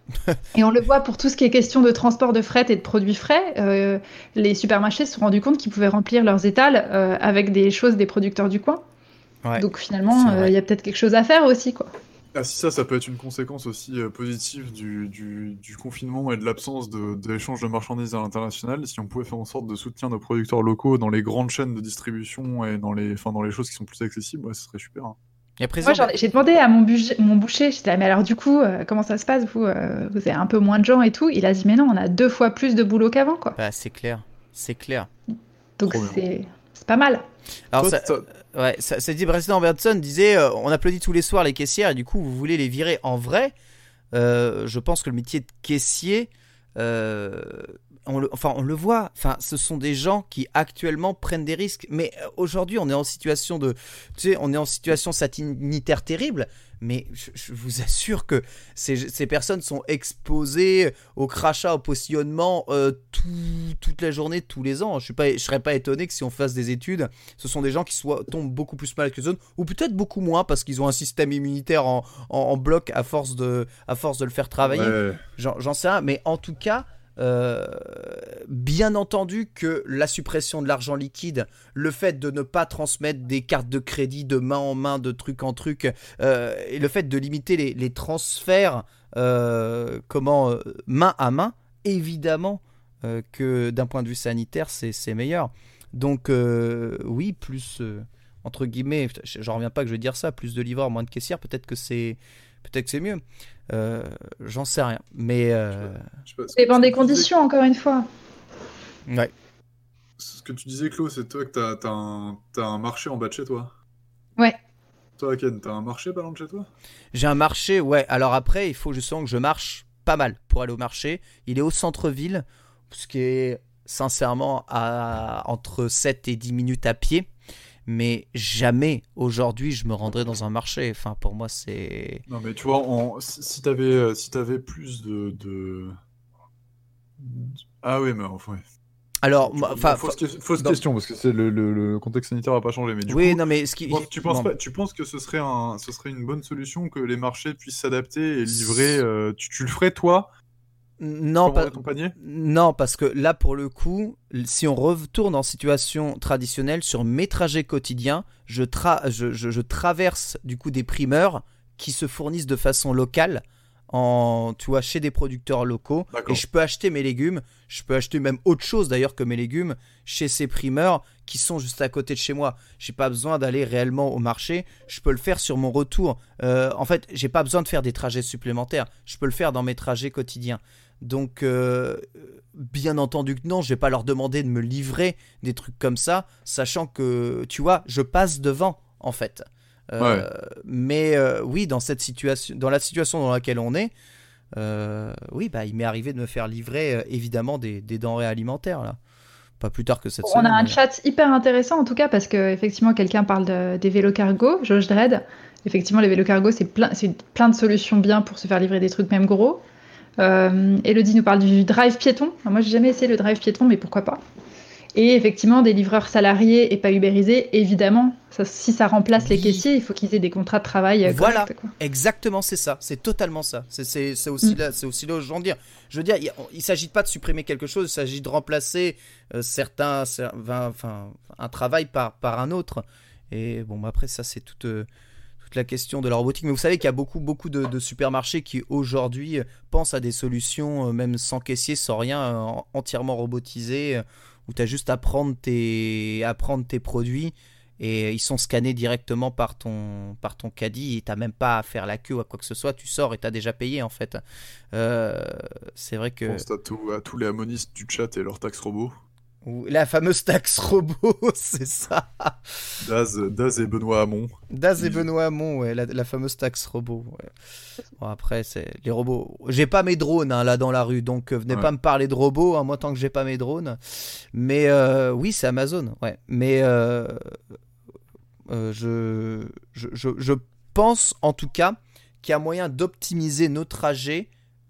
et on le voit pour tout ce qui est question de transport de fret et de produits frais. euh, les supermarchés se sont rendus compte qu'ils pouvaient remplir leurs étals euh, avec des choses des producteurs du coin. Ouais. Donc finalement, euh, il y a peut-être quelque chose à faire aussi. quoi. Ah, si ça, ça peut être une conséquence aussi euh, positive du, du, du confinement et de l'absence de, d'échange de marchandises à l'international. Si on pouvait faire en sorte de soutenir nos producteurs locaux dans les grandes chaînes de distribution et dans les, enfin, dans les choses qui sont plus accessibles, ouais, ce serait super. hein. Présent, Moi, j'ai demandé à mon, budget- mon boucher, j'étais là, mais alors du coup, euh, comment ça se passe vous, euh, vous avez un peu moins de gens et tout? Il a dit, mais non, on a deux fois plus de boulot qu'avant. quoi. bah, c'est clair. C'est clair. Donc c'est pas mal. Alors, ça, ouais, ça, ça dit Preston Robertson disait euh, on applaudit tous les soirs les caissières et du coup vous voulez les virer en vrai? Euh, je pense que le métier de caissier, euh, on le, enfin on le voit. Enfin, ce sont des gens qui actuellement prennent des risques. Mais euh, aujourd'hui, on est en situation de, tu sais, on est en situation sanitaire terrible. Mais je, je vous assure que ces, ces personnes sont exposées au crachat, au postillonnement euh, tout- toute la journée, tous les ans. Je suis pas, je serais pas étonné que si on fasse des études, ce sont des gens qui soient, tombent beaucoup plus mal que les autres, ou peut-être beaucoup moins parce qu'ils ont un système immunitaire en, en- en bloc à force de, à force de le faire travailler. Ouais. J'en sais rien, mais en tout cas, euh, bien entendu que la suppression de l'argent liquide, le fait de ne pas transmettre des cartes de crédit de main en main, de truc en truc, euh, et le fait de limiter les, transferts, euh, comment, main à main, évidemment que d'un point de vue sanitaire, c'est meilleur. Donc oui, plus entre guillemets, j'en reviens pas que je vais dire ça, plus de livreurs, moins de caissières, peut-être que c'est peut-être que c'est mieux. Euh, J'en sais rien, mais euh, Je Ça dépend des disais- conditions, encore une fois. ouais. Ce que tu disais, Claude, c'est toi que t'as, un, t'as un marché en bas de chez toi. Ouais. Toi, Ken, t'as un marché pas loin de chez toi? J'ai un marché, ouais. Alors après, il faut justement que je marche pas mal pour aller au marché. Il est au centre-ville, ce qui est sincèrement à entre 7 et 10 minutes à pied. Mais jamais aujourd'hui je me rendrai dans un marché. Enfin, pour moi, c'est. Non, mais tu vois, si, t'avais, euh, si t'avais plus de, de... Ah oui, mais enfin. Alors, enfin. fausse, que- fausse dans- question, parce que c'est le, le, le contexte sanitaire va pas changer, mais du oui, coup, non, mais ce qui. tu penses, pas, tu que ce serait, un, ce serait une bonne solution que les marchés puissent s'adapter et livrer euh, tu, tu le ferais, toi, Non, pas. parce que là, pour le coup, si on retourne en situation traditionnelle sur mes trajets quotidiens, je, tra- je, je- je traverse du coup des primeurs qui se fournissent de façon locale, en, tu vois, chez des producteurs locaux, et je peux acheter mes légumes. Je peux acheter même autre chose d'ailleurs que mes légumes chez ces primeurs qui sont juste à côté de chez moi. J'ai pas besoin d'aller réellement au marché. Je peux le faire sur mon retour. Euh, en fait, j'ai pas besoin de faire des trajets supplémentaires. Je peux le faire dans mes trajets quotidiens. Donc, euh, bien entendu que non, je vais pas leur demander de me livrer des trucs comme ça, sachant que, tu vois, je passe devant, en fait. Euh, Mais euh, oui, dans cette situation, dans la situation dans laquelle on est, euh, oui, bah, il m'est arrivé de me faire livrer euh, évidemment des, des denrées alimentaires là. Pas plus tard que cette On semaine. a un mais- chat hyper intéressant en tout cas parce que effectivement quelqu'un parle de- des vélos cargo, Josh Dredd. Effectivement, les vélos cargo, c'est plein, c'est plein de solutions bien pour se faire livrer des trucs même gros. Euh, Elodie nous parle du drive piéton. Alors moi, j'ai jamais essayé le drive piéton, mais pourquoi pas. Et effectivement, des livreurs salariés et pas ubérisés, évidemment. Ça- si ça remplace les caissiers, il faut qu'ils aient des contrats de travail. euh, Voilà. corrects, quoi. Exactement, c'est ça. C'est totalement ça. C'est- c'est aussi Mm. là, aussi là où je veux dire. Je veux dire, il, il s'agit pas de supprimer quelque chose, il s'agit de remplacer euh, certains, cer- enfin, enfin, un travail par par un autre. Et bon, bah, après ça, c'est toute euh, la question de la robotique. Mais vous savez qu'il y a beaucoup beaucoup de, supermarchés qui aujourd'hui pensent à des solutions, euh, même sans caissier, sans rien, euh, en- entièrement robotisées, euh, où tu as juste à prendre tes à prendre tes produits. et ils sont scannés directement par ton, par ton caddie et t'as même pas à faire la queue ou à quoi que ce soit, tu sors et t'as déjà payé en fait. C'est vrai que... Je pense à, à tous les amonistes du chat et leur taxe robot. La fameuse taxe robot, c'est ça. Daz, Daz et Benoît Hamon. Daz et. Benoît Hamon, ouais, la, la fameuse taxe robot. ouais. Bon, après, c'est les robots. J'ai pas mes drones hein, là dans la rue, donc euh, venez Ouais. pas me parler de robots, hein, moi tant que j'ai pas mes drones. Mais euh, oui, c'est Amazon, ouais. Mais euh, euh, je, je, je, je pense en tout cas qu'il y a moyen d'optimiser nos trajets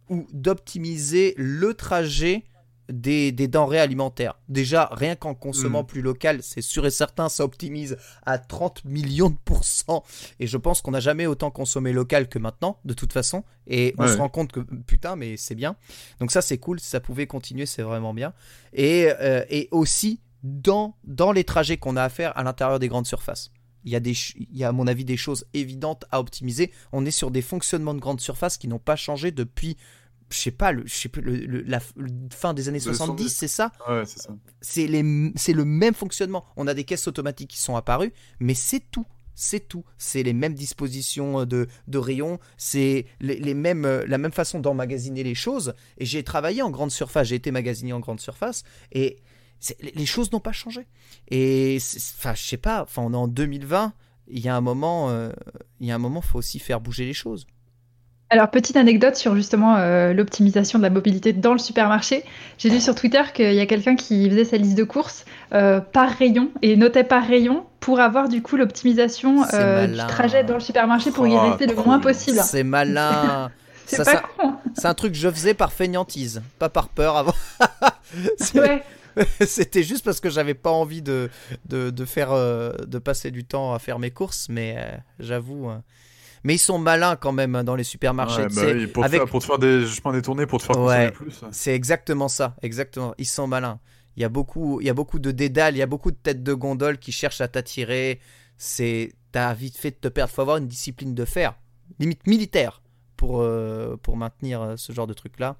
ou d'optimiser le trajet des, des denrées alimentaires. Déjà, rien qu'en consommant Mm. plus local, c'est sûr et certain, ça optimise à 30 millions de pourcents. Et je pense qu'on n'a jamais autant consommé local que maintenant, de toute façon. Et on Ouais. se rend compte que, putain, mais c'est bien. Donc ça, c'est cool. Si ça pouvait continuer, c'est vraiment bien. Et, euh, et aussi, dans, dans les trajets qu'on a à faire à l'intérieur des grandes surfaces. Il y, a des, il y a, à mon avis, des choses évidentes à optimiser. On est sur des fonctionnements de grandes surfaces qui n'ont pas changé depuis, je sais pas, le, je sais plus, le- le- la fin des années De 70, 70. c'est ça? Ouais, c'est ça. c'est le même fonctionnement. On a des caisses automatiques qui sont apparues, mais c'est tout. C'est tout. C'est les mêmes dispositions de, de rayons, c'est les, les mêmes, euh, la même façon d'emmagasiner les choses. Et j'ai travaillé en grande surface, j'ai été magasinier en grande surface, et les- choses n'ont pas changé. Et enfin, je sais pas, enfin, on est en 2020, il y a un moment, euh, il y a un moment, faut aussi faire bouger les choses. Alors, petite anecdote sur justement euh, l'optimisation de la mobilité dans le supermarché. J'ai lu sur Twitter qu'il y a quelqu'un qui faisait sa liste de courses euh, par rayon et notait par rayon pour avoir du coup l'optimisation euh, du trajet dans le supermarché pour y Oh, rester le moins possible. C'est malin. C'est pas ça- con. C'est un truc que je faisais par feignantise, pas par peur avant. Ouais. C'était juste parce que j'avais pas envie de, de, de faire de passer du temps à faire mes courses, mais j'avoue. Mais ils sont malins quand même hein, dans les supermarchés. Ouais, bah oui, pour, te avec... faire, pour te faire des chemins détournés, pour te faire Ouais. plus. C'est exactement ça, exactement. Ils sont malins. Il y a beaucoup, il y a beaucoup de dédales, il y a beaucoup de têtes de gondole qui cherchent à t'attirer. C'est, t'as vite fait de te perdre. Faut avoir une discipline de fer, limite militaire, pour euh, pour maintenir euh, ce genre de truc là.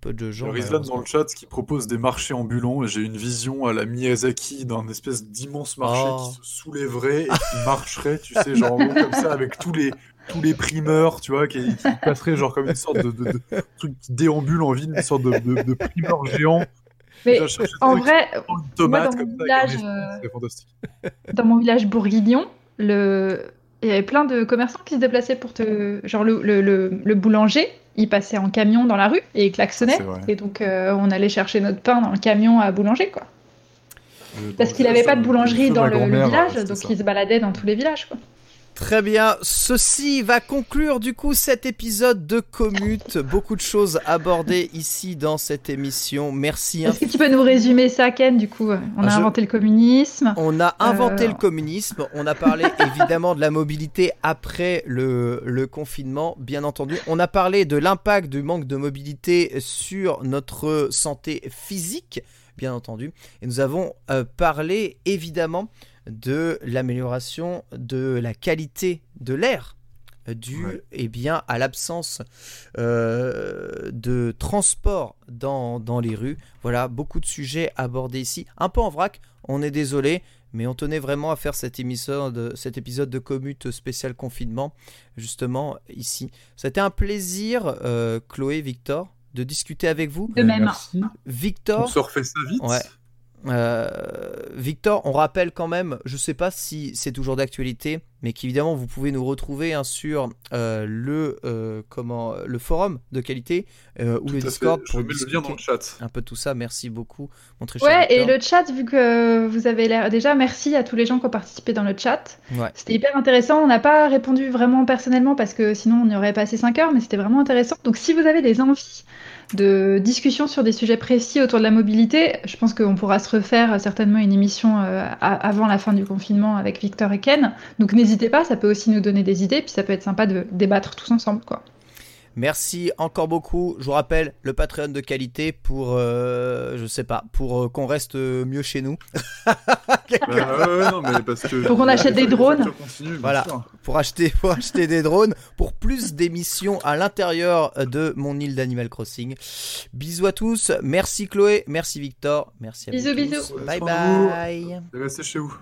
Peu de Il y gens. a Rizlan dans le chat qui propose des marchés ambulants et j'ai une vision à la Miyazaki d'un espèce d'immense marché Oh. qui se soulèverait et qui marcherait, tu sais, genre comme ça avec tous les tous les primeurs, tu vois, qui, qui passeraient genre comme une sorte de, de, de truc qui déambule en ville, une sorte de, de, de primeur géant. Mais en vrai, dans mon village, euh, dans mon village bourguignon, le... il y avait plein de commerçants qui se déplaçaient pour te. Genre le, le, le, le boulanger, il passait en camion dans la rue et il klaxonnait. C'est vrai. Et donc euh, on allait chercher notre pain dans le camion à boulanger, quoi. Euh, Parce qu'il n'avait pas de boulangerie dans le, village, donc il se baladait dans tous les villages, quoi. Très bien, ceci va conclure du coup cet épisode de Commute. Beaucoup de choses abordées ici dans cette émission. Merci. Est-ce que tu peux nous résumer ça, Ken, du coup On a Ah, je- inventé le communisme. On a inventé Euh. le communisme, on a parlé évidemment de la mobilité après le, le confinement, bien entendu. On a parlé de l'impact du manque de mobilité sur notre santé physique, bien entendu. Et nous avons euh, parlé évidemment de l'amélioration de la qualité de l'air euh, dû Ouais. eh bien, à l'absence euh, de transport dans, dans les rues. Voilà, beaucoup de sujets abordés ici. Un peu en vrac, on est désolé, mais on tenait vraiment à faire cette émission de, cet épisode de Commute spécial confinement, justement ici. C'était un plaisir, euh, Chloé, Victor, de discuter avec vous. De même. Merci. On Victor, se refait ça vite. Ouais. Euh, Victor, on rappelle quand même, je sais pas si c'est toujours d'actualité, mais qu'évidemment vous pouvez nous retrouver hein, sur euh, le euh, comment le forum de qualité euh, ou le fait. Discord Je pour mets le lien dans discuter le chat. un peu tout ça. Merci beaucoup, mon très cher Ouais, et le chat, vu que vous avez l'air. Déjà, merci à tous les gens qui ont participé dans le chat. Ouais. C'était hyper intéressant. On n'a pas répondu vraiment personnellement parce que sinon on y aurait passé 5 heures, mais c'était vraiment intéressant. Donc, si vous avez des envies de discussion sur des sujets précis autour de la mobilité, je pense qu'on pourra se refaire certainement une émission euh, avant la fin du confinement avec Victor et Ken. Donc, n'hésitez pas, ça peut aussi nous donner des idées, puis ça peut être sympa de débattre tous ensemble, quoi. Merci encore beaucoup. Je vous rappelle le Patreon de qualité pour, euh, je sais pas, pour euh, qu'on reste euh, mieux chez nous. Ouais, ouais, non, mais parce que. Faut qu'on achète des drones. Voilà. pour acheter, pour acheter des drones, pour plus d'émissions à l'intérieur de mon île d'Animal Crossing. Bisous à tous. Merci Chloé, merci Victor, merci à Bisous, vous tous. bisous. Bye bye. Restez chez vous.